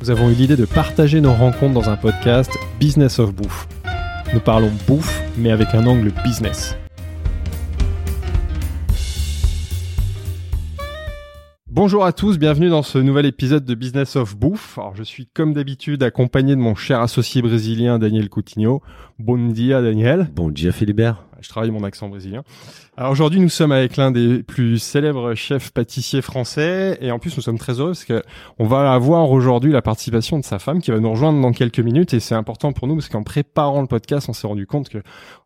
Nous avons eu l'idée de partager nos rencontres dans un podcast Business of Bouffe. Nous parlons bouffe, mais avec un angle business. Bonjour à tous, bienvenue dans ce nouvel épisode de Business of Bouffe. Alors, je suis comme d'habitude accompagné de mon cher associé brésilien Daniel Coutinho. Bon dia Daniel. Bon dia Philibert. Je travaille mon accent brésilien. Alors aujourd'hui, nous sommes avec l'un des plus célèbres chefs pâtissiers français et en plus nous sommes très heureux parce que on va avoir aujourd'hui la participation de sa femme qui va nous rejoindre dans quelques minutes et c'est important pour nous parce qu'en préparant le podcast, on s'est rendu compte que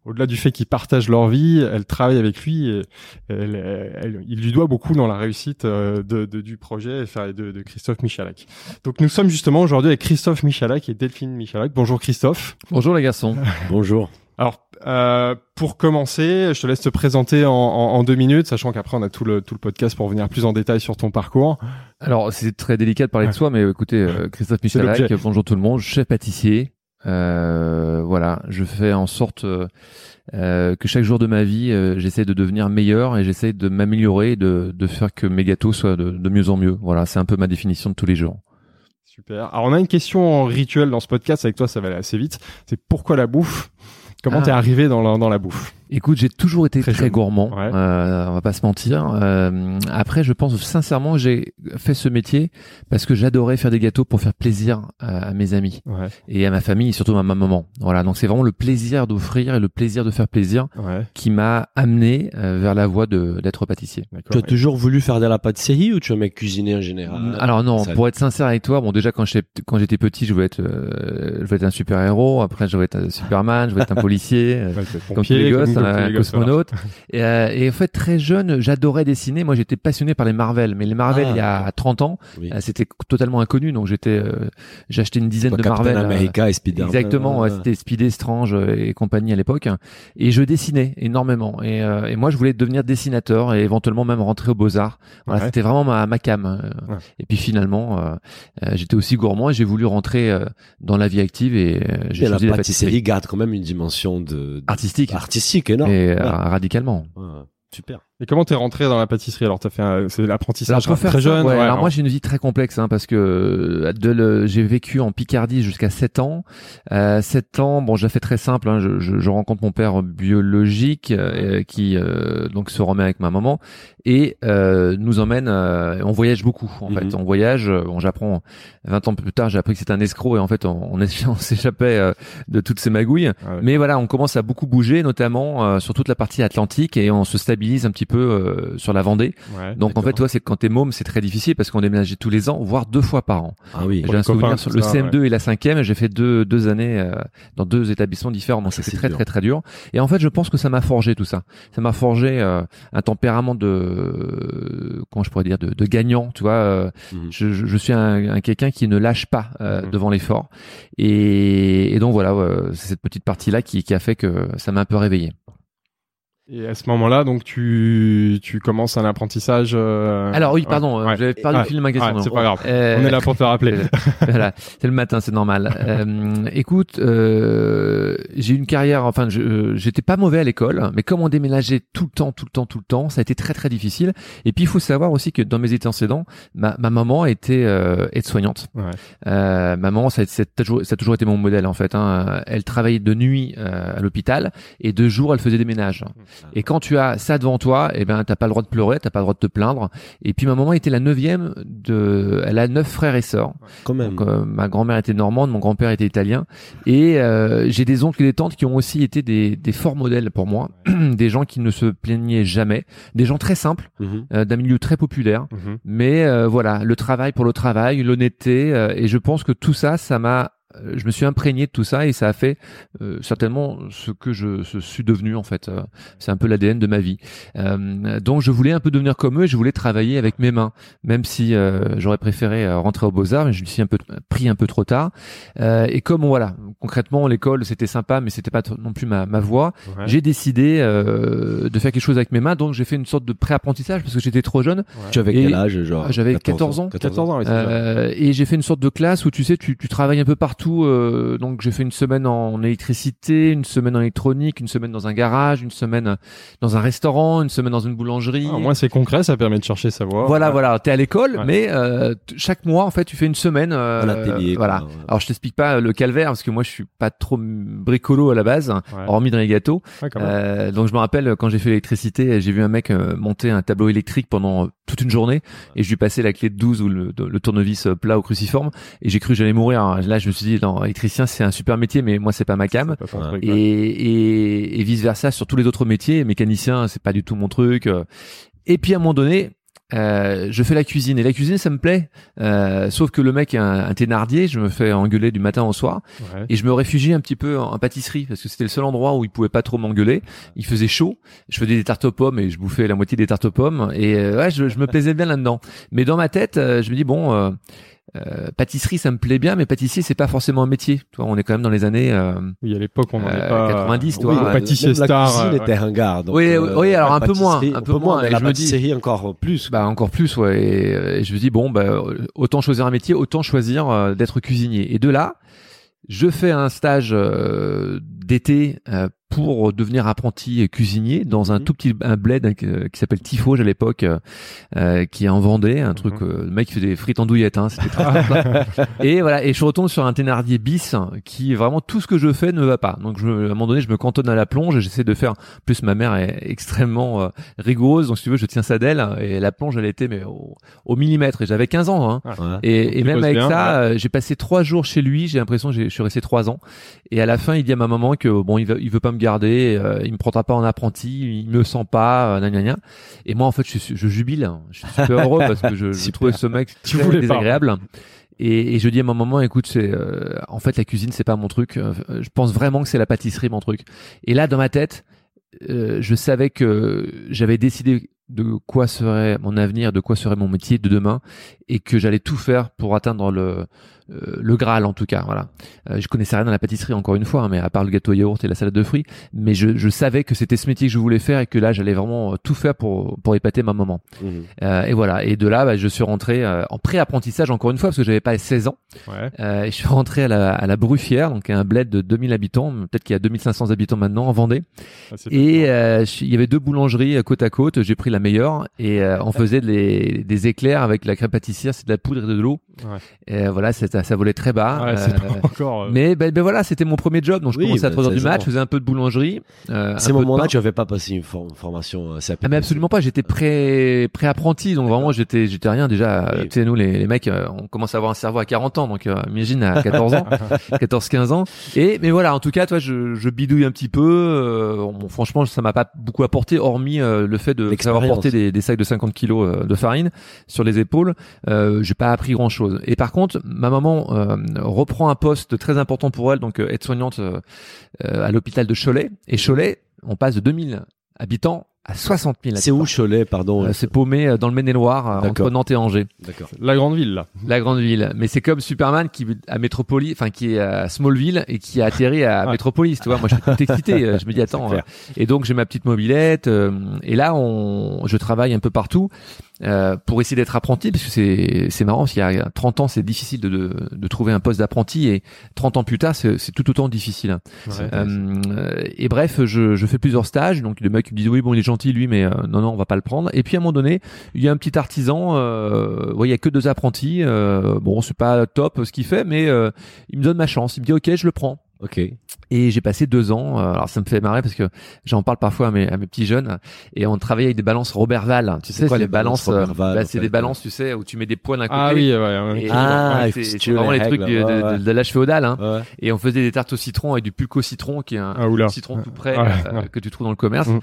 au-delà du fait qu'ils partagent leur vie, elle travaille avec lui et elle, elle- il lui doit beaucoup dans la réussite euh, de, de- du projet de, de Christophe Michalak. Donc nous sommes justement aujourd'hui avec Christophe Michalak et Delphine Michalak. Bonjour Christophe. Bonjour les garçons. Bonjour. Alors, euh, pour commencer, je te laisse te présenter en, en- en deux minutes, sachant qu'après on a tout le, tout le podcast pour venir plus en détail sur ton parcours. Alors c'est très délicat de parler de soi, mais écoutez, euh, Christophe Michalak, bonjour tout le monde, chef pâtissier. Euh, voilà, je fais en sorte euh, euh, que chaque jour de ma vie, euh, j'essaie de devenir meilleur et j'essaie de m'améliorer, de, de faire que mes gâteaux soient de, de mieux en mieux. Voilà, c'est un peu ma définition de tous les jours. Super. Alors on a une question rituelle dans ce podcast, avec toi ça va aller assez vite. C'est pourquoi la bouffe? Comment Ah. t'es arrivé dans la, dans la bouffe? Écoute, j'ai toujours été Très gourmand. Ouais. Euh, on va pas se mentir. Euh, après, je pense sincèrement, que j'ai fait ce métier parce que j'adorais faire des gâteaux pour faire plaisir à, à mes amis Ouais. et à ma famille et surtout à ma maman. Voilà, donc c'est vraiment le plaisir d'offrir et le plaisir de faire plaisir Ouais. qui m'a amené euh, vers la voie de d'être pâtissier. Tu as toujours voulu faire de la pâtisserie ou tu aimais cuisiner en général Alors non, Ça- pour être sincère avec toi, bon déjà quand j'étais petit, je voulais être euh, je voulais être un super héros. Après, je voulais être un Superman, je voulais être un policier. euh, comme tous pompier, les gosses, un gosses, cosmonaute. Et, euh, et en fait, très jeune, j'adorais dessiner. Moi, j'étais passionné par les Marvel. Mais les Marvel, Ah, il y a d'accord. 30 ans, Oui. euh, c'était totalement inconnu. Donc, j'étais, euh, j'ai acheté une dizaine de Captain Marvel. euh, America et Spider-Man. Exactement, ouais, Ah. c'était Speed Strange euh, et compagnie à l'époque. Et je dessinais énormément. Et, euh, et moi, je voulais devenir dessinateur et éventuellement même rentrer aux Beaux-Arts. Voilà, Ouais. c'était vraiment ma, ma cam. euh. Ouais. Et puis finalement, euh, euh, j'étais aussi gourmand et j'ai voulu rentrer euh, dans la vie active et euh, j'ai Et la choisi la pâtisserie pâtisserie. garde quand même une dimension de, de- Artistique. artistique énorme. Et euh, Ouais. radicalement. Ouais, Super. Et comment t'es rentré dans la pâtisserie Alors? T'as fait un- c'est l'apprentissage Alors, très jeune. ouais, ouais, alors moi j'ai une vie très complexe hein, parce que euh, de le, j'ai vécu en Picardie jusqu'à 7 ans. Euh, 7 ans, bon, j'ai fait très simple. Hein, je, je, je rencontre mon père biologique euh, qui euh, donc se remet avec ma maman et euh, nous emmène. euh, on voyage beaucoup en fait. On voyage. Bon, j'apprends 20 ans plus tard, j'ai appris que c'était un escroc et en fait on, on, est- on s'échappait euh, de toutes ces magouilles. Ouais. Mais voilà, on commence à beaucoup bouger, notamment euh, sur toute la partie atlantique et on se stabilise un petit peu euh, sur la Vendée. Ouais, Donc en fait, toi, c'est quand t'es môme, c'est très difficile parce qu'on déménageait tous les ans, voire deux fois par an. Ah oui. J'ai un souvenir copains, sur le ça, CM2 et la cinquième, j'ai fait deux deux années euh, dans deux établissements différents, donc Ça, c'était c'est très dur. très très dur. Et en fait, je pense que ça m'a forgé tout ça. Ça m'a forgé euh, un tempérament de euh, comment je pourrais dire de, de gagnant, tu vois. euh, Mhm. je, je, je suis un, un quelqu'un qui ne lâche pas euh, Mhm. devant l'effort. Et, et donc voilà, c'est cette petite partie là qui, qui a fait que ça m'a un peu réveillé. Et à ce moment-là, donc tu tu commences un apprentissage. euh, Alors oui, pardon, euh, ouais. j'avais perdu le fil de ma question. ouais, c'est pas grave. Euh, On est là pour te rappeler. voilà, c'est le matin, c'est normal. Euh, écoute, euh, j'ai une carrière, enfin, euh, j'étais pas mauvais à l'école, mais comme on déménageait tout le temps, tout le temps, tout le temps, ça a été très très difficile. Et puis il faut savoir aussi que dans mes antécédents, ma, ma maman était euh, aide-soignante. Ouais. Euh, maman, ça, a- ça a toujours, ça a toujours été mon modèle en fait. Hein. Elle travaillait de nuit euh, à l'hôpital et de jour elle faisait des ménages. Et quand tu as ça devant toi, eh ben t'as pas le droit de pleurer, t'as pas le droit de te plaindre. Et puis ma maman était la neuvième de, elle a neuf frères et sœurs. Quand même. Donc, euh, ma grand-mère était normande, mon grand-père était italien, et euh, j'ai des oncles et des tantes qui ont aussi été des, des forts modèles pour moi, des gens qui ne se plaignaient jamais, des gens très simples, Mhm. euh, d'un milieu très populaire, Mhm. mais euh, voilà, le travail pour le travail, l'honnêteté, euh, et je pense que tout ça, ça m'a je me suis imprégné de tout ça et ça a fait euh, certainement ce que je, je suis devenu en fait. Euh, c'est un peu l'ADN de ma vie. Euh, donc je voulais un peu devenir comme eux et je voulais travailler avec mes mains, même si euh, j'aurais préféré euh, rentrer aux beaux arts, mais je me suis un peu pris un peu trop tard. Euh, et comme voilà, concrètement, l'école, c'était sympa, mais c'était pas non plus ma, ma voie. Ouais. J'ai décidé euh, de faire quelque chose avec mes mains, donc j'ai fait une sorte de pré-apprentissage parce que j'étais trop jeune. Tu avais quel âge, genre? j'avais 14 ans. 14 ans, ouais, c'est ça. Euh, et j'ai fait une sorte de classe où tu sais, tu, tu travailles un peu partout. Euh, donc j'ai fait une semaine en électricité, une semaine en électronique, une semaine dans un garage, une semaine dans un restaurant, une semaine dans une boulangerie. Ah, au moins, c'est concret, ça permet de chercher sa voie. Voilà, Ouais. voilà. T'es à l'école, Ouais. mais euh, chaque mois, en fait, tu fais une semaine. euh, Un atelier, Voilà. Alors, je t'explique pas le calvaire parce que moi, je suis pas trop bricolo à la base, Ouais. hormis dans les gâteaux. Euh, donc, je me rappelle quand j'ai fait l'électricité, j'ai vu un mec euh, monter un tableau électrique pendant euh, toute une journée et je lui passais la clé de 12 ou le, le tournevis euh, plat ou cruciforme et j'ai cru que j'allais mourir. Alors Là, je me suis dit, non, électricien, c'est un super métier, mais moi, c'est pas ma cam. Pas truc, Et, ouais. et, et vice versa sur tous les autres métiers. Mécanicien, c'est pas du tout mon truc. euh. Et puis à un moment donné, euh, je fais la cuisine et la cuisine, ça me plaît. Euh, sauf que le mec est un, un thénardier. Je me fais engueuler du matin au soir Ouais. et je me réfugie un petit peu en, en pâtisserie parce que c'était le seul endroit où il pouvait pas trop m'engueuler. Il faisait chaud. Je faisais des tartes aux pommes et je bouffais la moitié des tartes aux pommes et euh, ouais, je, je me plaisais bien là-dedans. Mais dans ma tête, euh, je me dis bon. Euh, pâtisserie, ça me plaît bien, mais pâtissier, c'est pas forcément un métier. Tu vois, on est quand même dans les années. euh, Oui, à l'époque, on n'en est Euh, pas. 90, Oui, toi, le euh, pâtissier même la star. cuisine euh, était ringard. donc, Oui, euh, oui, alors la un peu moins, pâtisserie- un peu moins, mais et la je me dis- pâtisserie encore plus. Bah encore plus, ouais. Et, et je me dis bon, bah autant choisir un métier, autant choisir euh, d'être cuisinier. Et de là, je fais un stage euh, d'été euh, pour devenir apprenti cuisinier dans un Mhm. tout petit un bled euh, qui s'appelle Tifauge à l'époque, euh, euh, qui est en Vendée, un truc. Mhm. euh, le mec qui fait des frites en douillettes, hein, c'était très simple. Et voilà, et je retombe sur un Thénardier bis qui vraiment tout ce que je fais ne va pas. Donc je, à un moment donné, je me cantonne à la plonge et j'essaie de faire. en Plus ma mère est extrêmement euh, rigoureuse, donc si tu veux, je tiens ça d'elle et la plonge, elle était mais au, au millimètre. Et j'avais 15 ans. Hein. Ouais. Et, et même avec bien, ça, euh, j'ai passé trois jours chez lui. J'ai l'impression que j'ai- je suis resté trois ans. Et à la fin, il dit à ma maman que bon, il veut, il veut pas me garder, euh, il me prendra pas en apprenti, il me sent pas, euh, gna. Et moi, en fait, je, suis- je jubile. hein. Je suis super heureux parce que je, je trouvais ce mec Tu très désagréable. Et, et je dis à ma maman, écoute, c'est euh, en fait la cuisine, c'est pas mon truc. Euh, je pense vraiment que c'est la pâtisserie mon truc. Et là, dans ma tête, euh, je savais que j'avais décidé de quoi serait mon avenir, de quoi serait mon métier de demain, et que j'allais tout faire pour atteindre le euh, le Graal en tout cas. Voilà. Euh, je connaissais rien à la pâtisserie encore une fois, hein, mais à part le gâteau yaourt et la salade de fruits, mais je, je savais que c'était ce métier que je voulais faire et que là j'allais vraiment euh, tout faire pour pour épater ma maman. Mhm. Euh, et voilà. Et de là, bah, je suis rentré euh, en pré-apprentissage encore une fois parce que j'avais pas 16 ans. Ouais. Euh, et je suis rentré à la, à la Bruffière, donc un bled de 2000 habitants, peut-être qu'il y a 2500 habitants maintenant en Vendée. Ah, Et euh, il y avait deux boulangeries côte à côte. J'ai pris la meilleure et euh, on faisait des, des éclairs avec la crème pâtissière, c'est de la poudre et de l'eau. Ouais. Et voilà, ça, ça volait très bas. Ouais, c'est Euh, encore. euh, mais ben, ben voilà, c'était mon premier job. Donc je Oui, commençais à ben, 3 heures c'est du match, je faisais un peu de boulangerie. Euh, ces moments-là, tu n'avais pas passé une for- formation euh, CAP. Ah mais absolument pas, j'étais pré pré apprenti donc vraiment j'étais j'étais rien déjà Oui. tu sais nous les, les mecs euh, on commence à avoir un cerveau à 40 ans donc euh, imagine à 14 ans 14 15 ans et mais voilà en tout cas toi je, je bidouille un petit peu euh, bon, franchement ça m'a pas beaucoup apporté hormis euh, le fait de savoir porter des, des sacs de 50 kilos euh, de farine sur les épaules euh, j'ai pas appris grand chose et par contre ma maman euh, reprend un poste très important pour elle donc euh, aide-soignante euh, euh, à l'hôpital de Cholet et Cholet on passe de 2000 habitants à 60 000 C'est où Cholet, pardon euh, c'est paumé euh, dans le Maine-et-Loire, euh, entre Nantes et Angers, D'accord. La grande ville, là. la grande ville. Mais c'est comme Superman qui à Métropolis, enfin qui est à Smallville et qui a atterri à Ouais. Métropolis. Tu vois, moi je suis tout excité. Je me dis attends. euh, et donc j'ai ma petite mobilette. euh, et là, on, je travaille un peu partout euh, pour essayer d'être apprenti parce que c'est c'est marrant parce qu'il y a 30 ans c'est difficile de, de de trouver un poste d'apprenti et 30 ans plus tard c'est c'est tout autant difficile. Ouais. Euh, et bref, je, je fais plusieurs stages. Donc le mec me dit oui bon il est gentil lui, mais euh, non non on va pas le prendre. Et puis à un moment donné, il y a un petit artisan. Euh, ouais, il y a que deux apprentis. Euh, bon c'est pas top ce qu'il fait, mais euh, il me donne ma chance. Il me dit ok je le prends. Ok. Et j'ai passé deux ans. euh, alors ça me fait marrer parce que j'en parle parfois à mes, à mes petits jeunes. Et on travaillait avec des balances Robert Val. Tu sais quoi, c'est les balances. balances euh, bah, c'est des balances tu sais où tu mets des poids d'un côté. Ah oui, ouais. ouais. Et- Ah, ouais, et c'est vraiment les trucs de, de- ouais, ouais. de l'âge féodal. Hein. Ouais. Et on faisait des tartes au citron avec du pulco citron, qui est un, Ah, un citron tout prêt Ouais, euh, que tu trouves dans le commerce. Mm.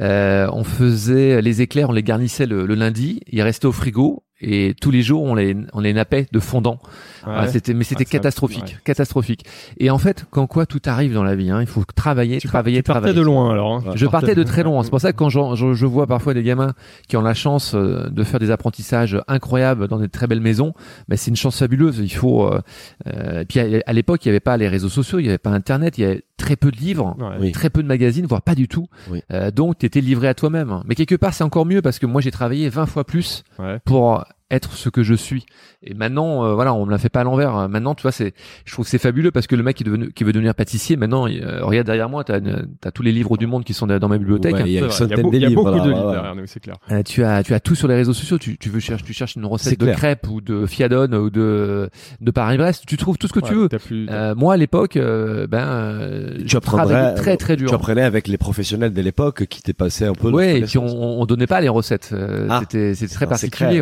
Euh, on faisait les éclairs, on les garnissait le, le lundi, ils restaient au frigo et tous les jours on les on les nappait de fondant. Ah, c'était mais c'était Ah, catastrophique, ouais. catastrophique. Et en fait, quand quoi tout arrive dans la vie, hein, il faut travailler, Tu, travailler, tu partais travailler. de loin alors. hein. Je partais de très loin. C'est pour ça que quand j'en- je, je vois parfois des gamins qui ont la chance euh, de faire des apprentissages incroyables dans des très belles maisons, mais c'est une chance fabuleuse. Il faut. Euh, euh, puis à, à l'époque, il n'y avait pas les réseaux sociaux, il n'y avait pas Internet, il y avait très peu de livres. Ouais. Très peu de magazines, voire pas du tout. Oui. Euh, donc, tu étais livré à toi-même. Mais quelque part, c'est encore mieux parce que moi, j'ai travaillé 20 fois plus Ouais. pour être ce que je suis. Et maintenant, euh, voilà, on me la fait pas à l'envers. Maintenant, tu vois, c'est, je trouve que c'est fabuleux parce que le mec qui, est devenu, qui veut devenir pâtissier, maintenant, il- euh, regarde derrière moi, t'as, t'as tous les livres du monde qui sont dans ma bibliothèque. Ouais, il y a vrai. Il y a, centaine beau- il y a livres. beaucoup là, de livres derrière nous, c'est clair. Euh, tu as, tu as tout sur les réseaux sociaux. Tu, tu veux chercher, tu cherches une recette de crêpes ou de fiadone ou de, de Paris-Brest. Tu trouves tout ce que tu veux. plus- Euh, moi, à l'époque, euh, ben, euh, Tu apprendrais, très très dur. Tu apprenais avec les professionnels de l'époque qui t'es passé un peu. Ouais, et puis on, on donnait pas les recettes. Euh, Ah. c'était, c'était très C'est un particulier.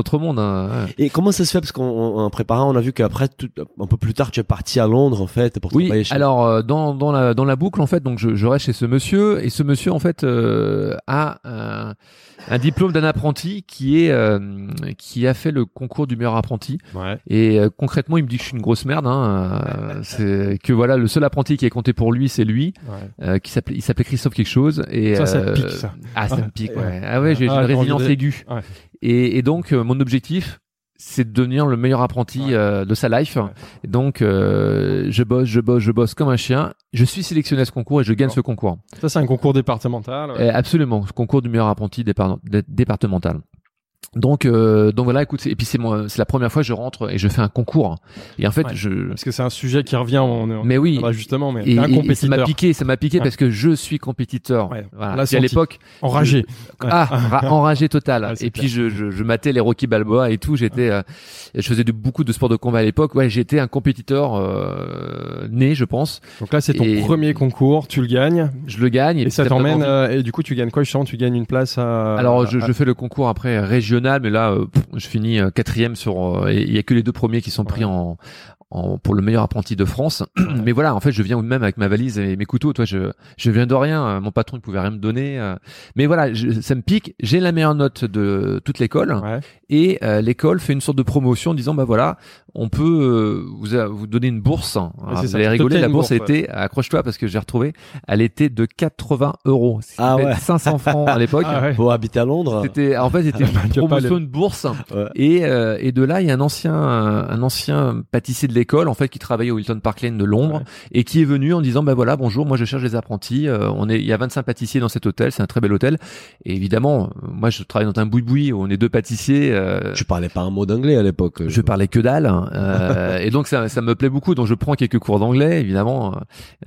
Autre monde. hein, ouais. Et comment ça se fait? Parce qu'en en préparant, on a vu qu'après, tout- un peu plus tard, tu es parti à Londres en fait pour Oui, travailler chez. alors euh, dans, dans, la, dans la boucle en fait, donc je, je reste chez ce monsieur et ce monsieur en fait euh, a un, un diplôme d'un apprenti qui est euh, qui a fait le concours du meilleur apprenti Ouais. et euh, concrètement il me dit que je suis une grosse merde, hein, euh, c'est que voilà le seul apprenti qui est compté pour lui c'est lui ouais. euh, qui s'appelait il s'appelait Christophe quelque chose et Ça, ça euh, pique, ça. ah ça Ouais. me pique Ouais. ah ouais j'ai Ah, une résilience aiguë Ouais. Et, et donc euh, mon objectif c'est de devenir le meilleur apprenti Ouais. euh, de sa life. Ouais. Donc, euh, je bosse, je bosse, je bosse comme un chien. Je suis sélectionné à ce concours et je gagne ce concours. Ça, c'est un concours départemental. ouais. Euh, absolument, ce concours du meilleur apprenti dépar- dé- départemental. Donc, euh, donc voilà, écoute, et puis c'est c'est la première fois que je rentre et je fais un concours. Et en fait, Ouais. je, Parce que c'est un sujet qui revient. On, mais oui, on justement, mais et, un et- et ça m'a compétiteur. piqué, ça m'a piqué Ouais. parce que je suis compétiteur. Ouais, Voilà. Puis à l'époque, Enragé. ah, ra- enragé total. Et puis je, je, je matais les Rocky Balboa et tout. J'étais, euh, je faisais de, beaucoup de sports de combat à l'époque. Ouais, j'étais un compétiteur euh, né, je pense. Donc là, c'est ton Et- premier concours. Tu le gagnes. Je le gagne. Et, ça t'emmène. euh, et du coup, tu gagnes quoi Justement, tu gagnes une place à. Alors je, à- je fais le concours après régional, mais là euh, pff, je finis euh, quatrième sur. euh, Il y a que les deux premiers qui sont pris Ouais. en, en pour le meilleur apprenti de France. mais voilà, en fait, je viens même avec ma valise et mes couteaux. Toi, je je viens de rien. euh, Mon patron il pouvait rien me donner. euh. mais voilà, je- ça me pique. J'ai la meilleure note de toute l'école Ouais. et euh, l'école fait une sorte de promotion en disant bah voilà, on peut euh, vous a- vous donner une bourse. Alors, c'est vous ça, allez rigoler. La bourse bourse, était, accroche-toi parce que j'ai retrouvé, elle était de 80 euros. Ah ouais. 500 francs à l'époque. Ah ouais. Pour habiter à Londres. C'était en fait c'était une promotion de bourse Ouais. et euh, et de là il y a un ancien un ancien pâtissier de l'école en fait qui travaillait au Hilton Park Lane de Londres Ouais. et qui est venu en disant bah voilà bonjour moi je cherche des apprentis euh, on est il y a 25 pâtissiers dans cet hôtel c'est un très bel hôtel et évidemment euh, moi je travaille dans un boui-boui où on est deux pâtissiers euh, Tu parlais pas un mot d'anglais à l'époque. je parlais que dalle hein, euh, et donc ça, ça me plaît beaucoup donc je prends quelques cours d'anglais évidemment euh,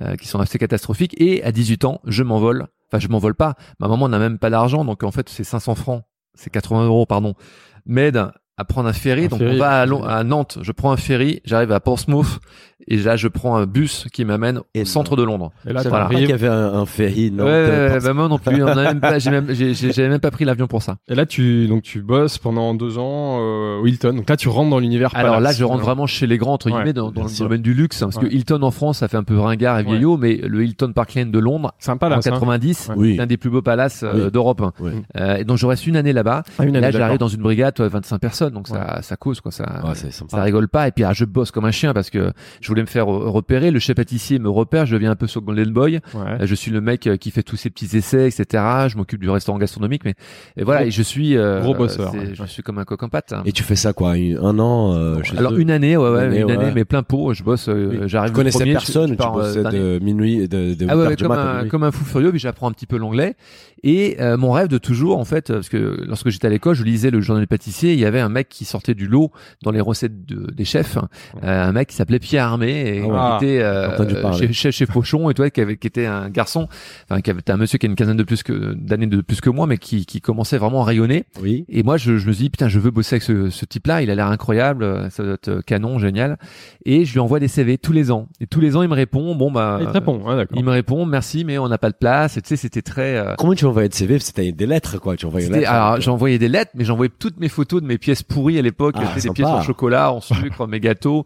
euh, qui sont assez catastrophiques et à 18 ans je m'envole enfin je m'envole pas ma maman n'a même pas d'argent donc en fait c'est 500 francs c'est 80 euros pardon m'aide à prendre un ferry Un donc ferry. on va à Nantes je prends un ferry j'arrive à Portsmouth et là je prends un bus qui m'amène au Et centre de Londres Et là, Voilà. pas qu'il y avait un, un ferry. Non, ouais, bah moi non plus on a même pas j'ai même j'avais même pas pris l'avion pour ça Et là, tu donc tu bosses pendant deux ans euh, au Hilton. Donc là, tu rentres dans l'univers. Alors là, je rentre vraiment chez les grands entre Ouais, guillemets dans, le sûr. domaine du luxe, hein, parce Ouais. que Hilton en France, ça fait un peu ringard et Ouais. vieillot, mais le Hilton Park Lane de Londres C'est un en palace. hein. 90, Ouais. Oui. c'est un des plus beaux palaces euh, Oui. d'Europe. Oui. Euh, et donc je reste une année là-bas. Ah, une Et année, là, j'arrive dans une brigade, toi, 25 personnes, donc ça, ça cause quoi, ça. Ouais, c'est sympa. ça rigole pas et puis ah, je bosse comme un chien parce que je voulais me faire repérer le chef pâtissier me repère je deviens un peu sur Golden Boy Ouais. Euh, je suis le mec euh, qui fait tous ces petits essais etc je m'occupe du restaurant gastronomique mais et voilà Gros- et je suis euh, gros bosseur, ouais. je suis comme un coq en pâte hein. Et tu fais ça quoi une- Un an euh, chez alors une année ouais, ouais Une année, une année ouais. mais plein pot je bosse euh, Oui. j'arrive Tu le connaissais premier, je- personne, je tu euh, bossais de minuit, de, de Ah ouais, 8 ouais, heures du comme, un, comme un fou furieux, puis j'apprends un petit peu l'anglais. Et euh, mon rêve de toujours, en fait, parce que lorsque j'étais à l'école, je lisais le journal du pâtissier, il y avait un mec qui sortait du lot dans les recettes de- des chefs, euh, un mec qui s'appelait Pierre Armé, et Ah qui était entendu euh, chef, chef chez Pochon, et toi, qui, avait, qui était un garçon, enfin, qui avait un monsieur qui a une quinzaine de plus que d'années de plus que moi, mais qui, qui commençait vraiment à rayonner. Oui. Et moi, je, je me suis dit, putain, je veux bosser avec ce, ce type-là, il a l'air incroyable, euh, ça doit être euh, canon, génial. Et je lui envoie des CV tous les ans. Et tous les ans, il me répond, bon, bah, Ah, il te répond. D'accord. il me répond, merci, mais on n'a pas de place. Et tu sais, c'était très. euh, Comment tu envoyais de CV C'était des lettres quoi. Tu envoyais alors, j'envoyais des lettres, mais j'envoyais toutes mes photos de mes pièces pourries à l'époque. Ah, des pièces en chocolat, en sucre, mes gâteaux,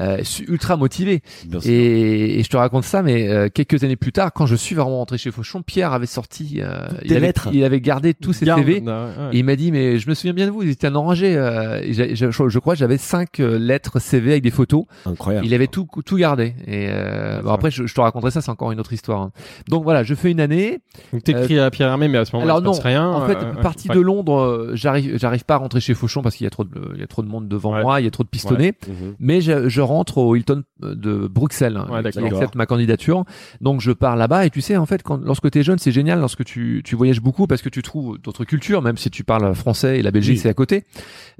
euh, ultra motivé. Et, et je te raconte ça, mais euh, quelques années plus tard, quand je suis vraiment rentré chez Fauchon, Pierre avait sorti, euh, il, avait, lettres. il avait gardé tous ses Garde- CV. ouais. Et il m'a dit, mais je me souviens bien de vous, ils étaient un orangé. Euh, et j'ai- je, je crois que j'avais cinq euh, lettres CV avec des photos. Incroyable. Il avait tout tout gardé. Et euh, bon, après, je, je te raconterai ça, c'est encore une autre histoire. hein. Donc voilà, je fais une année. Donc t'écris à Pierre Hermé, mais à ce moment-là, Alors il non, se passe rien. en fait, euh, partie ouais. de Londres, euh, j'arrive j'arrive pas à rentrer chez Fauchon parce qu'il y a trop de il y a trop de monde devant Ouais. moi, il y a trop de pistonnés. Mhm. Mais je, je rentre au Hilton de Bruxelles, Ouais, qui d'accord. accepte ma candidature. Donc je pars là-bas et tu sais en fait quand lorsque tu es jeune, c'est génial lorsque tu tu voyages beaucoup parce que tu trouves d'autres cultures, même si tu parles français et la Belgique Oui. c'est à côté.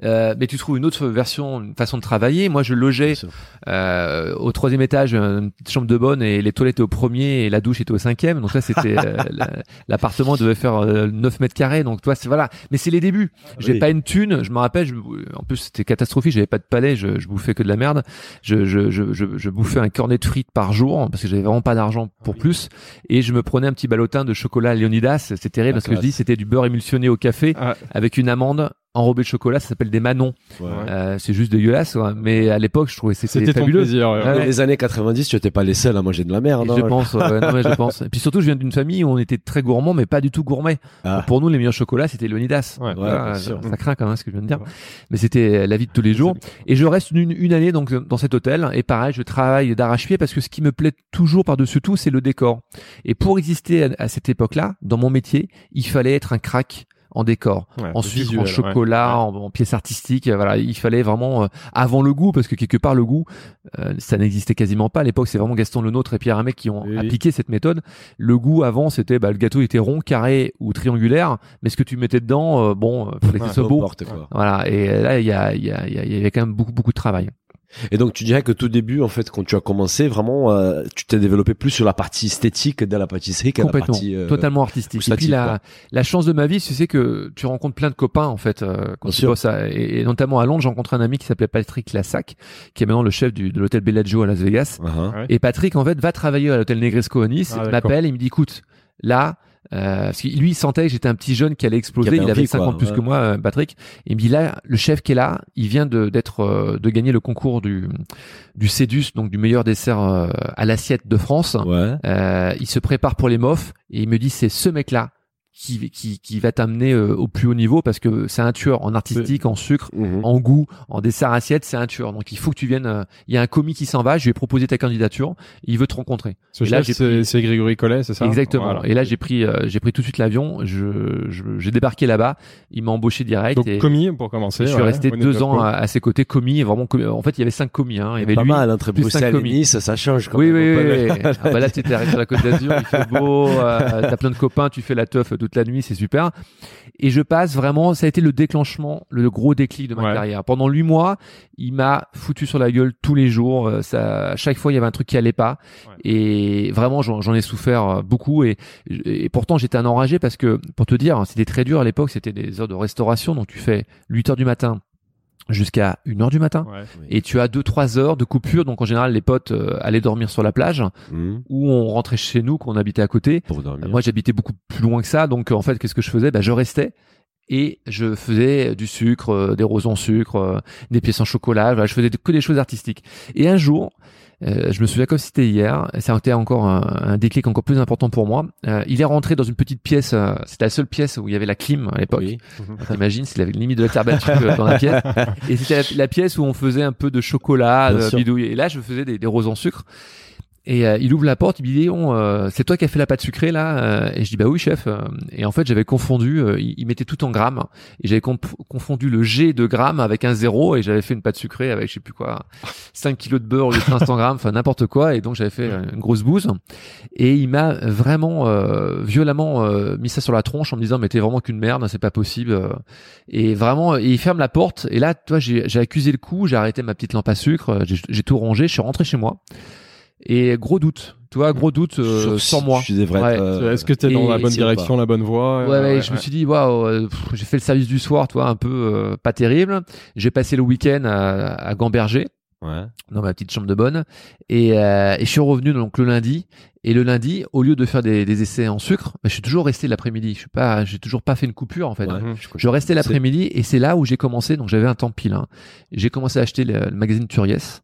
Euh, mais tu trouves une autre version, une façon de travailler. Moi je logeais euh, au troisième étage, une petite chambre de bonne et les toilettes étaient au premier et la douche était au cinquième. Donc là, c'était euh, devait faire euh, 9 mètres carrés. Donc toi, c'est voilà. Mais c'est les débuts. J'ai Oui. pas une thune. Je me rappelle. Je, en plus, c'était catastrophique. J'avais pas de palais. Je, je bouffais que de la merde. Je, je, je, je, je bouffais un cornet de frites par jour parce que j'avais vraiment pas d'argent pour plus. Et je me prenais un petit ballotin de chocolat Leonidas. C'est terrible La parce que je dis c'était du beurre émulsionné au café Ah, avec une amande enrobée de chocolat. Ça s'appelle des manons. Ouais. Euh, c'est juste dégueulasse. quoi. Mais à l'époque, je trouvais que c'était fabuleux. plaisir. ouais. Ouais. Dans les années 90, tu étais pas les seuls à manger de la merde. Et je hein. pense, ouais, non, mais je pense. Et puis surtout, je viens d'une famille où on était très gourmand, mais pas du tout gourmet. Ah. Pour nous, les meilleurs chocolats, c'était. Ouais. Vois, bien sûr. ça craint quand même ce que je viens de dire. Ouais. Mais c'était la vie de tous les jours. Et je reste une, une année donc dans cet hôtel. Et pareil, je travaille d'arrache-pied parce que ce qui me plaît toujours par-dessus tout, c'est le décor. Et pour exister à, à cette époque-là, dans mon métier, il fallait être un crack en décor, Ouais, en le sucre, visuel, en chocolat, Ouais. en, en pièces artistiques. Voilà, il fallait vraiment euh, avant le goût parce que quelque part le goût, euh, ça n'existait quasiment pas à l'époque. C'est vraiment Gaston Lenôtre et Pierre Hermé qui ont Oui, appliqué cette méthode. Le goût avant, c'était bah, le gâteau était rond, carré ou triangulaire, mais ce que tu mettais dedans, euh, bon, euh, fallait que ce soit beau. Voilà, et là il y a, il y, a, il y a- il y avait quand même beaucoup beaucoup de travail. Et donc tu dirais que tout début, en fait, quand tu as commencé, vraiment, euh, tu t'es développé plus sur la partie esthétique de la pâtisserie qu'à la Complètement, partie. euh, totalement artistique. Et puis la, la chance de ma vie, tu sais que tu rencontres plein de copains en fait euh, quand Bien tu sûr. bosses à- et, et notamment à Londres, j'ai rencontré un ami qui s'appelait Patrick Lassac, qui est maintenant le chef du, de l'hôtel Bellagio à Las Vegas. Uh-huh. Ouais. Et Patrick en fait va travailler à l'hôtel Negresco à Nice, Ah, il m'appelle, il me dit écoute, là euh, parce que lui il sentait que j'étais un petit jeune qui allait exploser, Qui il avait envie, 50 quoi, plus ouais. que moi euh, Patrick. Il me dit là le chef qui est là, il vient de d'être euh, de gagner le concours du du Cédus donc du meilleur dessert à l'assiette de France. Ouais. Euh, il se prépare pour les mofs et il me dit c'est ce mec là qui, qui, qui va t'amener euh, au plus haut niveau parce que c'est un tueur en artistique, en sucre, Mhm. en goût, en dessert assiette, c'est un tueur. Donc il faut que tu viennes. euh, Il y a un commis qui s'en va. Je lui ai proposé ta candidature. Il veut te rencontrer. Ce Et là, c'est pris- Grégory Collet, c'est ça? Exactement. Voilà. Et là j'ai pris euh, j'ai pris tout de suite l'avion. Je je- j'ai débarqué là-bas. Il m'a embauché direct. Donc et commis pour commencer. je suis ouais, resté deux ans à, à ses côtés commis. Vraiment commis. En fait il y avait cinq commis. Hein. Il y avait pas lui. mal entre plus cinq Bruxelles et commis. Nice, ça change. Quand Oui, même. oui, oui, oui. Ah bah là, tu arrivé sur la côte d'Azur, il fait beau, euh, t'as plein de copains, tu fais la teuf toute la nuit, c'est super. Et je passe vraiment, ça a été le déclenchement, le gros déclic de ma Ouais. carrière. Pendant huit mois, il m'a foutu sur la gueule tous les jours. euh, Ça, à chaque fois, il y avait un truc qui allait pas. Ouais. Et vraiment, j'en ai souffert euh, beaucoup. Et, et pourtant, j'étais un enragé parce que, pour te dire, c'était très dur à l'époque. C'était des heures de restauration. Donc, tu fais 8 heures du matin jusqu'à 1 heure du matin. Ouais. Et tu as 2-3 heures de coupure. Donc, en général, les potes euh, allaient dormir sur la plage Mhm. ou on rentrait chez nous, qu'on habitait à côté. Pour dormir. Moi, j'habitais beaucoup plus loin que ça, donc euh, en fait, qu'est-ce que je faisais? Bah, Je restais et je faisais du sucre, euh, des roses en sucre, euh, des pièces en chocolat. Voilà, je faisais que des choses artistiques. Et un jour, euh, je me souviens comme si c'était hier, ça a été encore un, un déclic encore plus important pour moi. Euh, il est rentré dans une petite pièce, euh, c'était la seule pièce où il y avait la clim à l'époque. Oui. T'imagines, c'est la limite de la terre battue euh, dans la pièce. Et c'était la, la pièce où on faisait un peu de chocolat, de bidouille. Et là, je faisais des, des roses en sucre. Et euh, il ouvre la porte, il me dit euh, c'est toi qui as fait la pâte sucrée là Euh, Et je dis bah oui chef. Euh, Et en fait j'avais confondu, euh, il, mettait tout en grammes et j'avais confondu le G de grammes avec un zéro et j'avais fait une pâte sucrée avec je sais plus quoi 5 kilos de beurre au lieu de 500 grammes, enfin n'importe quoi et donc j'avais fait euh, une grosse bouse. Et il m'a vraiment violemment mis ça sur la tronche en me disant mais t'es vraiment qu'une merde, c'est pas possible. Et vraiment il ferme la porte et là toi j'ai accusé le coup, j'ai arrêté ma petite lampe à sucre, j'ai tout rangé, je suis rentré chez moi. Et gros doute, tu vois, gros doute euh, Sur- sans moi. Tu devrais Ouais. euh, Est-ce que t'es dans et- la bonne direction, la bonne voie Ouais, ouais, je me suis dit, waouh, euh, j'ai fait le service du soir, toi, un peu euh, pas terrible. J'ai passé le week-end à, à Gamberger. Ouais. dans ma petite chambre de bonne. Et, euh, et je suis revenu donc le lundi. Et le lundi, au lieu de faire des, des essais en sucre, bah, je suis toujours resté l'après-midi. Je suis pas, j'ai toujours pas fait une coupure en fait. Ouais, Mhm. je Je restais l'après-midi et c'est là où j'ai commencé. Donc j'avais un temps pile. hein. J'ai commencé à acheter le, le magazine Turiès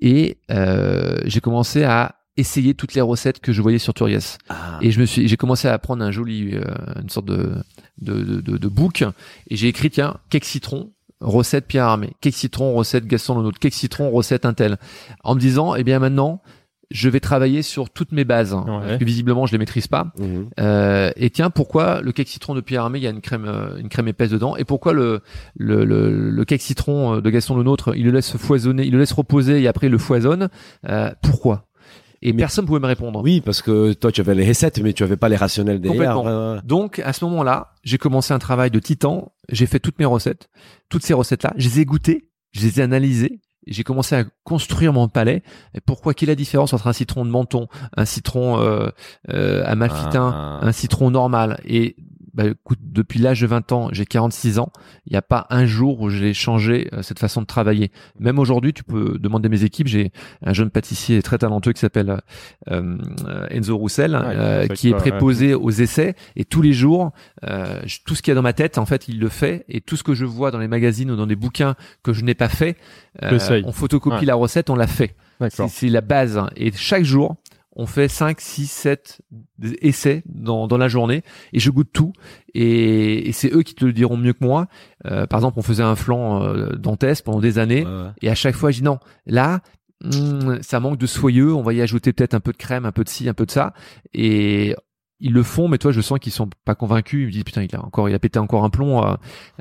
et euh, j'ai commencé à essayer toutes les recettes que je voyais sur Turiès. Ah. Et je me suis, j'ai commencé à prendre un joli, euh, une sorte de de, de, de, de book et j'ai écrit tiens cake citron recette Pierre Armé, cake citron recette Gaston Lenôtre, cake citron recette Intel, en me disant eh bien maintenant je vais travailler sur toutes mes bases Ouais. parce que visiblement je les maîtrise pas. Mhm. Euh, et tiens, pourquoi le cake citron de Pierre Armé, il y a une crème, euh, une crème épaisse dedans, et pourquoi le le, le, le cake citron euh, de Gaston le nôtre, il le laisse foisonner, il le laisse reposer et après il le foisonne. Euh, pourquoi? Et Mais- personne pouvait me répondre. Oui, parce que toi, tu avais les recettes, mais tu avais pas les rationnels derrière. Complètement. Ouais. Donc à ce moment-là, j'ai commencé un travail de titan. J'ai fait toutes mes recettes, toutes ces recettes-là, je les ai goûtées, je les ai analysées. J'ai commencé à construire mon palais. Et pourquoi Quelle est la différence entre un citron de menton, un citron euh, euh, amalfitain, Ah. un citron normal Et bah, écoute, depuis l'âge de 20 ans, j'ai 46 ans. Il n'y a pas un jour où j'ai changé euh, cette façon de travailler. Même aujourd'hui, tu peux demander mes équipes. J'ai un jeune pâtissier très talentueux qui s'appelle euh, euh, Enzo Roussel, euh, qui est ouais. préposé aux essais. Et tous les jours, euh, je- tout ce qu'il y a dans ma tête, en fait, il le fait. Et tout ce que je vois dans les magazines ou dans des bouquins que je n'ai pas fait, euh, on photocopie Ouais. la recette, on l'a fait. C'est la base. Et chaque jour, on fait 5, 6, 7 essais dans, dans la journée et je goûte tout. Et, et c'est eux qui te le diront mieux que moi. Euh, par exemple, on faisait un flan euh, dantès pendant des années. Ouais, ouais. Et à chaque fois, je dis non, là, hum, ça manque de soyeux. On va y ajouter peut-être un peu de crème, un peu de ci, un peu de ça. Et ils le font, mais toi, je sens qu'ils sont pas convaincus. Ils me disent putain, il a encore, il a pété encore un plomb. euh,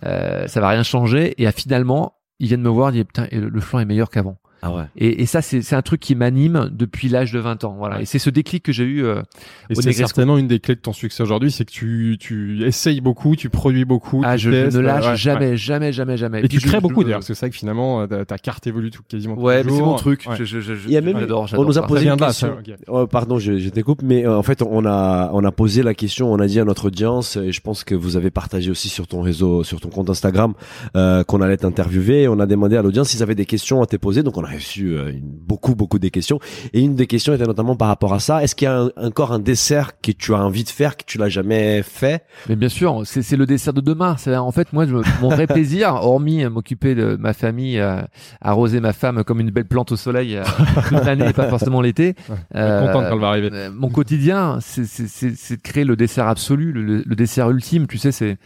euh, ça va rien changer. Et ah, finalement, ils viennent me voir, ils disent putain, le, le flan est meilleur qu'avant. Ah ouais. Et, et ça, c'est c'est un truc qui m'anime depuis l'âge de 20 ans. Voilà. Ouais. Et c'est ce déclic que j'ai eu. euh, Et c'est certainement une des clés de ton succès aujourd'hui, c'est que tu, tu essayes beaucoup, tu produis beaucoup. ah, tu je, testes, ne lâche ouais, ouais. jamais, jamais, jamais, jamais. Et tu Puis je- crées je- beaucoup d'ailleurs, parce que c'est vrai que finalement, euh, ta, ta carte évolue tout, quasiment Ouais, mais c'est mon truc. Ouais. Je, je, je, y a même- j'adore, on nous a posé une question. ça, ok. Oh, pardon, je, je te coupe, mais euh, en fait, on a on a posé la question, on a dit à notre audience, et je pense que vous avez partagé aussi sur ton réseau, sur ton compte Instagram, euh, qu'on allait t'interviewer. Et On a demandé à l'audience s'ils avaient des questions à te poser, donc on a reçu euh, une- beaucoup beaucoup des questions. Et une des questions était notamment par rapport à ça. Est-ce qu'il y a un- encore un dessert que tu as envie de faire que tu l'as jamais fait? Mais bien sûr, c'est c'est le dessert de demain. C'est en fait moi je- mon vrai plaisir, hormis m'occuper de ma famille, euh, arroser ma femme comme une belle plante au soleil euh, toute l'année et pas forcément l'été. Euh, Contente quand elle va arriver. euh, mon quotidien, c'est c'est- c'est c'est de créer le dessert absolu, le, le- le dessert ultime. Tu sais, c'est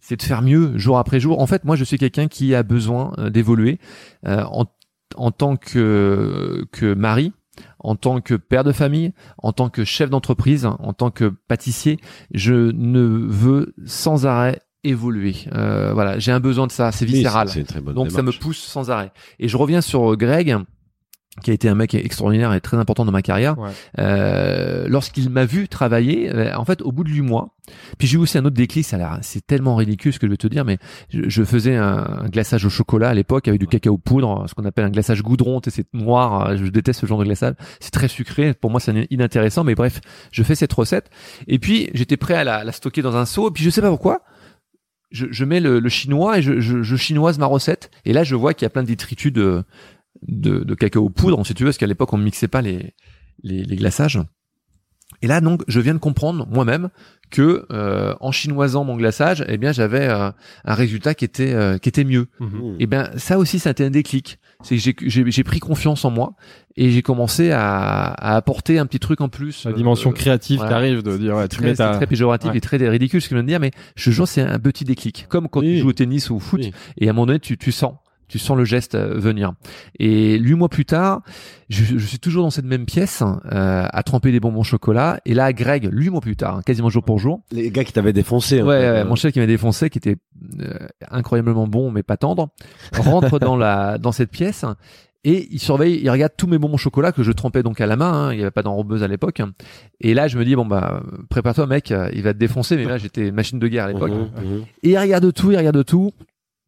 c'est de faire mieux jour après jour. En fait, moi, je suis quelqu'un qui a besoin euh, d'évoluer euh, en, en tant que que mari, en tant que père de famille, en tant que chef d'entreprise, en tant que pâtissier. Je ne veux sans arrêt évoluer. Euh, voilà, j'ai un besoin de ça. C'est viscéral. Oui, C'est une très bonne Donc ça me pousse sans arrêt. Et je reviens sur Greg, qui a été un mec extraordinaire et très important dans ma carrière. Ouais. Euh, Lorsqu'il m'a vu travailler, euh, en fait, au bout de huit mois, puis j'ai eu aussi un autre déclic. Ça c'est tellement ridicule ce que je vais te dire, mais je, je faisais un, un glaçage au chocolat à l'époque avec du cacao poudre, ce qu'on appelle un glaçage goudron. C'est noir. Je déteste ce genre de glaçage. C'est très sucré. Pour moi, c'est inintéressant. Mais bref, je fais cette recette. Et puis j'étais prêt à la, la stocker dans un seau. Et puis je sais pas pourquoi je, je mets le, le chinois et je, je, je chinoise ma recette. Et là, je vois qu'il y a plein de détritus de, de, de cacao poudre, si tu veux, parce qu'à l'époque, on ne mixait pas les, les, les glaçages. Et là, donc, je viens de comprendre moi-même que euh, en chinoisant mon glaçage, eh bien, j'avais euh, un résultat qui était euh, qui était mieux. Mhm. Mmh. Et ben, ça aussi, ça a été un déclic. C'est que j'ai- j'ai j'ai pris confiance en moi et j'ai commencé à, à apporter un petit truc en plus. La dimension Euh, créative qui arrive de dire, ouais, tu très, mets ta... très péjoratif Ouais. et très ridicule ce que je viens de dire, mais je jure c'est un petit déclic. Comme quand Oui. tu joues au tennis ou au foot, Oui. et à un moment donné tu, tu sens, tu sens le geste euh, venir. Et huit mois plus tard, je, je suis toujours dans cette même pièce euh, à tremper des bonbons au chocolat. Et là, Greg, huit mois plus tard, hein, quasiment jour pour jour, Les gars qui t'avaient défoncé. en ouais, euh, mon chef qui m'a défoncé, qui était euh, incroyablement bon mais pas tendre, rentre dans la dans cette pièce. Et il surveille, il regarde tous mes bonbons chocolat que je trempais donc à la main. hein, il n'y avait pas d'enrobeuse à l'époque. Et là, je me dis bon bah prépare-toi mec, il va te défoncer. Mais là, j'étais machine de guerre à l'époque. mhm, mhm. Et il regarde tout, il regarde tout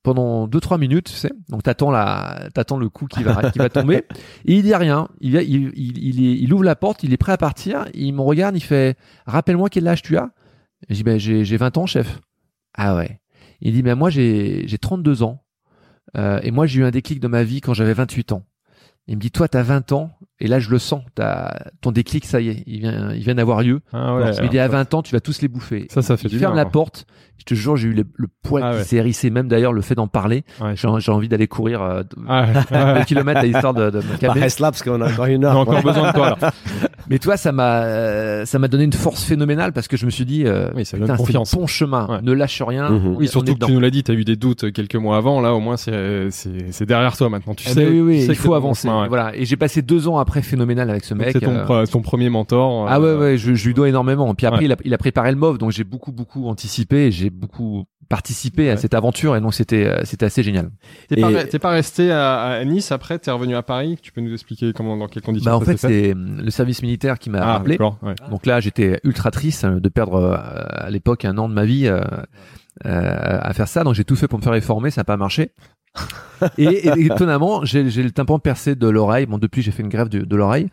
pendant 2-3 minutes, tu sais. Donc t'attends la, t'attends le coup qui va, qui va tomber. Et il dit rien. Il, vient- il, il, il, ouvre la porte, il est prêt à partir. Il me regarde, il fait, rappelle-moi quel âge tu as. Et je dis, ben, j'ai, j'ai 20 ans, chef. Ah ouais. Il dit, ben, moi, j'ai, j'ai 32 ans. Euh, et moi, j'ai eu un déclic dans ma vie quand j'avais 28 ans. Il me dit, toi, t'as 20 ans, et là, je le sens, t'as, ton déclic, ça y est, il vient, il vient d'avoir lieu. Ah ouais. me dit, à 20 ans, tu vas tous les bouffer. Ça, ça fait du ferme bien, la quoi. porte. Je te jure, j'ai eu le, le poil Ah qui ouais. s'est hérissé, même d'ailleurs, le fait d'en parler. Ouais. J'ai, envie d'aller courir euh, Ah ouais. deux kilomètres à l'histoire de, de me Bah, calmer. reste là parce qu'on a encore une On a heure. encore besoin de toi, là. Mais toi, ça m'a, euh, ça m'a donné une force phénoménale parce que je me suis dit, euh, Oui, c'est bon chemin. Ouais. Ne lâche rien. Mhm. on- Oui, surtout que tu nous l'as dit, tu as eu des doutes quelques mois avant. Là, au moins, c'est c'est c'est derrière toi maintenant. Tu Eh sais, ben oui, oui, tu sais il faut avancer. Voilà. Et j'ai passé deux ans après phénoménal avec ce Donc, mec. C'est ton, euh, ton premier mentor. Ah ouais, euh, ouais, je, je lui dois énormément. Puis après, Ouais. il, a, il a préparé le MOV, donc j'ai beaucoup, beaucoup anticipé, j'ai beaucoup participé à cette aventure, et donc c'était, euh, c'était assez génial. T'es Et- pas, resté à, à Nice après, t'es revenu à Paris? Tu peux nous expliquer comment, dans quelles conditions Bah, en ça fait, c'est le service militaire qui m'a Ah, rappelé. d'accord. Ouais. Donc là, j'étais ultra triste de perdre à l'époque un an de ma vie euh, euh, à faire ça. Donc j'ai tout fait pour me faire réformer, ça n'a pas marché. Et, et étonnamment, j'ai le tympan percé de l'oreille. Bon, depuis, j'ai fait une grève de, de l'oreille.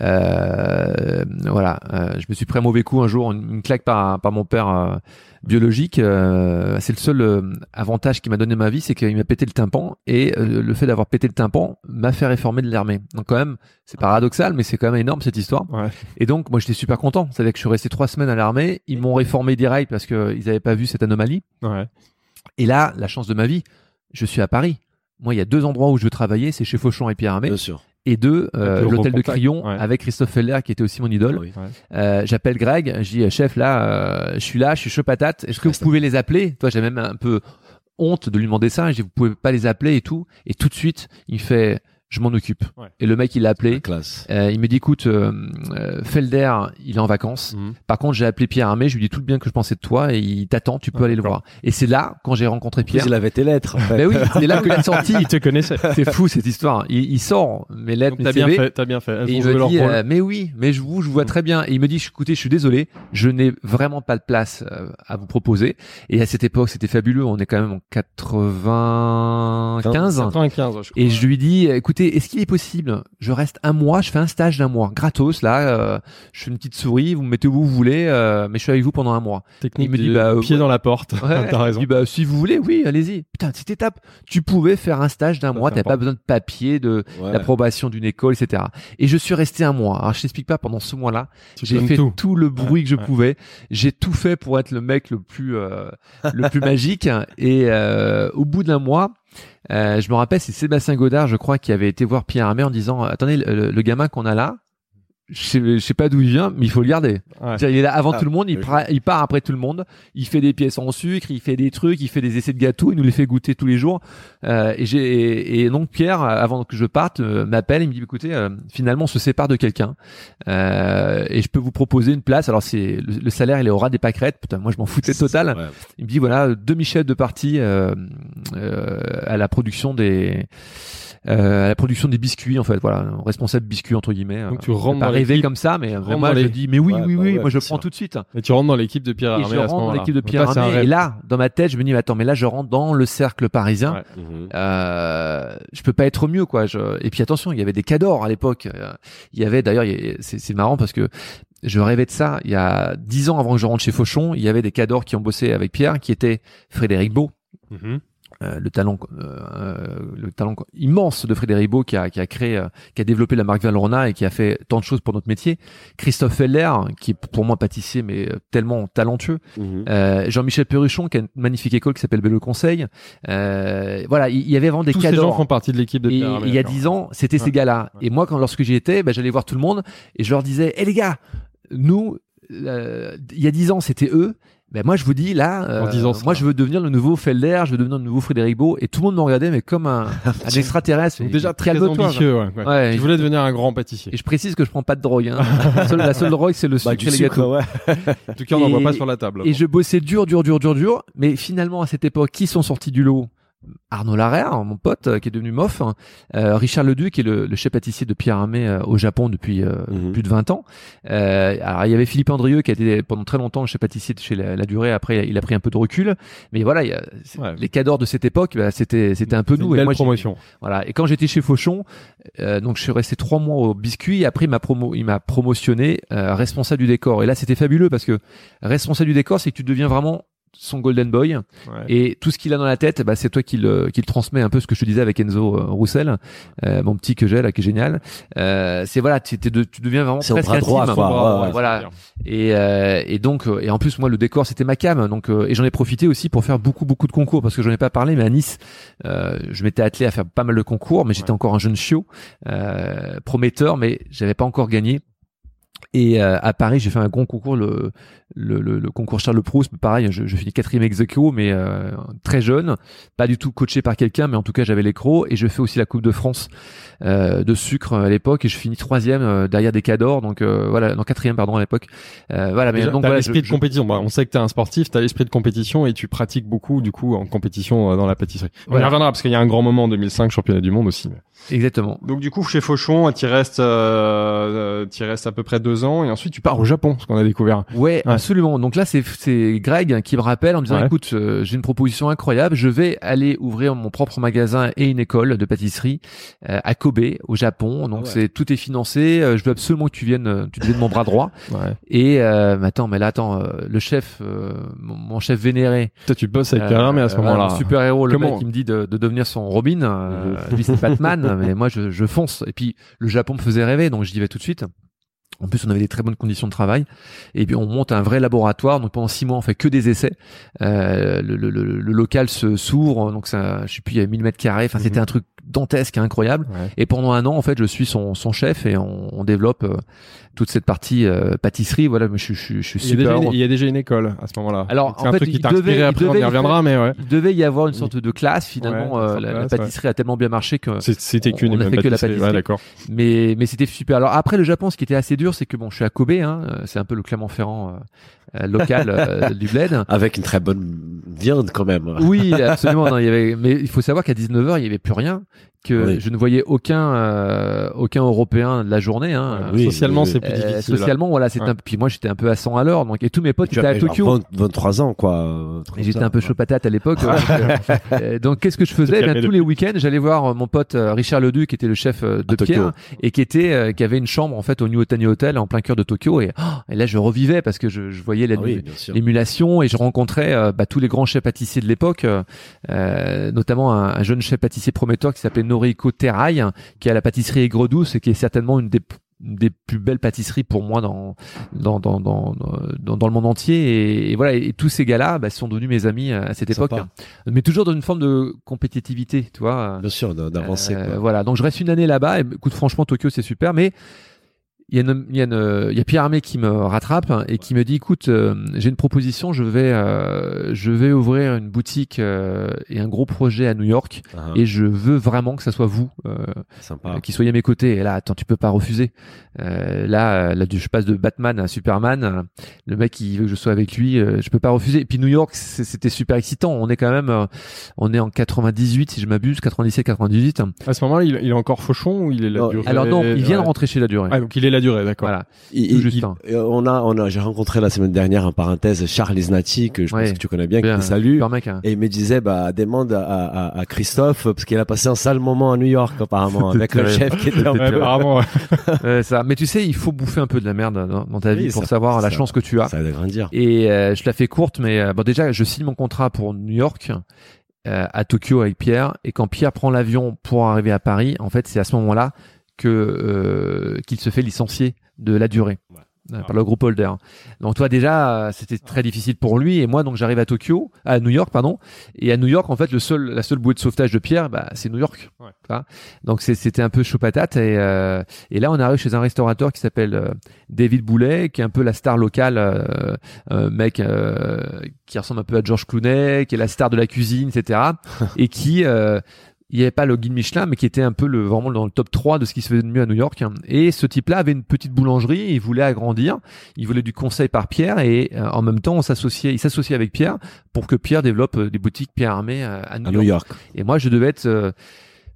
Euh, voilà, euh, je me suis pris un mauvais coup un jour, une, une claque par, par mon père euh, biologique. Euh, c'est le seul euh, avantage qui m'a donné ma vie, c'est qu'il m'a pété le tympan. Et euh, le fait d'avoir pété le tympan m'a fait réformer de l'armée. Donc quand même, c'est paradoxal, mais c'est quand même énorme cette histoire. Ouais. Et donc, moi, j'étais super content. C'est-à-dire que je suis resté trois semaines à l'armée. Ils m'ont réformé direct parce qu'ils n'avaient pas vu cette anomalie. Ouais. Et là, la chance de ma vie, je suis à Paris. Moi, il y a deux endroits où je veux travailler, c'est chez Fauchon et Pierre Armé, Bien sûr. et deux, euh, l'hôtel de Crillon ouais. avec Christophe Feller qui était aussi mon idole. Oui. Euh, J'appelle Greg, je dis chef là, euh, je suis là, je suis chaud patate. Est-ce que vous pouvez les appeler? Toi, j'ai même un peu honte de lui demander ça. Je dis vous pouvez pas les appeler et tout. Et tout de suite, il fait je m'en occupe. Ouais. Et le mec, il l'a appelé. Classe. Euh, il me dit écoute, euh, euh, Felder, il est en vacances. Mhm. Par contre, j'ai appelé Pierre Armé, je lui dis tout le bien que je pensais de toi et il t'attend, tu peux Ah, aller le voir. Et c'est là, quand j'ai rencontré plus, Pierre. il avait tes lettres. en fait. Ben oui, c'est là que il a sorti. Il te connaissait. C'est fou cette histoire. Il, il sort mes lettres, Donc, mes bien fait. T'as bien fait. Et il me dit, euh, mais oui, mais je vous, je vous vois très bien. Et il me dit, écoutez, je suis désolé, je n'ai vraiment pas de place euh, à vous proposer. Et à cette époque, c'était fabuleux. On est quand même en 95. 95, je crois. Et je lui dis, écoutez, est-ce qu'il est possible Je reste un mois, je fais un stage d'un mois, gratos. Là, euh, je fais une petite souris, vous me mettez où vous voulez, euh, mais je suis avec vous pendant un mois. Technique il me dit, du bah, pied ouais. dans la porte. Ouais. T'as raison. Il dit, bah, si vous voulez, oui, allez-y. Putain, cette étape, tu pouvais faire un stage d'un mois, t'avais pas besoin de papier, de Ouais. l'approbation d'une école, etc. Et je suis resté un mois. Alors, je t'explique pas, pendant ce mois-là, j'ai fait tout. tout. le bruit que je ouais. pouvais. J'ai tout fait pour être le mec le plus, euh, le plus magique. Et euh, au bout d'un mois, euh, je me rappelle, c'est Sébastien Godard, je crois, qui avait été voir Pierre Armé en disant "Attendez, le, le gamin qu'on a là, je sais, je sais pas d'où il vient, mais il faut le garder. Ouais. Il est là avant Ah, tout le monde, il, oui. pra- il part après tout le monde, il fait des pièces en sucre, il fait des trucs, il fait des essais de gâteaux, il nous les fait goûter tous les jours. Euh, et, j'ai, et donc Pierre, avant que je parte, euh, m'appelle, il me dit écoutez, euh, finalement on se sépare de quelqu'un euh, et je peux vous proposer une place. Alors c'est le, le salaire, il est au ras des pâquerettes. Putain, moi je m'en foutais total. Ouais. Il me dit voilà demi-chef de partie euh, euh, à la production des euh, à la production des biscuits en fait voilà responsable biscuits entre guillemets Donc tu l'équipe. comme ça mais vraiment dans je les- dis mais oui Ouais, oui bah oui ouais, moi je prends sûr. tout de suite Et tu rentres dans l'équipe de Pierre et Armé je à ce rentre dans l'équipe de Pierre Armé et rêve. là dans ma tête je me dis mais attends mais là je rentre dans le cercle parisien Ouais. Mhm. euh, je peux pas être mieux quoi. Je... Et puis attention, il y avait des cadors à l'époque. Il y avait d'ailleurs, a- c'est marrant parce que je rêvais de ça. Il y a dix ans avant que je rentre chez Fauchon, il y avait des cadors qui ont bossé avec Pierre, qui étaient Frédéric Beau, Mhm. Euh, le talent, euh, euh, le talent immense de Frédéric Beau qui a, qui a créé, euh, qui a développé la marque Valrhona et qui a fait tant de choses pour notre métier. Christophe Feller, qui est pour moi pâtissier mais euh, tellement talentueux. Mhm. Euh, Jean-Michel Perruchon qui a une magnifique école qui s'appelle Belle Conseil. Euh, voilà, il y avait vraiment des Tous ces cadors. gens font partie de l'équipe de Et il y a dix ans, c'était Ouais. ces gars-là. Ouais. Et moi, quand lorsque j'y étais, bah, j'allais voir tout le monde et je leur disais, hé les gars, nous, euh, il y a dix ans, c'était eux. Ben moi, je vous dis là, euh, Dans 10 ans, c'est moi, je veux devenir le nouveau Felder, je veux devenir le nouveau Frédéric Beau. Et tout le monde me regardait, mais comme un, un extraterrestre. Déjà très ambitieux. Ouais, ouais. Ouais, Tu voulais devenir un grand pâtissier. Et je précise que je prends pas de drogue. Hein. la, seule, la seule drogue, c'est le sucre Bah, et les sucre, gâteaux. ouais. En tout cas, on n'en voit pas sur la table. Et je bossais dur, dur, dur, dur, dur. Mais finalement, à cette époque, qui sont sortis du lot? Arnaud Larère, mon pote, euh, qui est devenu mof. hein. Euh, Richard Leduc, qui est le, le chef pâtissier de Pierre Armé euh, au Japon depuis euh, Mhm. plus de 20 ans. Euh, alors, il y avait Philippe Andrieux, qui a été pendant très longtemps le chef pâtissier de chez la, la durée. Après, il a pris un peu de recul. Mais voilà, il y a, Ouais. les cadors de cette époque, bah, c'était c'était un peu nous. une Et belle moi, j'ai- promotion. voilà. Et quand j'étais chez Fauchon, euh, donc je suis resté trois mois au biscuit. Et après, il m'a promo, il m'a promotionné euh, responsable du décor. Et là, c'était fabuleux parce que responsable du décor, c'est que tu deviens vraiment son golden boy Ouais. et tout ce qu'il a dans la tête bah c'est toi qui le qui le transmet un peu ce que je te disais avec Enzo euh, Roussel euh, mon petit que j'ai là qui est génial euh, c'est voilà tu, de- tu deviens vraiment presque bras droit, intime. quoi. Bras, ouais, ouais. voilà. et euh, et donc euh, et en plus moi le décor c'était ma cam donc euh, et j'en ai profité aussi pour faire beaucoup beaucoup de concours parce que j'en ai pas parlé mais à Nice euh, je m'étais attelé à faire pas mal de concours mais j'étais Ouais. encore un jeune chiot euh, prometteur mais j'avais pas encore gagné et euh, à Paris, j'ai fait un grand concours, le, le, le, le concours Charles Proust. Pareil, je, je finis quatrième ex aequo, mais euh, très jeune, pas du tout coaché par quelqu'un, mais en tout cas j'avais l'écro. Et je fais aussi la Coupe de France euh, de sucre à l'époque, et je finis troisième euh, derrière des cadors, donc euh, voilà, non quatrième pardon à l'époque. Euh, voilà, mais Déjà, donc voilà, l'esprit je- de je- compétition. Bah, on sait que t'es un sportif, t'as l'esprit de compétition et tu pratiques beaucoup du coup en compétition euh, dans la pâtisserie. On y reviendra parce qu'il y a un grand moment en 2005 championnat du monde aussi. mais- exactement. Donc du coup chez Fauchon, t'y restes, euh, t'y restes à peu près deux ans et ensuite tu pars au Japon, ce qu'on a découvert. Ouais, Ouais. absolument. Donc là, c'est c'est Greg qui me rappelle en me disant Ouais. écoute, euh, j'ai une proposition incroyable. Je vais aller ouvrir mon propre magasin et une école de pâtisserie euh, à Kobe, au Japon. Donc Ah ouais. c'est tout est financé. Euh, je veux absolument que tu viennes, euh, tu deviennes mon bras droit. Ouais. Et euh, mais attends, mais là attends, euh, le chef, euh, mon, mon chef vénéré, Toi tu bosses avec euh, Pierre Hermé à ce moment-là. super héros, le Comment mec qui me dit de, de devenir son Robin. euh, lui c'est Batman, mais moi je, je fonce. Et puis le Japon me faisait rêver, donc j'y vais tout de suite. En plus, on avait des très bonnes conditions de travail. Et puis, on monte un vrai laboratoire. Donc, pendant six mois, on fait que des essais. Euh, le, le, le, le local se s'ouvre. Donc, ça, je sais plus, il y a 1000 mètres carrés. Enfin, c'était Mhm. un truc dantesque, incroyable. Ouais. Et pendant un an, en fait, je suis son, son chef et on, on développe euh, toute cette partie euh, pâtisserie. Voilà, mais je, je, je suis Il super. une, il y a déjà une école à ce moment-là. Alors, c'est en un fait, truc qui t'a inspiré après, on devait y y reviendra, mais ouais. Il devait y avoir une sorte de classe. Finalement, Ouais, euh, la, la place, ouais. pâtisserie a tellement bien marché que C'était qu'une fait que la pâtisserie. d'accord. mais mais c'était super. Alors après le Japon, ce qui était assez dur, c'est que bon, je suis à Kobe, hein, euh, c'est un peu le Clermont-Ferrand euh, euh, local euh, du bled. Avec une très bonne viande quand même. Oui, absolument. non, il y avait, mais il faut savoir qu'à 19h, il y avait plus rien, que Oui. je ne voyais aucun euh, aucun Européen de la journée. Hein. Oui, Socialement, oui, c'est plus Euh, difficile. là. socialement, voilà, c'était Ouais. un. Puis moi, j'étais un peu à 100 à l'heure, donc et tous mes potes étaient à Tokyo. 20 23 ans, quoi. euh, j'étais un peu chaud patate à l'époque. donc, euh, donc, qu'est-ce que je faisais? Bien, Tous les week-ends, j'allais voir mon pote euh, Richard Leduc, qui était le chef euh, de À Tokyo. Pierre, et qui était, euh, qui avait une chambre en fait au New Otani Hotel en plein cœur de Tokyo. Et, oh, et là, je revivais parce que je, je voyais Ah oui, l'émulation et je rencontrais euh, bah, tous les grands chefs pâtissiers de l'époque, euh, euh, notamment un, un jeune chef pâtissier prometteur qui s'appelait Noriko Terrail, qui a la pâtisserie Aigre Douce et qui est certainement une des des plus belles pâtisseries pour moi dans dans dans dans dans, dans le monde entier. Et, et voilà et, tous ces gars-là bah, sont devenus mes amis à cette époque. Mais toujours dans une forme de compétitivité tu vois. Bien sûr, d'avancer. euh, voilà, donc je reste une année là-bas. Et écoute, franchement, Tokyo, c'est super, mais il y a, une, il y, a une- il y a Pierre Armé qui me rattrape hein, et qui me dit, écoute, euh, j'ai une proposition, je vais, euh, je vais ouvrir une boutique euh, et un gros projet à New York, Ah, et je veux vraiment que ça soit vous euh, Sympa. euh, qui soyez à mes côtés. Et là, attends, tu peux pas refuser. Euh, là, là, je passe de Batman à Superman. Le mec, il veut que je sois avec lui. euh, je peux pas refuser. Et puis New York, c'était super excitant. On est quand même, euh, on est en 98 si je m'abuse, 97, 98. À ce moment-là, il, il est encore fauchon ou il est la Non, durée Alors non, il vient de rentrer chez la durée. Ah, donc il est la durée, d'accord. Voilà. Il- il- euh, on a, on a, j'ai rencontré la semaine dernière en parenthèse Charles Isnati que je Ouais. pense que tu connais bien, Bien, qui salue. mec. hein. Et il me disait, bah, demande à, à, à Christophe, parce qu'il a passé un sale moment à New York, apparemment, avec le chef qui était en Ouais, apparemment, ouais. Euh, ça. Mais tu sais, il faut bouffer un peu de la merde dans, dans ta Oui, vie pour ça- savoir la chance que tu as. Ça va grandir. Et euh, je la fais courte, mais euh, bon déjà, je signe mon contrat pour New York, euh, à Tokyo avec Pierre. Et quand Pierre prend l'avion pour arriver à Paris, en fait, c'est à ce moment-là que euh, qu'il se fait licencier de la durée. euh, par le groupe Holder. Donc toi déjà c'était très difficile pour lui et moi donc j'arrive à Tokyo, à New York pardon, et à New York en fait le seul la seule bouée de sauvetage de Pierre bah c'est New York. Ouais. Donc c'était un peu chaud patate et euh, et là on arrive chez un restaurateur qui s'appelle euh, David Boulet qui est un peu la star locale mec qui ressemble un peu à George Clooney, qui est la star de la cuisine etc. et qui il n'y avait pas le guide Michelin, mais qui était un peu le, vraiment dans le top 3 de ce qui se faisait de mieux à New York. Et ce type-là avait une petite boulangerie, il voulait agrandir, il voulait du conseil par Pierre, et euh, en même temps, on s'associait, il s'associait avec Pierre pour que Pierre développe euh, des boutiques Pierre Armé euh, à New, À York. New York. Et moi, je devais être euh,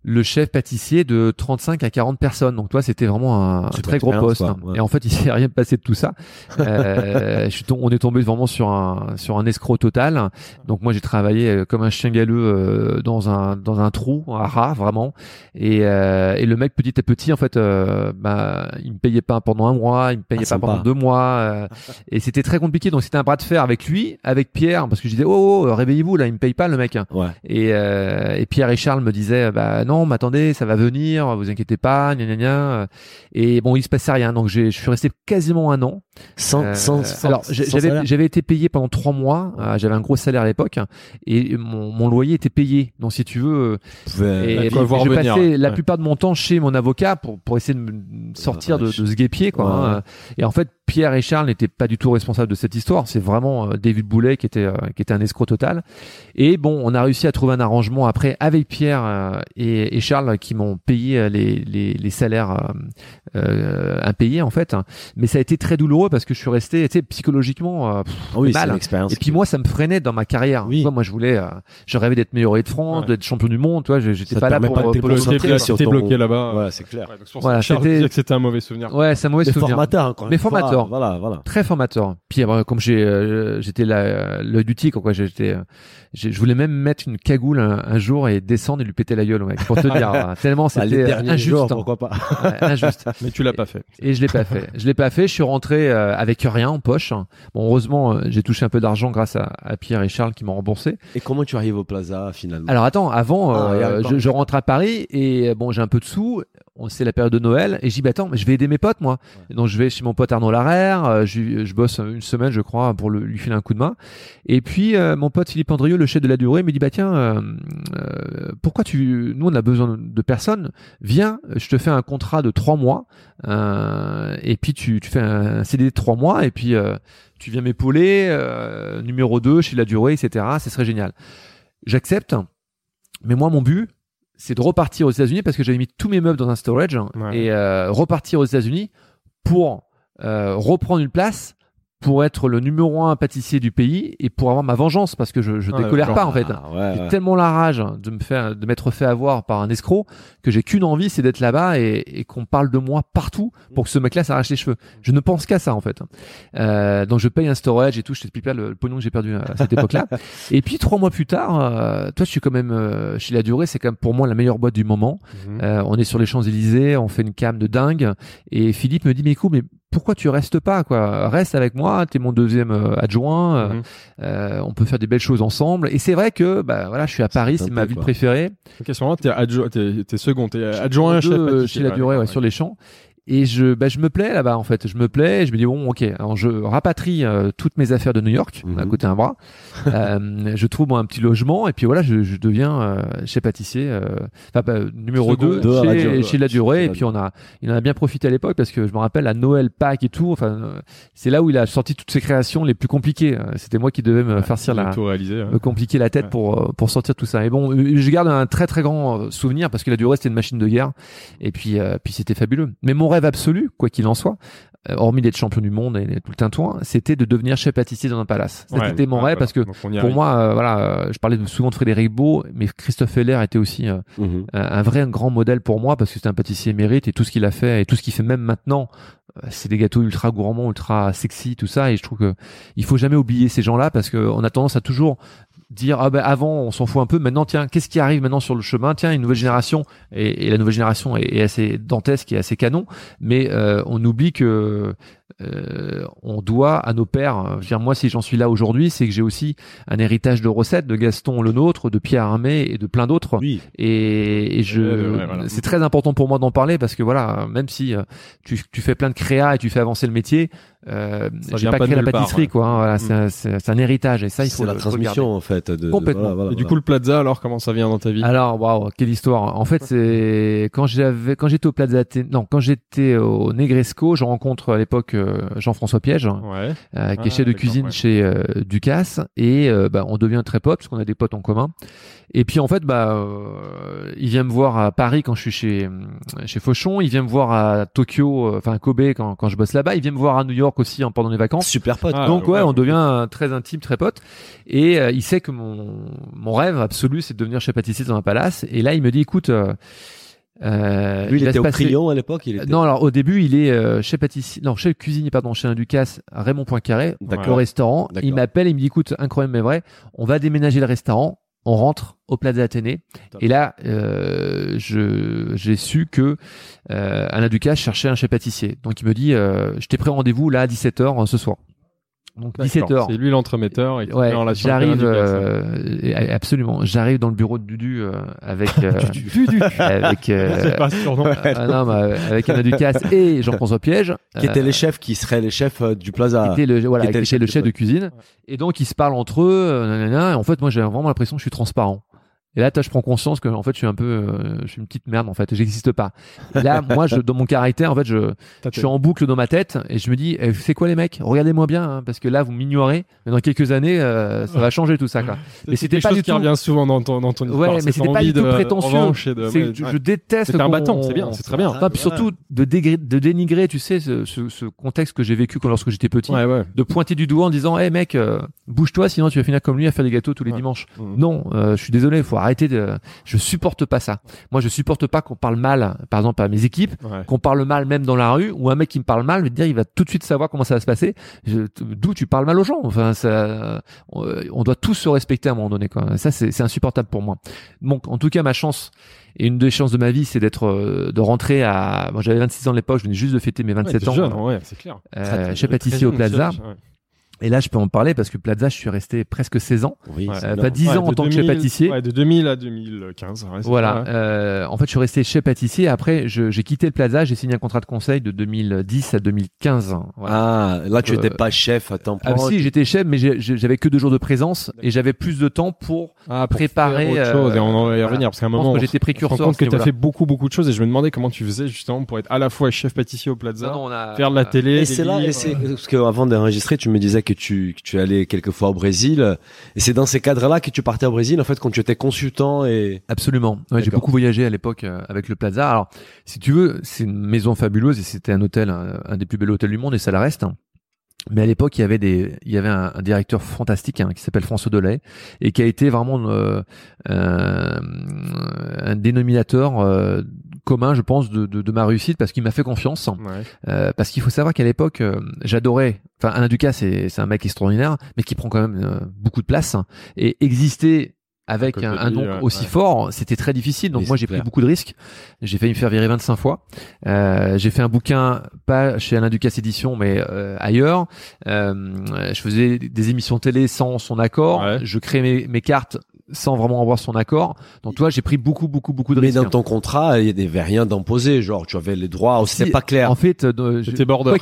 le chef pâtissier de 35 à 40 personnes. Donc toi, c'était vraiment un, très gros poste. quoi, ouais. Et en fait, il s'est rien passé de tout ça. Euh, je suis on est tombé vraiment sur un sur un escroc total. Donc moi, j'ai travaillé euh, comme un chien galeux euh, dans un dans un trou, un rat vraiment. Et, euh, et le mec, petit à petit, en fait, euh, bah, il me payait pas pendant un mois, il me payait Ah, pas sympa. pendant deux mois, euh, et c'était très compliqué. Donc c'était un bras de fer avec lui, avec Pierre, parce que je disais oh, oh réveillez-vous là, il me paye pas le mec. Ouais. Et, euh, et Pierre et Charles me disaient bah non, mais attendez, ça va venir, vous inquiétez pas, gna gna gna. Et bon, il se passait rien, donc je suis resté quasiment un an. Sans, Euh, sans, sans- alors j'avais été payé pendant trois mois, euh, j'avais un gros salaire à l'époque, et mon, mon loyer était payé. Donc si tu veux, et, la et quoi voir je venir, passais la ouais. plupart de mon temps chez mon avocat pour, pour essayer de me sortir de, de ce guépier. Quoi, Ouais, hein. Et en fait, Pierre et Charles n'étaient pas du tout responsables de cette histoire. C'est vraiment euh, David Boulet qui était, euh, qui était un escroc total. Et bon, on a réussi à trouver un arrangement après avec Pierre euh, et, et Charles qui m'ont payé euh, les, les, les salaires euh, euh, impayés en fait. Mais ça a été très douloureux parce que je suis resté, tu sais, psychologiquement, euh, pff, Ah oui, mal. c'est une expérience. et puis moi, ça me freinait dans ma carrière. Oui. Tu vois, moi, je voulais, euh, je rêvais d'être meilleur de France, Ouais. d'être champion du monde. Tu vois, je- j'étais pas là pour, pas ton- bloqué là-bas. Ouais, c'est clair. Ouais, donc Voilà, Charles que c'était un mauvais souvenir. Ouais, c'est un mauvais Mais souvenir. formateur, encore Mais formateur. Voilà, voilà. Très formateur. Puis euh, comme j'ai, euh, j'étais là, l'œil du tigre, quoi. J'étais, je voulais même mettre une cagoule un, un jour et descendre et lui péter la gueule. Pour te dire, euh, tellement Bah, les c'était euh, derniers injuste. jours, hein. pourquoi pas. Ouais, injuste. Mais tu l'as pas fait. Et je l'ai pas fait. Je l'ai pas fait. Je suis rentré euh, avec rien en poche. Bon, heureusement, euh, j'ai touché un peu d'argent grâce à, à Pierre et Charles qui m'ont remboursé. Et comment tu arrives au Plaza finalement? Alors attends, avant, Ah, euh, je, je rentre à Paris et bon, j'ai un peu de sous. On c'est la période de Noël et je dis bah attends, mais je vais aider mes potes moi. Donc je vais chez mon pote Arnaud Larère, euh, je, je bosse une semaine je crois pour le- lui filer un coup de main. Et puis euh, mon pote Philippe Andrieux, le chef de la durée, me dit bah tiens, euh, euh, pourquoi tu, nous on a besoin de personnes, viens, je te fais un contrat de trois mois euh, et puis tu, tu fais un CD de trois mois et puis euh, tu viens m'épauler, euh, numéro 2 chez la durée, etc. Ce serait génial. J'accepte. Mais moi, mon but, c'est de repartir aux États-Unis parce que j'avais mis tous mes meubles dans un storage Ouais. et euh, repartir aux États-Unis pour euh, reprendre une place pour être le numéro un pâtissier du pays et pour avoir ma vengeance parce que je, je Ah, décolère pas en fait. Ah, ouais, J'ai ouais. tellement la rage de me faire, de m'être fait avoir par un escroc que j'ai qu'une envie, c'est d'être là-bas et, et qu'on parle de moi partout pour que ce mec-là s'arrache les cheveux. Je ne pense qu'à ça en fait. Euh, donc je paye un storage et tout. Je t'explique pas le, le pognon que j'ai perdu à cette époque-là. et puis trois mois plus tard, euh, toi, je suis quand même euh, chez la durée. C'est quand même pour moi la meilleure boîte du moment. Mhm. Euh, on est sur les Champs Élysées, on fait une cam de dingue. Et Philippe me dit mais écoute, mais pourquoi tu restes pas quoi? Reste avec moi, t'es mon deuxième euh, adjoint. euh, Mhm. euh, on peut faire des belles choses ensemble. Et c'est vrai que bah voilà, je suis à Paris, c'est ma ville quoi. préférée. Ok, sur t'es adjoint, t'es, t'es second, t'es adjoint chef pâtissier, chez la ouais, durée, ouais, sur les champs. Et je, bah, je me plais là-bas en fait. Je me plais. Et je me dis bon, ok. Alors je rapatrie euh, toutes mes affaires de New York Mhm. à côté un bras. Euh, je trouve moi, un petit logement et puis voilà, je, je deviens euh, chez pâtissier, euh, enfin bah, numéro Second, 2 deux à la chez, durée, chez la ouais. durée. Chez Et la puis on a, il en a bien profité à l'époque parce que je me rappelle à Noël, Pâques et tout. Enfin, euh, c'est là où il a sorti toutes ses créations les plus compliquées. Euh, C'était moi qui devais me farcir J'ai la, tout réalisé. ouais. me compliquer la tête Ouais. pour euh, pour sortir tout ça. Et bon, je garde un très très grand souvenir parce que la durée c'était une machine de guerre et puis euh, puis c'était fabuleux. Mais mon rêve absolu, quoi qu'il en soit, euh, hormis d'être champion du monde et tout le tintouin, c'était de devenir chef pâtissier dans un palace. Ouais, C'était mon rêve parce que pour arrive. moi, euh, voilà, euh, je parlais souvent de Frédéric Beau, mais Christophe Heller était aussi euh, Mhm. un, un vrai un grand modèle pour moi parce que c'est un pâtissier mérite et tout ce qu'il a fait et tout ce qu'il fait même maintenant c'est des gâteaux ultra gourmands ultra sexy tout ça et je trouve que il faut jamais oublier ces gens là parce que on a tendance à toujours dire ah ben avant on s'en fout un peu maintenant tiens qu'est-ce qui arrive maintenant sur le chemin? Tiens une nouvelle génération et, la nouvelle génération est, est assez dantesque et assez canon mais euh, on oublie que euh, on doit à nos pères. euh, Je veux dire, moi, si j'en suis là aujourd'hui, c'est que j'ai aussi un héritage de recettes de Gaston le nôtre, de Pierre Armé et de plein d'autres. Oui. Et, et je, Ouais, ouais, voilà. c'est très important pour moi d'en parler parce que voilà, même si euh, tu, tu fais plein de créa et tu fais avancer le métier, euh, j'ai pas pas créé la part, pâtisserie quoi. hein, voilà, Mm. c'est un- c'est c'est un héritage et ça il faut C'est la le- transmission en fait. De, de- Complètement. voilà, voilà, Et du coup, le Plaza, alors, comment ça vient dans ta vie? Alors, waouh, quelle histoire. En fait, c'est quand j'avais, quand j'étais au Plaza non, quand j'étais au Negresco, je rencontre à l'époque Jean-François Piège, Ouais. euh, qui Ah, est chef de cuisine ouais. chez euh, Ducasse, et euh, bah, on devient très potes parce qu'on a des potes en commun. Et puis en fait, bah, euh, il vient me voir à Paris quand je suis chez chez Fauchon, il vient me voir à Tokyo, euh, enfin à Kobe quand quand je bosse là-bas, il vient me voir à New York aussi en, pendant les vacances. Super pote. Ah, Donc ouais, ouais. on devient euh, très intime, très pote. Et euh, il sait que mon mon rêve absolu, c'est de devenir chef pâtissier dans un palace. Et là, il me dit, écoute, euh, Lui, il était au passer- à l'époque. Il était... Non, alors au début, il est euh, chef pâtissier, non chef cuisinier pardon, chez un Ducasse, à Raymond Poincaré, au restaurant. Il m'appelle, il me dit, écoute, incroyable mais vrai, on va déménager le restaurant. on rentre au Plaza Athénée. Top. Et là, euh, je j'ai su que euh, Alain Ducasse cherchait un chef pâtissier. Donc il me dit, euh, je t'ai pris rendez-vous là à 17h ce soir. Donc 17h. C'est lui l'entremetteur et qui Ouais, j'arrive euh, absolument. J'arrive dans le bureau de Dudu euh, avec euh, avec euh, pas ce surnom. ah non, mais avec Alain Ducasse et Jean-François Piège, Qui étaient euh, les chefs, qui seraient les chefs euh, du qui Plaza. était le voilà, qui était qui était le chef de de cuisine. Et donc ils se parlent entre eux. euh, nanana, et en fait, moi j'ai vraiment l'impression que je suis transparent. Et là, toi, je prends conscience que en fait, je suis un peu, euh, je suis une petite merde en fait, j'existe pas. Et là, moi, je, dans mon caractère, en fait, je, je suis en boucle dans ma tête et je me dis, eh, c'est quoi les mecs? Regardez-moi bien, hein, parce que là, vous m'ignorez. Mais dans quelques années, euh, ça va changer tout ça. Quoi. C'est mais c'était pas chose du qui tout- revient souvent dans ton, dans ton histoire. Ouais, mais c'était pas du tout de prétentieux. de- C'est- ouais, je, déteste. C'était un bâton, c'est bien, c'est très bien. Ah, puis surtout de, dégré- de dénigrer, tu sais, ce, ce, ce contexte que j'ai vécu quand lorsque j'étais petit, Ouais, ouais. de pointer du doigt en disant, hé mec, euh, bouge-toi, sinon tu vas finir comme lui à faire des gâteaux tous les dimanches. Mhm. Non, euh, je suis désolé, faut arrêter de. Je supporte pas ça. Moi, je supporte pas qu'on parle mal, par exemple, à mes équipes, Ouais. qu'on parle mal même dans la rue, ou un mec qui me parle mal, je vais te dire, il va tout de suite savoir comment ça va se passer. D'où tu parles mal aux gens. Enfin, ça, on, on doit tous se respecter à un moment donné. Quoi. Ça, c'est insupportable pour moi. Donc, en tout cas, ma chance. Et une des chances de ma vie, c'est d'être, euh, de rentrer à. Bon, j'avais 26 ans à l'époque, je venais juste de fêter mes Ouais, 27 t'es ans. jeune, ouais, c'est clair. euh, chez pâtissier au Plaza. Et là, je peux en parler parce que Plaza, je suis resté presque 16 ans. Oui, Euh, pas 10 Ouais, ans en tant que chef 2000 pâtissier. Ouais, de 2000 à 2015. ouais, Voilà. Euh, en fait, je suis resté chef pâtissier. Après, je- j'ai quitté le Plaza. J'ai signé un contrat de conseil de 2010 à 2015. Voilà. Ah, là, tu Euh, étais pas chef à temps Ah, plein. si, j'étais chef, mais j'avais que deux jours de présence et j'avais plus de temps pour. Ah, pour préparer, faire autre euh, chose, et on en va y voilà. revenir parce qu'à un Je moment j'étais précurseur. compte à ce que tu as fait beaucoup beaucoup de choses et je me demandais comment tu faisais justement pour être à la fois chef pâtissier au Plaza, Non, non, on a- faire de la télé, Et c'est là, parce qu'avant d'enregistrer, tu me disais que tu que tu allais quelquefois au Brésil, et c'est dans ces cadres-là que tu partais au Brésil, en fait, quand tu étais consultant et Absolument. Ouais, j'ai beaucoup voyagé à l'époque euh, avec le Plaza. Alors, si tu veux, c'est une maison fabuleuse et c'était un hôtel, un, un des plus bels hôtels du monde et ça la reste. Mais à l'époque, il y avait des, il y avait un, un directeur fantastique hein, qui s'appelle François Delay et qui a été vraiment euh, un, un dénominateur euh, commun, je pense, de, de, de ma réussite parce qu'il m'a fait confiance. Ouais. Euh, parce qu'il faut savoir qu'à l'époque, euh, j'adorais. Enfin, Alain Ducasse, c'est c'est un mec extraordinaire, mais qui prend quand même euh, beaucoup de place et exister avec un, nom aussi ouais. fort, c'était très difficile. Donc Oui, moi, j'ai pris beaucoup de risques. J'ai failli me faire virer 25 fois. Euh, j'ai fait un bouquin, pas chez Alain Ducasse Édition, mais euh, ailleurs. Euh, je faisais des émissions télé sans son accord. Ouais. Je créais mes, mes cartes sans vraiment avoir son accord. Donc toi, j'ai pris beaucoup, beaucoup, beaucoup de mais risques. dans ton contrat, il y avait rien d'imposé, genre tu avais les droits, Si, c'était pas clair. En fait, euh, je- border. Quoi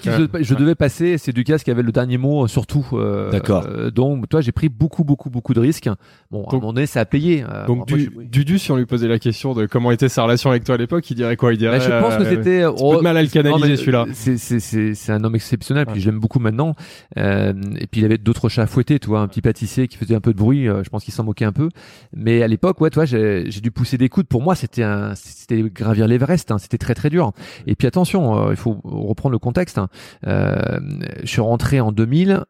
devais passer, c'est Ducasse qui avait le dernier mot euh, surtout. euh, D'accord. euh, donc, toi, j'ai pris beaucoup, beaucoup, beaucoup de risques. Bon, à un Donc- moment donné, ça a payé. euh, Donc du, je- Dudu, si on lui posait la question de comment était sa relation avec toi à l'époque, il dirait quoi? Il dirait. Bah, je pense que c'était. de mal à le canaliser, mais, celui-là. C'est c'est c'est c'est un homme exceptionnel. Puis Ouais. je l'aime beaucoup maintenant. Euh, et puis il avait d'autres chats à fouetter, tu vois, un petit pâtissier qui faisait un peu de bruit. euh, je pense qu'il s'en moquait un peu. Mais à l'époque, ouais, toi, j'ai dû pousser des coudes. Pour moi, c'était gravir l'Everest. Hein, c'était très très dur. Et puis attention, euh, il faut reprendre le contexte. hein. Euh, je suis rentré en 2000.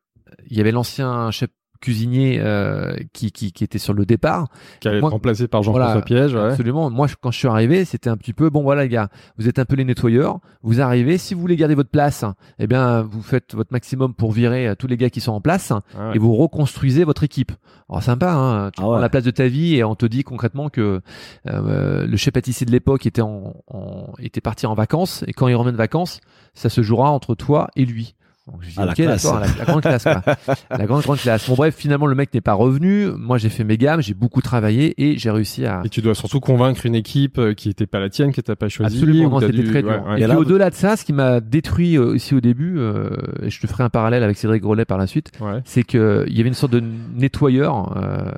Il y avait l'ancien chef cuisinier euh, qui, qui qui était sur le départ. qui allait être remplacé par Jean-François Voilà, Piège. Ouais. Absolument. Moi, je- quand je suis arrivé, c'était un petit peu bon. Voilà, les gars, vous êtes un peu les nettoyeurs. Vous arrivez. Si vous voulez garder votre place, eh bien, vous faites votre maximum pour virer euh, tous les gars qui sont en place Ah ouais. et vous reconstruisez votre équipe. Alors sympa, hein. Tu Ah prends ouais. la place de ta vie et on te dit concrètement que euh, le chef pâtissier de l'époque était en, en- était parti en vacances et quand il revient de vacances, ça se jouera entre toi et lui. Donc, Ah, la ok, classe. la, la grande classe, quoi. la grande, grande classe. Bon, bref, finalement, le mec n'est pas revenu. Moi, j'ai fait mes gammes, j'ai beaucoup travaillé et j'ai réussi à, Et tu dois surtout convaincre une équipe euh, qui était pas la tienne, que t'as pas choisie. Absolument, c'était dû- très dur. ouais, ouais. Et, Et là, au-delà de ça, ce qui m'a détruit euh, aussi au début, euh, et je te ferai un parallèle avec Cédric Grolet par la suite, Ouais. c'est que il y avait une sorte de nettoyeur, euh,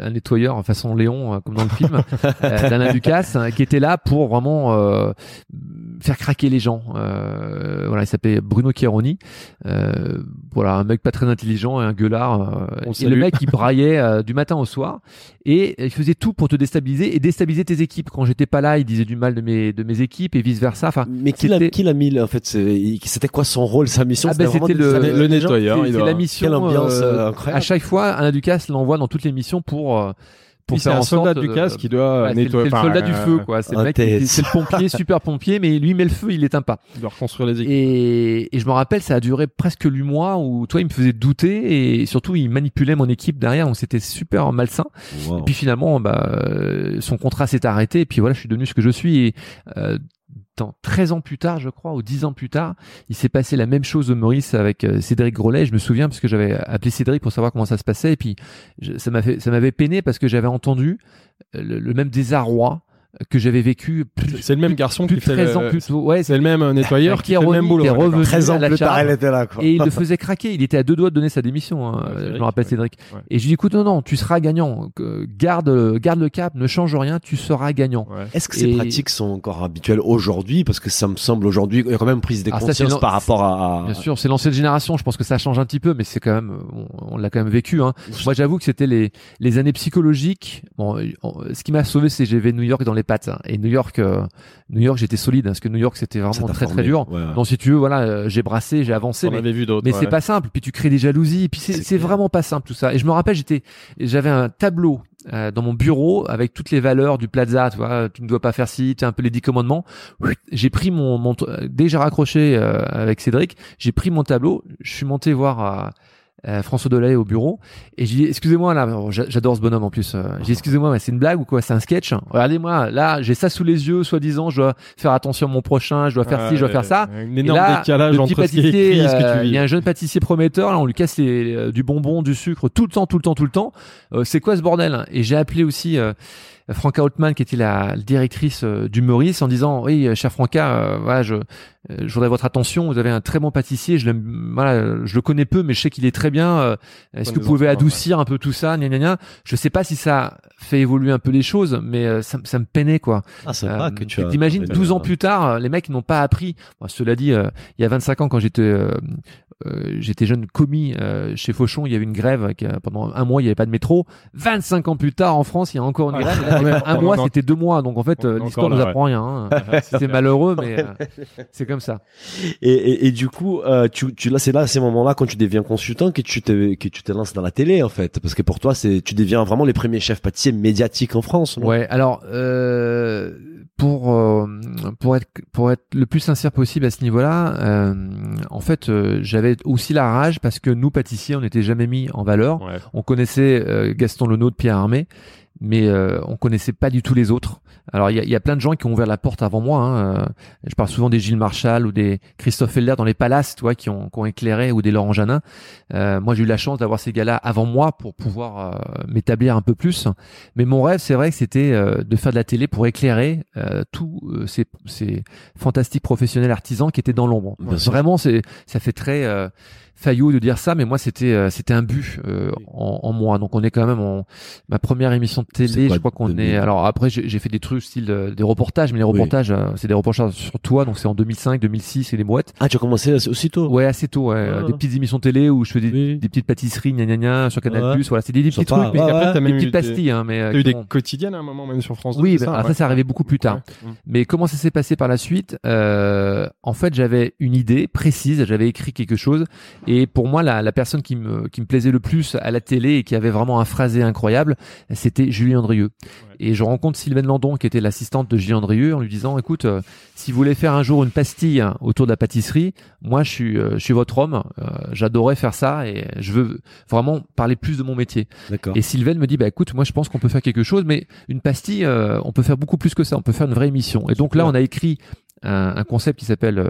un nettoyeur façon Léon, euh, comme dans le film, euh, d'Alain Ducasse, hein, qui était là pour vraiment euh, faire craquer les gens. Euh, voilà, il s'appelait Bruno Chiaroni. Euh, voilà, un mec pas très intelligent et un gueulard. euh, On le et le mec, il braillait euh, du matin au soir et il faisait tout pour te déstabiliser et déstabiliser tes équipes. Quand j'étais pas là, il disait du mal de mes de mes équipes et vice versa. Enfin, Mais qui l'a qui l'a mis là, en fait? C'était quoi son rôle, sa mission? Ah ben, c'était de le- le gens? nettoyeur. c'est la mission. Quelle ambiance euh, euh, à incroyable. chaque fois, Alain Ducasse l'envoie dans toutes les missions pour euh, pour c'est faire un en sorte soldat du casse qui doit Ouais, nettoyer. c'est le soldat du euh, feu, quoi. C'est le un mec, c'est le pompier, super pompier, mais lui met le feu, il l'éteint pas. Il doit reconstruire les équipes. Et, et je me rappelle, ça a duré presque huit mois où toi, il me faisait douter et surtout, il manipulait mon équipe derrière, donc c'était super malsain. Wow. Et puis finalement, bah, euh, son contrat s'est arrêté et puis voilà, je suis devenu ce que je suis. Et, euh, dans 13 ans plus tard, je crois, ou 10 ans plus tard, il s'est passé la même chose au Maurice avec euh, Cédric Grolet. Je me souviens parce que j'avais appelé Cédric pour savoir comment ça se passait et puis ça m'avait peiné parce que j'avais entendu euh, le même désarroi que j'avais vécu plus, C'est le même garçon plus qui de fait 13 ans le- plus tôt. Ouais, C'est le même euh, nettoyeur qui est le même revenu- boulot. est revenu. 13 ans à la plus tard, elle était là, quoi. et il le faisait craquer. Il était à deux doigts de donner sa démission. hein. Ouais, je Cédric, me rappelle. Cédric. Ouais. Et je lui dis écoute non non, tu seras gagnant. Garde garde le cap, ne change rien, tu seras gagnant. Ouais. Est-ce que ces pratiques sont encore habituelles aujourd'hui? Parce que ça me semble aujourd'hui, il y a quand même prise de Ah, ça, conscience c'est par rapport à. Bien sûr, c'est l'ancienne génération. Je pense que ça change un petit peu, mais c'est quand même, on, on l'a quand même vécu. Hein. Moi, j'avoue que c'était les les années psychologiques. Bon, on- ce qui m'a sauvé, c'est que j'avais New York dans les pattes. Et New York, euh, New York, j'étais solide, hein, parce que New York, c'était vraiment très formé. très dur. Ouais, ouais. Donc, si tu veux, voilà, euh, j'ai brassé, j'ai avancé, On mais avait vu d'autres. Mais ouais. c'est pas simple. Puis tu crées des jalousies. Puis c'est vraiment pas simple tout ça. Et je me rappelle, j'étais, j'avais un tableau euh, dans mon bureau avec toutes les valeurs du plaza. Tu vois, tu ne dois pas faire ci. Tu as un peu les dix commandements. J'ai pris mon, mon euh, dès que j'ai raccroché euh, avec Cédric, j'ai pris mon tableau. Je suis monté voir. Euh, François Delay au bureau. Et j'ai dit excusez-moi là j'adore ce bonhomme en plus euh, j'ai dit excusez-moi mais c'est une blague ou quoi? C'est un sketch? Regardez-moi là j'ai ça sous les yeux soi-disant je dois faire attention à mon prochain je dois faire ci je dois faire ça. Un et énorme là, décalage le petit entre ce qui est pâtissier, écrit et ce que euh, il y a un jeune pâtissier prometteur, là, on lui casse les- du bonbon, du sucre tout le temps, tout le temps, tout le temps. Euh, c'est quoi ce bordel? Et j'ai appelé aussi euh, Franca Holtman, qui était la directrice euh, du Maurice, en disant oui, euh, cher Franca, euh, voilà, je, euh, je voudrais votre attention. Vous avez un très bon pâtissier. Je l'aime, voilà, je le connais peu, mais je sais qu'il est très bien. Euh, Est-ce que vous pouvez enfants, adoucir un peu tout ça gna, gna, gna? Je sais pas si ça fait évoluer un peu les choses, mais euh, ça, me- ça me peinait quoi. Ah, sympa Euh, que tu. T'imagines, 12 ans plus tard, euh, les mecs n'ont pas appris. Bon, cela dit, euh, il y a 25 ans, quand j'étais euh, euh, j'étais jeune commis euh, chez Fauchon, il y avait une grève qui, pendant un mois, il n'y avait pas de métro. 25 ans plus tard, en France, il y a encore une Ah, grève. Là, un mois, c'était deux mois. Donc en fait, euh, l'histoire là, nous ouais. apprend rien. hein. C'est malheureux, mais euh, c'est comme ça. Et, et, et du coup, euh, tu, tu là, c'est là, à ces moments-là, quand tu deviens consultant, que tu te, que tu te lances dans la télé, en fait, parce que pour toi, c'est, tu deviens vraiment les premiers chefs pâtissiers médiatiques en France. non? Ouais, alors euh, pour euh, pour être pour être le plus sincère possible à ce niveau-là, euh, en fait, euh, j'avais aussi la rage parce que nous pâtissiers, on n'était jamais mis en valeur. Ouais. On connaissait euh, Gaston Lenôtre, Pierre Armé, mais euh, on connaissait pas du tout les autres. Alors il y a, y a plein de gens qui ont ouvert la porte avant moi. Hein. euh, Je parle souvent des Gilles Marchal ou des Christophe Felder dans les palaces, tu vois, qui ont, qui ont éclairé ou des Laurent Janin. Euh, moi, j'ai eu la chance d'avoir ces gars-là avant moi pour pouvoir euh, m'établir un peu plus. Mais mon rêve, c'est vrai que c'était euh, de faire de la télé pour éclairer euh, tous ces, ces fantastiques professionnels artisans qui étaient dans l'ombre. Vraiment, c'est ça fait très faillot de dire ça, mais moi, c'était euh, c'était un but euh, en, en moi. Donc, on est quand même en ma première émission de C'est télé. je crois qu'on 2000? est. Alors après, j'ai fait des trucs style euh, des reportages, mais les reportages, euh, c'est des reportages sur toi. Donc, c'est en 2005, 2006 et les mouettes. Ah, tu as commencé aussitôt? Ouais, assez tôt. Ouais. Ah. Des petites émissions télé où je fais des, Oui. des petites pâtisseries, gna gna gna, sur Canal+. Ouais. Voilà, c'est des, des petits trucs, mais Ouais, Après, t'as des petites pastilles. Hein, mais euh, eu des quotidiennes à un moment, même sur France 2. Oui, c'est bah, ça, après ouais. ça arrivait beaucoup plus tard. Mm. Mais comment ça s'est passé par la suite? Euh, En fait, j'avais une idée précise, j'avais écrit quelque chose, et pour moi, la, la personne qui me, qui me plaisait le plus à la télé et qui avait vraiment un phrasé incroyable, c'était Julie Andrieux. Et je rencontre Sylvaine Landon, qui était l'assistante de Julie Andrieux, en lui disant, écoute, euh, si vous voulez faire un jour une pastille hein, autour de la pâtisserie, moi, je suis, euh, je suis votre homme, euh, j'adorais faire ça, et je veux vraiment parler plus de mon métier. D'accord. Et Sylvain me dit bah écoute moi je pense qu'on peut faire quelque chose mais une pastille on peut faire beaucoup plus que ça on peut faire une vraie émission et donc là on a écrit un, un concept qui s'appelle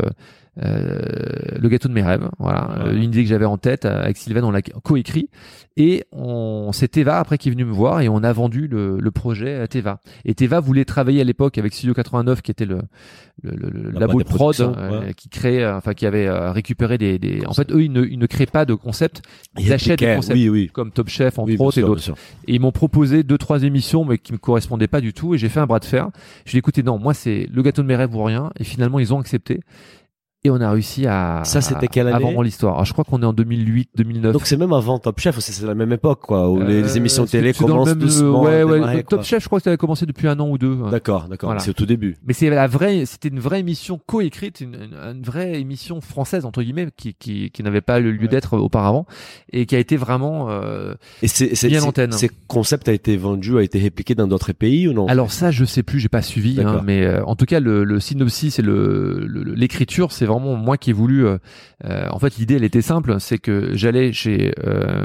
le gâteau de mes rêves voilà Euh, une idée que j'avais en tête euh, avec Sylvain on l'a coécrit et on c'est Teva après qui est venu me voir et on a vendu le, le projet à Teva et Teva voulait travailler à l'époque avec Studio 89 qui était le le, le, le La labo de prod euh, ouais. qui créait euh, enfin qui avait euh, récupéré des, des en fait eux ils ne, ils ne créent pas de concept ils achètent des concepts Oui, oui. comme Top Chef entre Oui, et d'autres et ils m'ont proposé deux trois émissions mais qui me correspondaient pas du tout et j'ai fait un bras de fer. Je lui ai dit écoutez non, moi c'est le gâteau de mes rêves ou rien et finalement ils ont accepté. Et on a réussi à Ça, c'était quelle année vendre l'histoire. Alors, je crois qu'on est en 2008, 2009. Donc c'est même avant Top Chef, c'est la même époque quoi, où les, les Euh, émissions télé commencent même, doucement. Ouais, ouais. démarrer, Top. Chef, je crois que ça avait commencé depuis un an ou deux. D'accord, d'accord. Voilà. C'est au tout début. Mais c'est la vraie, c'était une vraie émission coécrite, une, une, une vraie émission française entre guillemets, qui qui, qui n'avait pas le lieu Ouais. d'être auparavant et qui a été vraiment. euh, Et c'est Bien antenne. Ces concepts a été vendu, a été répliqué dans d'autres pays ou non? Alors ça, je sais plus, j'ai pas suivi, hein, mais euh, en tout cas, le, le synopsis et le le- l'écriture, c'est vraiment moi qui ai voulu. euh, euh, en fait, l'idée, elle était simple, c'est que j'allais chez euh,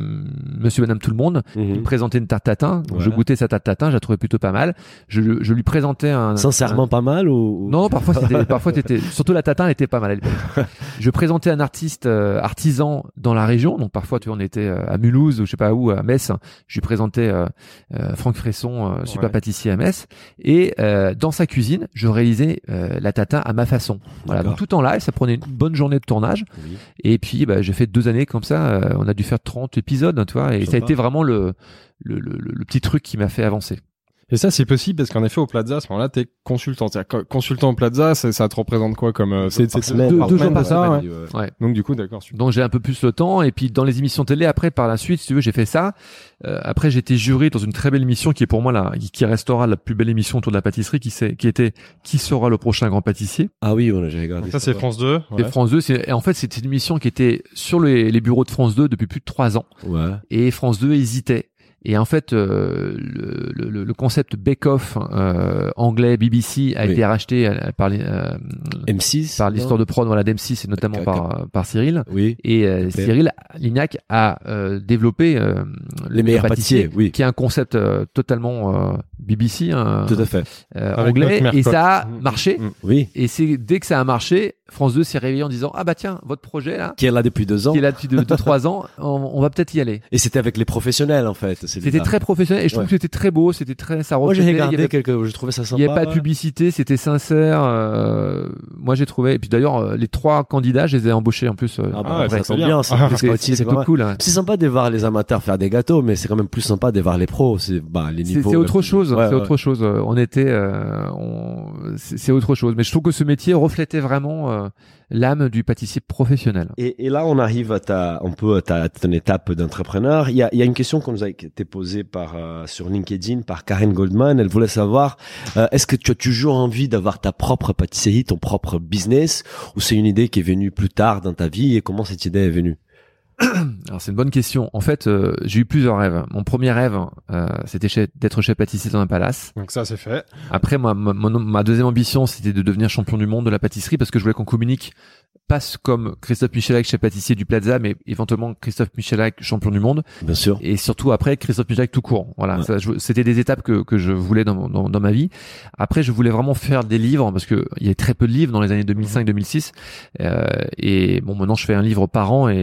Monsieur, Madame, tout le monde, il me Mhm. présentait une tarte tatin, donc Ouais. je goûtais sa tarte tatin, je la trouvais plutôt pas mal. Je, je lui présentais un Sincèrement pas mal ou Non, non, parfois c'était, parfois t'étais, surtout la tatin elle était pas mal. je présentais un artiste euh, artisan dans la région, donc parfois tu vois, on était euh, à Mulhouse ou je sais pas où, à Metz. Je lui présentais euh, Franck Fresson, euh, super Ouais. pâtissier à Metz, et euh, dans sa cuisine, je réalisais euh, la tatin à ma façon. Voilà, donc tout en live, ça prenait une bonne journée de tournage. Oui. Et puis, bah, j'ai fait deux années comme ça. euh, on a dû faire 30 épisodes, tu vois, et ça a été vraiment le, le, le, le petit truc qui m'a fait avancer. Et ça, c'est possible parce qu'en effet, au Plaza, à ce moment-là, t'es consultant. C'est-à-dire, consultant au Plaza, ça, ça te représente quoi comme euh, c'est c'est semaine, deux- deux semaine, jours par ça, semaine, ouais. Ouais. Donc du coup, d'accord. Donc j'ai un peu plus le temps et puis dans les émissions télé après par la suite si tu veux j'ai fait ça. Euh, après j'étais jury dans une très belle émission qui est pour moi la qui restera la plus belle émission autour de la pâtisserie qui c'est qui était qui sera le prochain grand pâtissier? Ah oui, a- j'ai regardé. Donc ça, c'est ouais. France 2. Et. France 2 c'est et en fait c'était une émission qui était sur les, les bureaux de France 2 depuis plus de trois ans Ouais. et France 2 hésitait. Et en fait, euh, le, le, le concept bake-off euh, anglais BBC a Oui. été racheté euh, par les, euh, M6 par l'histoire de prod voilà d'M6 et notamment par par Cyril. Oui. Et euh. Cyril Lignac a euh, développé euh, Les meilleurs pâtissiers, oui. qui est un concept euh, totalement euh, BBC hein, Tout à fait. euh, anglais, et ça a Mm. marché. Mm. Oui. Et c'est dès que ça a marché, France 2 s'est réveillé en disant ah bah tiens votre projet là Qui est là depuis deux ans. qui est là depuis 2-3 ans, on, on va peut-être y aller. Et c'était avec les professionnels en fait. C'était très professionnel et je trouve Ouais. que c'était très beau, c'était très ça Moi j'ai il regardé avait- quelques. J'ai trouvé ça il sympa. n'y avait pas de publicité, c'était sincère. euh, moi j'ai trouvé. Et puis d'ailleurs euh, les trois candidats, je les ai embauchés en plus. euh, Ah bah, Ah ouais, ça c'est bien. bien. ça. Parce c'est mal. cool. hein. C'est sympa de voir les amateurs faire des gâteaux, mais c'est quand même plus sympa de voir les pros. C'est bah les niveaux. c'est autre chose, Ouais, c'est ouais. autre chose. Euh, On était, euh, on- c'est c'est autre chose. Mais je trouve que ce métier reflétait vraiment euh, l'âme du pâtissier professionnel. Et, et là, on arrive à ta, un peu à ta, à ton étape d'entrepreneur. Il y a, y a une question qu'on nous a été posée par euh, sur LinkedIn par Karen Goldman. Elle voulait savoir euh, est-ce que tu as toujours envie d'avoir ta propre pâtisserie, ton propre business, ou c'est une idée qui est venue plus tard dans ta vie et comment cette idée est venue? Alors c'est une bonne question. En fait, euh, j'ai eu plusieurs rêves. Mon premier rêve, euh, c'était d'être chef pâtissier dans un palace. Donc ça, c'est fait. Après, moi, ma deuxième ambition, c'était de devenir champion du monde de la pâtisserie parce que je voulais qu'on communique pas comme Christophe Michelac, chef pâtissier du Plaza, mais éventuellement Christophe Michelac, champion du monde. Bien sûr. et surtout après Christophe Michelac tout court. Voilà, Ouais. C'était des étapes que, que je voulais dans, dans, dans ma vie. Après, je voulais vraiment faire des livres parce que il y avait très peu de livres dans les années 2005-2006. Euh, et bon, maintenant je fais un livre par an et,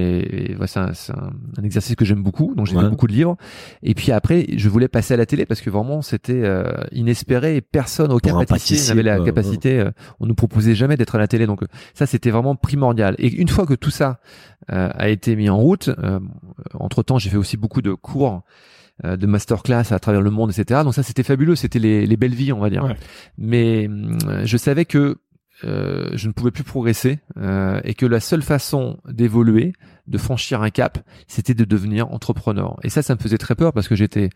et ouais, c'est un, un- un exercice que j'aime beaucoup. Donc j'ai Ouais. beaucoup de livres. Et puis après, je voulais passer à la télé parce que vraiment c'était euh, inespéré et personne, aucun pâtissier, n'avait la capacité. euh, on nous proposait jamais d'être à la télé. Donc ça, c'était vraiment primordial. Et une fois que tout ça euh, a été mis en route, entre temps, j'ai fait aussi beaucoup de cours euh, de masterclass à travers le monde, etc. Donc ça, c'était fabuleux. C'était les, les belles vies, on va dire. Ouais. Mais hum, je savais que euh, je ne pouvais plus progresser euh, et que la seule façon d'évoluer, de franchir un cap, c'était de devenir entrepreneur. Et ça, ça me faisait très peur parce que j'étais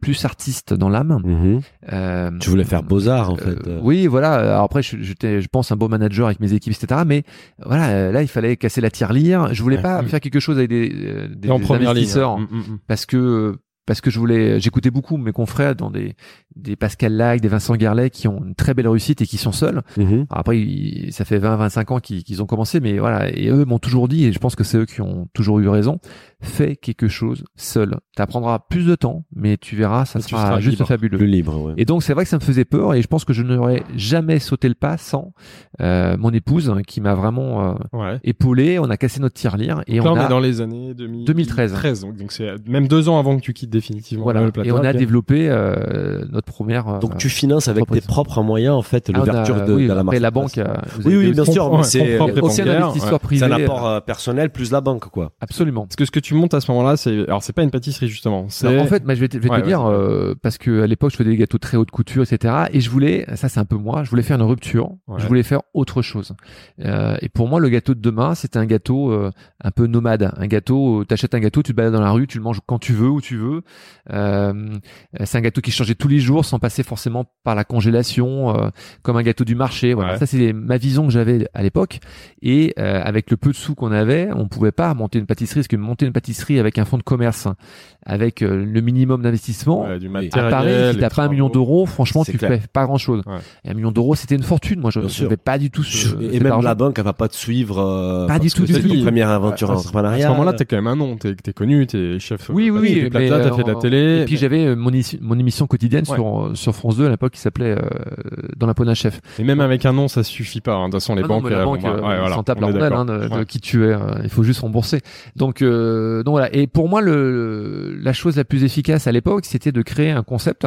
plus artiste dans l'âme. Mhm. Euh, Tu voulais faire beaux arts en fait. euh. oui, voilà. Alors après, je- j'étais, je pense, un beau manager avec mes équipes, etc. Mais voilà, euh, là, il fallait casser la tirelire. Je voulais Ouais. pas Mm. faire quelque chose avec des, euh, des, en des première ligne. investisseurs mm, mm. parce que parce que je voulais, j'écoutais beaucoup mes confrères dans des des Pascal Lac, des Vincent Garlet qui ont une très belle réussite et qui sont seuls. Mhm. Après, ils- ça fait 20-25 ans qu'ils ont commencé, mais voilà. Et eux m'ont toujours dit, et je pense que c'est eux qui ont toujours eu raison, fais quelque chose seul. T'apprendras plus de temps, mais tu verras, ça tu sera juste libre. fabuleux. Plus libre. Ouais. Et donc c'est vrai que ça me faisait peur et je pense que je n'aurais jamais sauté le pas sans euh, mon épouse hein, qui m'a vraiment euh, Ouais. épaulé. On a cassé notre tirelire et Donc là, on on a est dans les années 2000 2013. 13, donc c'est même deux ans avant que tu quittes définitivement Voilà. le plateau. Et on a développé euh, notre première. euh, Donc tu finances avec tes propres moyens en fait ah, l'ouverture de, oui, de la après, la banque. euh, Oui, oui, bien sûr, mais c'est investisseur privé. c'est un apport euh, euh, personnel plus la banque quoi. Absolument. Parce que ce que tu montes à ce moment-là, c'est alors c'est pas une pâtisserie justement. En fait, bah, je vais te, je vais Ouais, te dire euh, parce que à l'époque, je faisais des gâteaux très haute couture, etc. Et je voulais, ça c'est un peu moi, je voulais faire une rupture. Ouais. Je voulais faire autre chose. Euh, et pour moi, le gâteau de demain, c'était un gâteau euh, un peu nomade, un gâteau. Tu achètes un gâteau, tu te balades dans la rue, tu le manges quand tu veux, où tu veux. Euh, c'est un gâteau qui changeait tous les jours, sans passer forcément par la congélation, euh, comme un gâteau du marché. Voilà, Ouais. ça c'est ma vision que j'avais à l'époque. Et euh, avec le peu de sous qu'on avait, on pouvait pas monter une pâtisserie, parce que monter une pâtisserie avec un fonds de commerce, avec euh, le minimum d'investissement. Ouais, du À. Paris, si t'as pas un million d'euros, franchement, tu clair. fais pas grand chose. Ouais. Et un million d'euros, c'était une fortune. Moi, je n'avais pas du tout ce, et cet même argent. la banque elle va pas te suivre euh, Pas du tout, c'est ton première aventure À ce- entrepreneuriale. À ce moment-là, t'es quand même un nom. T'es t'es connu, t'es chef. Oui, euh, oui, oui. t'as fait de la euh, télé. Et puis j'avais euh, mon, émission- quotidienne Ouais. Sur, sur France 2 à l'époque qui s'appelait euh, Dans la peau d'un chef. Et même avec un nom, ça suffit pas. hein. De toute façon, les Ah non, banques, mais la euh, banque, bon, bah, euh, ouais, voilà, s'en tape on la est rondelle d'accord. hein, de, qui tu es. euh, il faut juste rembourser. Donc, euh, donc voilà. Et pour moi, le, la chose la plus efficace à l'époque, c'était de créer un concept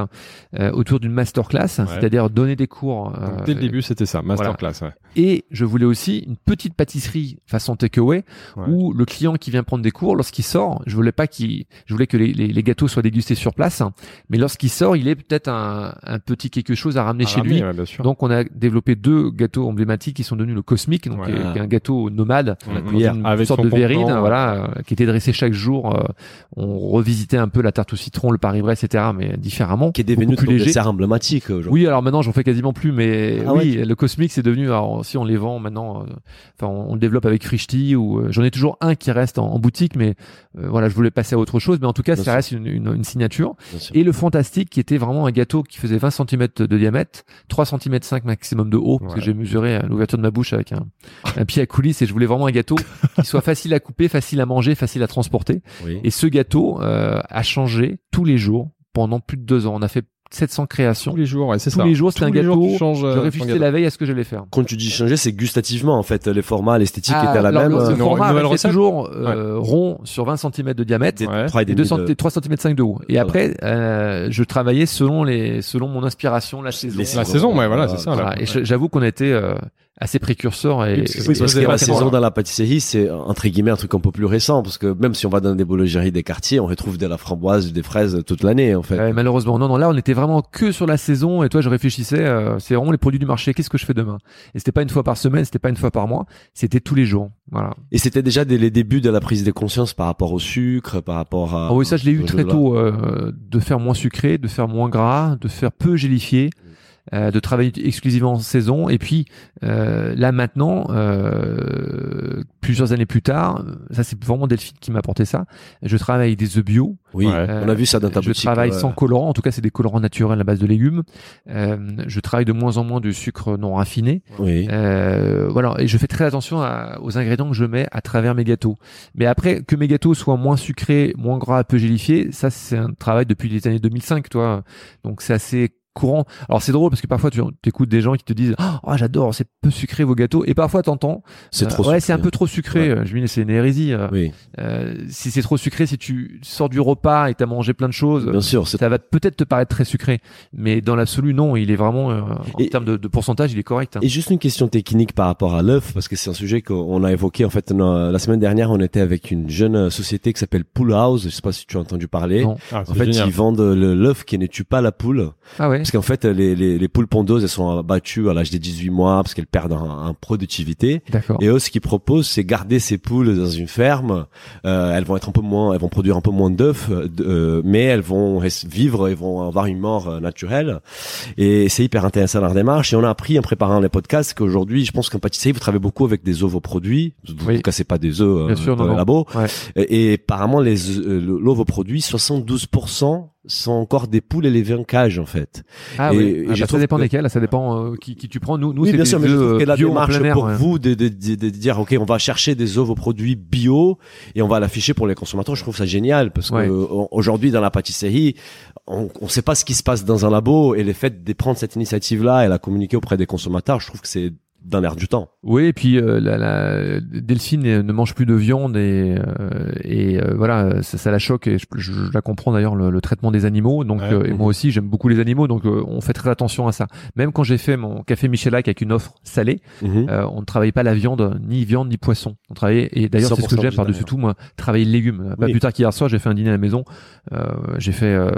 euh, autour d'une masterclass, c'est-à-dire donner des cours. Donc, euh, dès le début, c'était ça, masterclass. Ouais. Et je voulais aussi une petite pâtisserie façon takeaway Ouais. où le client qui vient prendre des cours, lorsqu'il sort, je voulais pas qu'il, je voulais que les, les, les gâteaux soient dégustés sur place, hein, mais lorsqu'il sort, il ait peut-être un, un petit quelque chose à ramener À chez ramener, lui. ouais. Donc on a développé deux gâteaux emblématiques qui sont devenus le cosmique, donc Ouais. qui est, qui est un gâteau nomade, dans une Avec sorte de verrine, voilà, euh, qui était dressé chaque jour. euh, on revisitait un peu la tarte au citron, le Paris-Brest, etc., mais différemment. qui est devenu plus léger. dessert emblématique aujourd'hui. Oui, alors maintenant j'en fais quasiment plus, mais Ah oui, le cosmique c'est devenu. Alors si on les vend maintenant, euh, enfin on, on le développe avec Frichti ou euh, j'en ai toujours un qui reste en, en boutique, mais euh, voilà, je voulais passer à autre chose, mais en tout cas Bien ça sûr. reste une, une, une signature. Bien sûr. Et le fantastique qui était vraiment un gâteau qui faisait 20 cm de diamètre, 3 cm 5 maximum de haut, parce que j'ai mesuré à l'ouverture de ma bouche avec un, un pied à coulisses et je voulais vraiment un gâteau qui soit facile à couper, facile à manger, facile à transporter. Oui. Et ce gâteau euh, a changé tous les jours pendant plus de deux ans. On a fait 700 créations. tous les jours, ouais, c'est Tous ça. les jours, c'était Tous un les jours, gâteau. changes, euh, Je réfléchissais la veille à ce que j'allais faire. Quand tu dis changer, c'est gustativement en fait. Les formats, l'esthétique Ah, étaient la même. Le, format toujours euh, rond sur 20 cm de diamètre des et et, demi 2 de- cm, 3 cm 5 de haut. Et Voilà. après, euh, je travaillais selon les, selon mon inspiration, la saison. La saison, ouais, voilà, c'est ça. Et je- j'avoue qu'on était euh, assez précurseurs et, Oui, parce que Oui, parce la saison dans la pâtisserie, c'est entre guillemets un truc un peu plus récent, parce que même si on va dans des boulangeries des quartiers, on retrouve de la framboise, des fraises toute l'année en fait. Ouais, malheureusement, non, non, là, on était vraiment que sur la saison. Et toi, je réfléchissais, euh, c'est vraiment les produits du marché. Qu'est-ce que je fais demain? Et c'était pas une fois par semaine, c'était pas une fois par mois, c'était tous les jours. Voilà. Et c'était déjà des, les débuts de la prise de conscience par rapport au sucre, par rapport à. Ah oui, ça, je l'ai eu très tôt, euh, de faire moins sucré, de faire moins gras, de faire peu gélifié. Euh, de travailler exclusivement en saison et puis euh, là maintenant euh, plusieurs années plus tard ça c'est vraiment Delphine qui m'a apporté ça je travaille avec des œufs bio Oui, Ouais. on a vu ça dans ta je boutique. travaille ouais. sans colorant, en tout cas c'est des colorants naturels à base de légumes. Euh, je travaille de moins en moins de sucre non raffiné. Oui. Euh, voilà, et je fais très attention à- aux ingrédients que je mets à travers mes gâteaux. Mais après que mes gâteaux soient moins sucrés, moins gras, peu gélifiés, ça c'est un travail depuis les années 2005, toi. Donc c'est assez courant. Alors c'est drôle parce que parfois tu écoutes des gens qui te disent "Ah, j'adore, c'est peu sucré vos gâteaux" et parfois t'entends C'est euh, trop Ouais, c'est un peu trop sucré. Je me dis c'est une hérésie. euh. Oui, Euh, si c'est trop sucré, si tu sors du repas et t'as mangé plein de choses, bien sûr. ça va peut-être te paraître très sucré, mais dans l'absolu, non, il est vraiment, euh, en Et- termes de, de pourcentage, il est correct. hein. Et juste une question technique par rapport à l'œuf, parce que c'est un sujet qu'on a évoqué en fait la semaine dernière. On était avec une jeune société qui s'appelle Pool House. Je sais pas si tu as entendu parler. Non. Ah, En fait, génial. ils vendent l'œuf qui ne tue pas la poule. Ah ouais. Parce qu'en fait, les, les, les poules pondeuses, elles sont abattues à l'âge des 18 mois parce qu'elles perdent en, en productivité. D'accord. Et eux, ce qu'ils proposent, c'est garder ces poules dans une ferme. Euh, elles vont être un peu moins, elles vont produire un peu moins d'œufs, euh, euh, mais elles vont vivre, elles vont avoir une mort euh, naturelle. Et c'est hyper intéressant leur démarche. Et on a appris en préparant les podcasts qu'aujourd'hui, je pense qu'en pâtisserie, vous travaillez beaucoup avec des ovoproduits. Vous Oui. ne cassez pas des œufs euh, sûr, dans non, les non. labos. Ouais. Et, et apparemment, les euh, l'ovoproduit, 72% sont encore des poules élevées en cage, en fait. Ah Et- oui. et Ah bah, ça dépend que- desquels. Ça dépend euh, qui, qui tu prends. Nous, nous, oui, c'est bien sûr, mais je œufs, trouve que la démarche air, pour ouais. vous de, de, de, de dire, OK, on va chercher des ovoproduits bio et on va l'afficher pour les consommateurs, je trouve ça génial parce Ouais. que euh, aujourd'hui, dans la pâtisserie, on ne sait pas ce qui se passe dans un labo et le fait de prendre cette initiative-là et la communiquer auprès des consommateurs, je trouve que c'est dans l'air du temps. Oui, et puis euh, la, la, Delphine ne mange plus de viande et, euh, et euh, voilà, ça, ça la choque et je, je- je la comprends d'ailleurs le, le traitement des animaux. Donc Ouais. euh, et moi aussi j'aime beaucoup les animaux, donc euh, on fait très attention à ça. Même quand j'ai fait mon café Michelak avec une offre salée, Mhm. euh, on ne travaillait pas la viande, ni viande ni poisson. On travaillait et d'ailleurs c'est ce que 100% j'aime par dessus végétarien. tout moi, travailler les légumes. Pas Oui. plus tard qu'hier soir, j'ai fait un dîner à la maison. Euh, j'ai fait euh,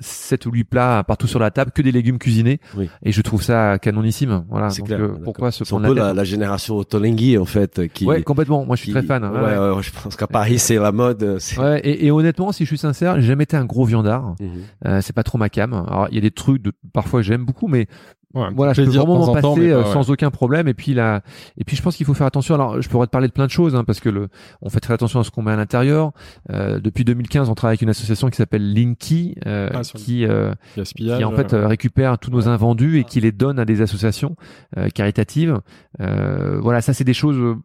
sept ou huit plats partout sur la table, que des légumes cuisinés, Oui. et je trouve ça canonissime. Voilà. Donc clair. euh, pourquoi se C'est un prendre peu la la, tête la génération Ottolenghi en fait qui. Ouais, complètement. Moi, je suis qui- très fan. hein. Ouais, Ouais, ouais. je pense qu'à Paris c'est la mode. euh, et, et honnêtement, si je suis sincère, j'ai jamais été un gros viandard. Mhm. Euh, c'est pas trop ma cam. Alors, il y a des trucs de parfois j'aime beaucoup, mais Ouais, voilà, je peux vraiment m'en temps, passer euh, ouais. sans aucun problème. Et puis là, et puis je pense qu'il faut faire attention. Alors, je pourrais te parler de plein de choses, hein, parce que le, on fait très attention à ce qu'on met à l'intérieur. Euh, depuis 2015, on travaille avec une association qui s'appelle Linky, euh, Ah, qui euh, qui en fait euh, récupère tous nos invendus et qui les donne à des associations euh, caritatives. Euh, voilà, ça c'est des choses.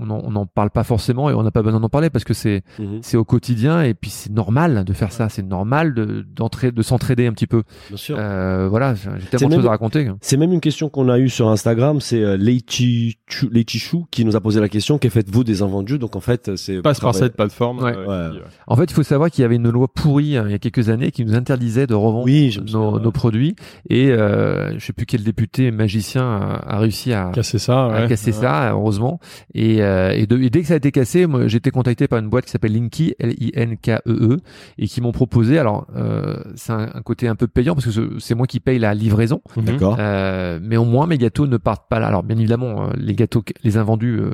On n'en parle pas forcément et on n'a pas besoin d'en parler parce que c'est Mhm. c'est au quotidien et puis c'est normal de faire ça. C'est normal de d'entrer de s'entraider un petit peu. Bien sûr. Euh, voilà, j'ai tellement de choses à raconter. C'est même une question qu'on a eue sur Instagram, c'est euh, Leichi Chu- Leichi Chou qui nous a posé la question que faites-vous des invendus? Donc en fait, c'est passe par cette plateforme. Ouais. euh, Ouais. qui, euh, En fait, il faut savoir qu'il y avait une loi pourrie hein, il y a quelques années qui nous interdisait de revendre Oui, nos, ouais. nos produits et euh, je sais plus quel député magicien a, a réussi à Casser ça. à casser Ouais. ça, heureusement. Et, euh, et, de- et dès que ça a été cassé, moi, j'ai été contacté par une boîte qui s'appelle Linky, L-I-N-K-E-E, E, et qui m'ont proposé. Alors, euh, c'est un, un côté un peu payant parce que ce- c'est moi qui paye la livraison. Mhm. D'accord. Euh, mais au moins, mes gâteaux ne partent pas là. Alors, bien évidemment, euh, les gâteaux, les invendus, euh,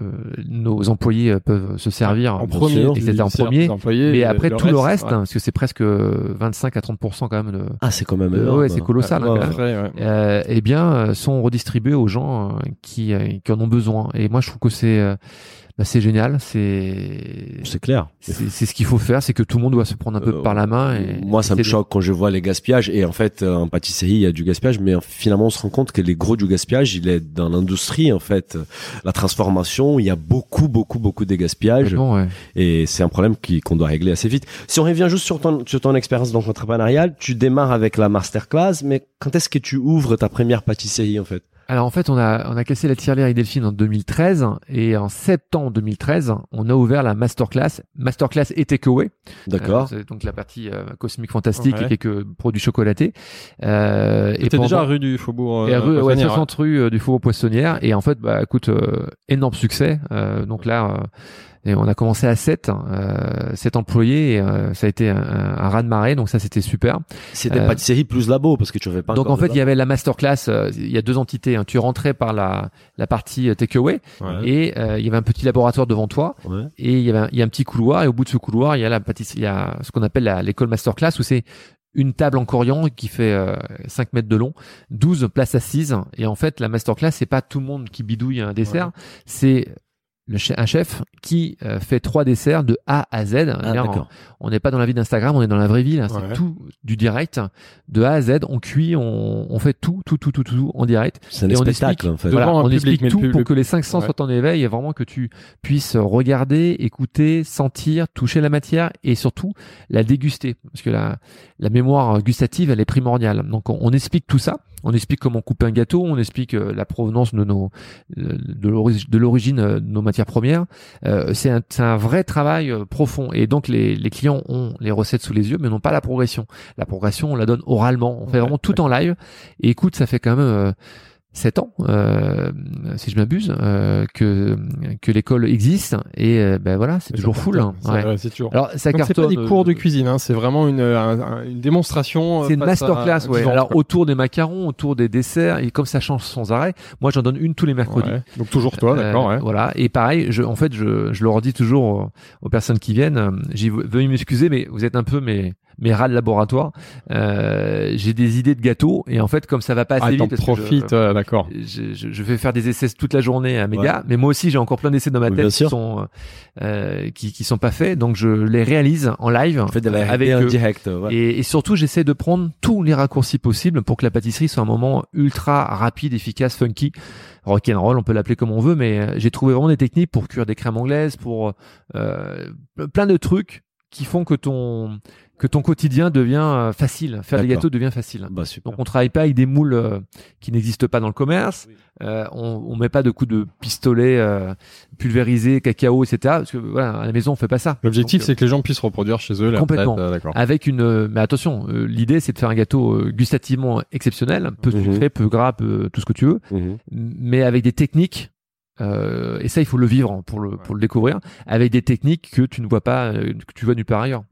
nos employés euh, peuvent se servir. En premier, sûr. Et c'était en premier. employés, Mais après, tout le reste, ouais. hein, parce que c'est presque 25 à 30% quand même de, Ah, c'est quand même de- ouais, c'est colossal. hein, quand même. Après, ouais. euh, eh bien, euh, sont redistribués aux gens euh, qui, euh, qui en ont besoin. Et moi, je trouve que c'est euh, bah, c'est génial. C'est C'est clair. c'est ce qu'il faut faire, c'est que tout le monde doit se prendre un peu Euh, par la main. Et Moi, ça me choque quand je vois les gaspillages. Et en fait, euh, en pâtisserie, il y a du gaspillage, mais euh, finalement, on se rend compte que les gros du gaspillage, il est dans l'industrie, en fait. La transformation, il y a beaucoup, beaucoup, beaucoup de gaspillage. Bon, ouais. Et c'est un problème qui- qu'on doit régler assez vite. Si on revient juste sur ton, sur ton expérience donc entrepreneuriale, tu démarres avec la masterclass, mais quand est-ce que tu ouvres ta première pâtisserie, en fait? Alors en fait, on a on a cassé la tirelire avec Delphine en 2013 et en septembre 2013, on a ouvert la masterclass, masterclass et takeaway. D'accord. Euh, c'est donc la partie euh, cosmique fantastique Ouais. et quelques produits chocolatés. Euh, et T'es déjà pendant- rue du Faubourg. Et euh, rue, ouais, Poissonnière, 60 rue euh, du Faubourg Poissonnière. Et en fait, bah, écoute, euh, énorme succès. Euh, donc là, euh, et on a commencé à 7, euh, 7 employés. Et, euh, ça a été un, un raz de marée. Donc ça, c'était super. C'était Euh, pâtisserie plus labo, parce que tu avais pas donc en fait, de il y avait la masterclass. euh, Il y a deux entités. hein. Tu rentrais par la, la partie euh, takeaway Ouais. et euh, il y avait un petit laboratoire devant toi. Ouais. Et il y avait un, il y a un petit couloir. Et au bout de ce couloir, il y a la il y a ce qu'on appelle l'école masterclass où c'est une table en corian qui fait euh, 5 mètres de long, 12 places assises. Et en fait, la masterclass, c'est pas tout le monde qui bidouille un dessert, c'est le che- un chef qui euh, fait trois desserts de A à Z. Ah, on n'est pas dans la vie d'Instagram, on est dans la vraie vie. C'est Ouais. tout du direct, de A à Z. On cuit, on, on fait tout, tout, tout, tout, tout en direct. C'est un spectacle, explique- en fait. Voilà, un on public, explique tout pour que les cinq sens Ouais. soient en éveil et vraiment que tu puisses regarder, écouter, sentir, toucher la matière et surtout la déguster. Parce que la, la mémoire gustative, elle est primordiale. Donc on, on explique tout ça. On explique comment couper un gâteau, on explique euh, la provenance de nos de l'origine de euh, de nos matières premières. Euh, c'est un, vrai travail profond et donc les, les clients ont les recettes sous les yeux mais n'ont pas la progression. La progression, on la donne oralement. On fait Ouais, vraiment tout en live. Et écoute, ça fait quand même euh, 7 ans, euh, si je m'abuse, euh, que que l'école existe et euh, ben voilà, c'est toujours full. hein. cartonne, Ouais. c'est- ouais, C'est toujours. Alors ça Donc c'est cartonne. pas des cours de cuisine, hein, c'est vraiment une, un- un- une démonstration. c'est une masterclass, ouais. Alors quoi. autour des macarons, autour des desserts, et comme ça change sans arrêt, moi j'en donne une tous les mercredis. Ouais. Donc toujours toi, d'accord. Voilà. Et pareil, je, en fait, je, je leur dis toujours aux, aux personnes qui viennent, j'ai veuillez m'excuser, mais vous êtes un peu mes mes rats de laboratoire. Euh, j'ai des idées de gâteaux et en fait, comme ça va pas assez Ah, vite, que je- profites, euh, d'accord. je, je, je vais faire des essais toute la journée à mes Ouais. gars, mais moi aussi j'ai encore plein d'essais dans ma Oui, tête qui sont euh, qui, qui sont pas faits, donc je les réalise en live On fait de la avec en direct. ouais. Et, et surtout, j'essaie de prendre tous les raccourcis possibles pour que la pâtisserie soit un moment ultra rapide, efficace, funky, rock'n'roll, on peut l'appeler comme on veut, mais euh, j'ai trouvé vraiment des techniques pour cuire des crèmes anglaises, pour euh, plein de trucs qui font que ton que ton quotidien devient euh, facile. Faire des gâteaux devient facile. Bah super. Donc on travaille pas avec des moules euh, qui n'existent pas dans le commerce. Euh, on, on met pas de coups de pistolet euh, pulvérisé, cacao, etc. Parce que voilà, à la maison on fait pas ça. L'objectif, c'est que les gens puissent reproduire chez eux la Complètement. euh, avec une mais attention euh, l'idée c'est de faire un gâteau euh, gustativement exceptionnel peu Mhm. sucré peu gras peu tout ce que tu veux Mhm. mais avec des techniques euh, et ça il faut le vivre pour le pour le découvrir avec des techniques que tu ne vois pas euh, que tu vois nulle part ailleurs.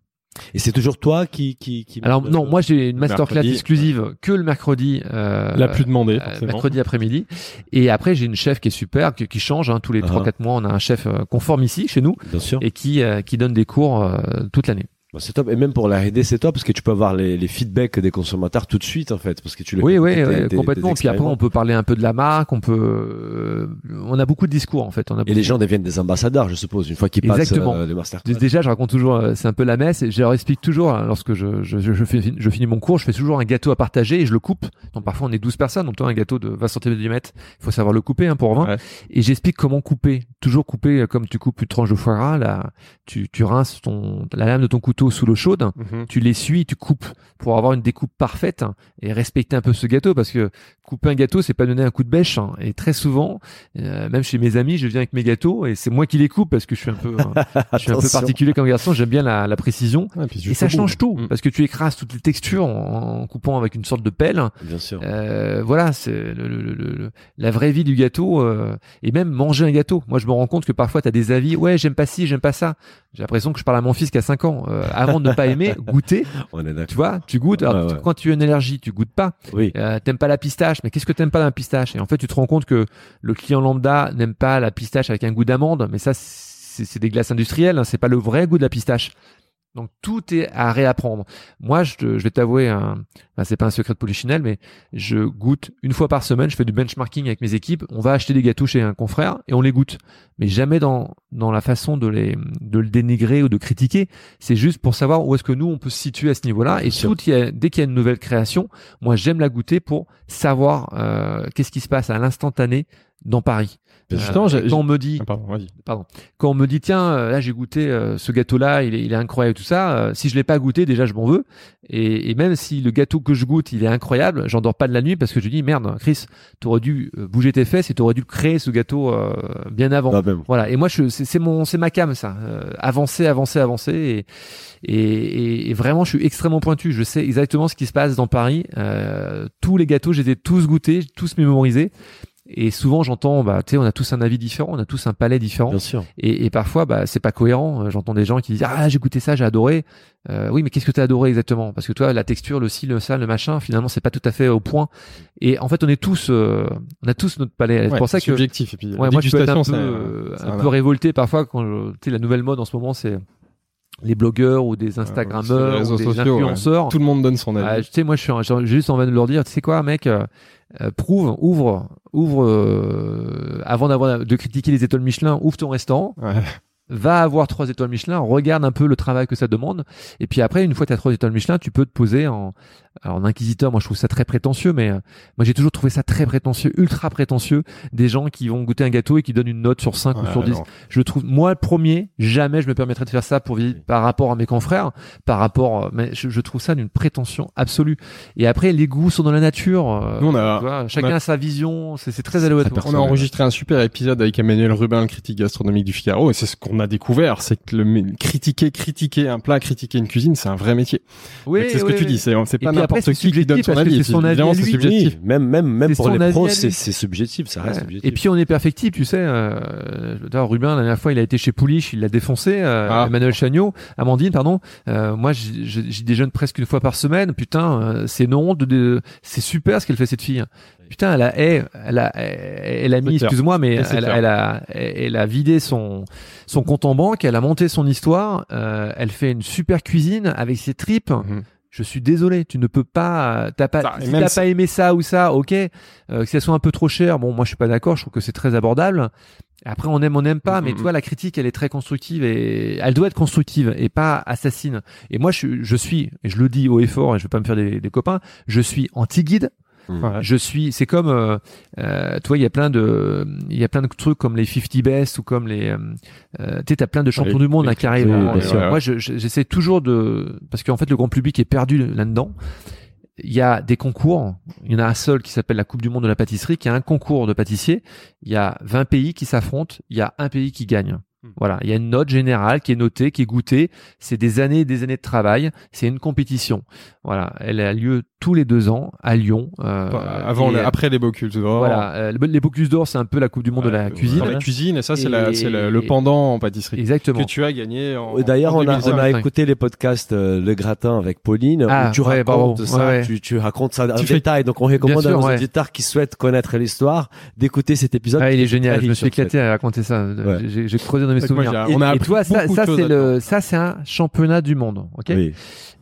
Et c'est toujours toi qui qui, qui alors non moi j'ai une masterclass mercredi, exclusive que le mercredi euh, La plus demandée, euh, mercredi après-midi. Et après j'ai une chef qui est super qui, qui change hein, tous les Ah. 3 4 mois on a un chef euh, conforme ici chez nous Bien sûr. et qui euh, qui donne des cours euh, toute l'année Bah, c'est top. Et même pour la R&D, c'est top parce que tu peux avoir les, les feedbacks des consommateurs tout de suite en fait, parce que tu les Oui, fais oui, tes- ouais, tes- complètement. tes Puis après, on peut parler un peu de la marque. On peut, euh, on a beaucoup de discours en fait. On a Et les gens deviennent des ambassadeurs, je suppose, une fois qu'ils passent Exactement. euh, les masterclass. Dé- Déjà, je raconte toujours, euh, c'est un peu la messe, et je leur explique toujours, hein, lorsque je, je, je, je fais- je finis mon cours, je fais toujours un gâteau à partager et je le coupe. Donc parfois on est 12 personnes, donc toi un gâteau de 20 cm de diamètre, il faut savoir le couper hein, pour 20. Ouais. Et j'explique comment couper. Toujours couper euh, comme tu coupes une tranche de foie gras, là, tu, tu rinces ton, la lame de ton couteau sous l'eau chaude, Mhm. tu l'essuies, tu coupes pour avoir une découpe parfaite et respecter un peu ce gâteau parce que couper un gâteau c'est pas donner un coup de bêche hein. et très souvent euh, même chez mes amis je viens avec mes gâteaux et c'est moi qui les coupe parce que je suis un peu hein, je suis un peu particulier comme garçon j'aime bien la, la précision et ça bout. change tout Mm. parce que tu écrases toutes les textures en, en coupant avec une sorte de pelle Bien sûr. euh, voilà, c'est le, le- le- le- la vraie vie du gâteau euh, et même manger un gâteau. Moi, je me rends compte que parfois tu as des avis, ouais, j'aime pas ci, j'aime pas ça. J'ai l'impression que je parle à mon fils qui a 5 ans. Euh, avant de ne pas aimer, goûter, On est tu vois, tu goûtes. Alors, Ouais, ouais. quand tu as une allergie, tu goûtes pas. Oui. Euh, t'aimes pas la pistache, mais qu'est-ce que t'aimes pas dans la pistache? Et en fait, tu te rends compte que le client lambda n'aime pas la pistache avec un goût d'amande, mais ça, c'est c'est des glaces industrielles, hein, c'est pas le vrai goût de la pistache. Donc tout est à réapprendre. Moi, je, te- je vais t'avouer, c'est pas un secret de polichinelle, mais je goûte une fois par semaine. Je fais du benchmarking avec mes équipes. On va acheter des gâteaux chez un confrère et on les goûte, mais jamais dans dans la façon de les de le dénigrer ou de critiquer. C'est juste pour savoir où est-ce que nous on peut se situer à ce niveau-là. Et tout, y a- dès qu'il y a une nouvelle création, moi j'aime la goûter pour savoir euh, qu'est-ce qui se passe à l'instantané dans Paris. Justement, Euh, j'ai- quand on me dit Ah, pardon, vas-y. pardon, quand on me dit tiens euh, là j'ai goûté euh, ce gâteau là il est, il est incroyable tout ça euh, si je l'ai pas goûté déjà je m'en veux. Et, et même si le gâteau que je goûte il est incroyable j'en dors pas de la nuit parce que je dis merde Chris t'aurais dû bouger tes fesses et t'aurais dû créer ce gâteau euh, bien avant. Ah, même. voilà. Et moi je c'est c'est mon c'est ma cam ça. Euh, avancer avancer avancer. Et, et, et- et vraiment je suis extrêmement pointu. Je sais exactement ce qui se passe dans Paris. Euh, tous les gâteaux je les ai tous goûtés tous mémorisés et souvent j'entends bah tu sais on a tous un avis différent on a tous un palais différent Bien sûr. et, et parfois, bah, c'est pas cohérent. Euh, J'entends des gens qui disent ah j'ai goûté ça, j'ai adoré. Euh, oui, mais qu'est-ce que t'as adoré exactement? Parce que toi, la texture, le ci, le ça, le machin, finalement, c'est pas tout à fait au point. Et en fait, on est tous, euh, on a tous notre palais. c'est Ouais, pour ça que subjectif. Et puis, ouais, moi, je peux être un peu, euh, un peu révolté parfois quand tu sais la nouvelle mode en ce moment, c'est les blogueurs ou des Instagrammeurs réseaux ou des sociaux, ouais. influenceurs. Tout le monde donne son avis. Ah, tu sais, moi, je suis, un- j'ai juste envie de leur dire, tu sais quoi, mec, euh, euh, prouve, ouvre, ouvre, euh, avant d'avoir de critiquer les étoiles Michelin, ouvre ton restaurant, Ouais. va avoir trois étoiles Michelin, regarde un peu le travail que ça demande, et puis après, une fois que tu as trois étoiles Michelin, tu peux te poser en, alors, en inquisiteur. Moi, je trouve ça très prétentieux, mais euh, moi, j'ai toujours trouvé ça très prétentieux, ultra prétentieux, des gens qui vont goûter un gâteau et qui donnent une note sur 5 ou sur 10. non. Je trouve, moi, le premier, jamais je me permettrais de faire ça pour par rapport à mes confrères, par rapport, euh, mais je, je trouve ça d'une prétention absolue. Et après, les goûts sont dans la nature. euh, Nous, on a- tu vois, chacun on a- a sa vision, c'est c'est très aléatoire. On a enregistré un super épisode avec Emmanuel Rubin, le critique gastronomique du Figaro, et c'est ce qu'on a découvert, c'est que le critiquer, critiquer un plat, critiquer une cuisine, c'est un vrai métier. Oui, Donc, c'est ce oui, que tu dis, c'est pas n'importe c'est qui qui donne subjectif, son parce que avis. c'est son avis c'est subjectif. Même même même pour les pros, c'est subjectif, ça reste subjectif. Et puis on est perfectible, tu sais. Euh, Rubin, la dernière fois, il a été chez Poulich, il l'a défoncé. euh, Ah. Emmanuel Chagnot, Amandine, pardon. Euh, moi, j'y déjeune presque une fois par semaine. Putain, euh, c'est non, de, de- c'est super ce qu'elle fait cette fille. Putain, elle a, elle, elle a, elle a mis, excuse-moi, mais elle a, elle a vidé son, son compte en banque. Elle a monté son histoire. euh, elle fait une super cuisine avec ses tripes. Mhm. Je suis désolé, tu ne peux pas, t'as pas, Ça, si t'as pas aimé ça ou ça, ok, euh, que ça soit un peu trop cher. Bon, moi je suis pas d'accord, je trouve que c'est très abordable. Après, on aime, on n'aime pas, mais tu vois, la critique, elle est très constructive et elle doit être constructive et pas assassine. Et moi, je, je suis, et je le dis haut et fort, et je vais pas me faire des, des copains, je suis anti-guide. Je suis, c'est comme, euh, euh, toi, il y a plein de, il y a plein de trucs comme les 50 best ou comme les, euh, euh, tu sais, t'as plein de champions les- du monde les qui arrivent. Moi, je- je- j'essaie toujours de, parce qu'en fait, le grand public est perdu là-dedans. Il y a des concours. Il y en a un seul qui s'appelle la Coupe du Monde de la pâtisserie, qui est un concours de pâtissier. Il y a 20 pays qui s'affrontent. Il y a un pays qui gagne. Hmm. Voilà. Il y a une note générale qui est notée, qui est goûtée. C'est des années et des années de travail. C'est une compétition. Voilà. Elle a lieu tous les deux ans à Lyon. euh, Avant, après les Bocuse d'or. voilà, euh, le- les Bocuse d'or, c'est un peu la Coupe du monde de la cuisine. dans La cuisine, et ça, c'est le, pendant en pâtisserie. Exactement. Que tu as gagné D'ailleurs, on a, on 2005. a écouté les podcasts euh, Le Gratin avec Pauline, Ah, où tu ouais, racontes ça, Ouais. Tu, tu racontes ça en Tu fais- détail. Donc, on recommande sûr, à nos ouais. auditeurs qui souhaitent connaître l'histoire d'écouter cet épisode. Ah, il est génial. Je me suis éclaté à raconter ça. J'ai creusé dans mes moi, souvenirs. on a Et toi, ça, de ça c'est le, ça c'est un championnat du monde. Ok. Oui.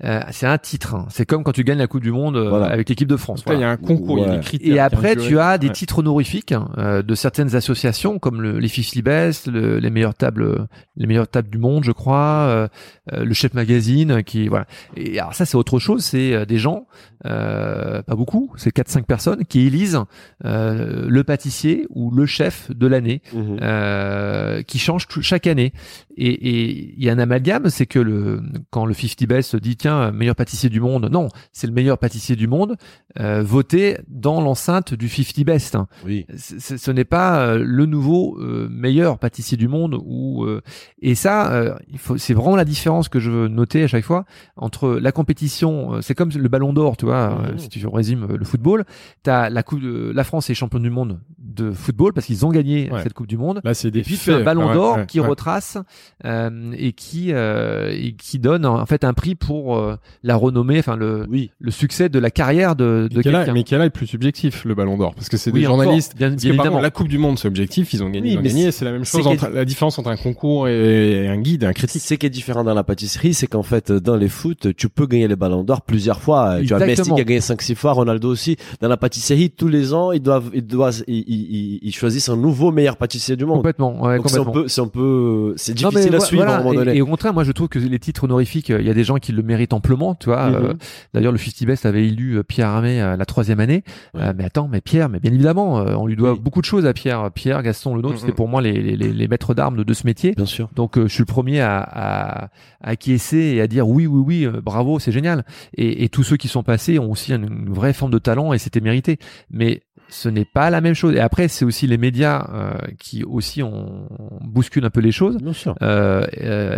Euh, c'est un titre. hein. C'est comme quand tu gagnes la Coupe du Monde euh, Voilà. avec l'équipe de France. Il y a un concours, il y a des critères. Et après, tu as des Ouais. titres honorifiques euh, de certaines associations comme le, les 50 Best, le- les meilleures tables, les meilleures tables du monde, je crois, euh, euh, le Chef Magazine, qui voilà. Et alors ça, c'est autre chose. C'est euh, des gens, euh, pas beaucoup, c'est 4-5 personnes qui élisent euh, le pâtissier ou le chef de l'année euh, qui change tout- chaque année. Et il y a un amalgame, c'est que le quand le 50 Best dit tiens meilleur pâtissier du monde, non, c'est le meilleur pâtissier du monde euh, voté dans l'enceinte du 50 Best. Oui. C- ce n'est pas euh, le nouveau euh, meilleur pâtissier du monde ou euh, et ça euh, il faut c'est vraiment la différence que je veux noter à chaque fois entre la compétition euh, c'est comme le ballon d'or tu vois Mhm. si tu résumes le football t'as la coupe de, la France est championne du monde de football parce qu'ils ont gagné Ouais. cette coupe du monde Là, c'est des et puis un ballon Ouais, d'or ouais, qui retrace euh, et qui euh, et qui donne en fait un prix pour euh, la renommée enfin le Oui. le succès de la carrière de, de quelqu'un mais quel est plus subjectif, le Ballon d'Or Parce que c'est Oui, des encore, journalistes. bien, Parce bien que par évidemment contre, la Coupe du Monde, c'est objectif, ils ont gagné, Oui, ils ont mais gagné, c'est- c'est la même c'est chose entre la différence entre un concours et un guide, et un critique. Ce qui est différent dans la pâtisserie, c'est qu'en fait, dans les foot, tu peux gagner les ballons d'or plusieurs fois. Tu as Messi qui a gagné 5-6 fois, Ronaldo aussi. Dans la pâtisserie, tous les ans, ils doivent, ils doivent, ils, ils, ils choisissent un nouveau meilleur pâtissier du monde. complètement ouais, Donc c'est un complètement peu, c'est un peu, c'est Non, difficile mais à vo- suivre voilà, à un moment et- donné. Et, au contraire, moi je trouve que les titres honorifiques, euh, il y a des gens qui le méritent amplement, tu vois. euh, Mhm. D'ailleurs, le 50 Best avait élu euh, Pierre Armé euh, la troisième année. Ouais. Euh, mais attends, mais Pierre, mais bien évidemment, euh, on lui doit Oui. beaucoup de choses à Pierre. Pierre, Gaston, le nôtre, Mhm. c'était pour moi les, les, les, les maîtres d'armes de, de ce métier. Bien sûr. Donc euh, je suis le premier à, à, à acquiescer et à dire oui, oui, oui, euh, bravo, c'est génial. Et, et tous ceux qui sont passés ont aussi une, une vraie forme de talent et c'était mérité. Mais ce n'est pas la même chose. Et après, c'est aussi les médias euh, qui aussi ont bousculent un peu les choses. Bien sûr. Euh, euh,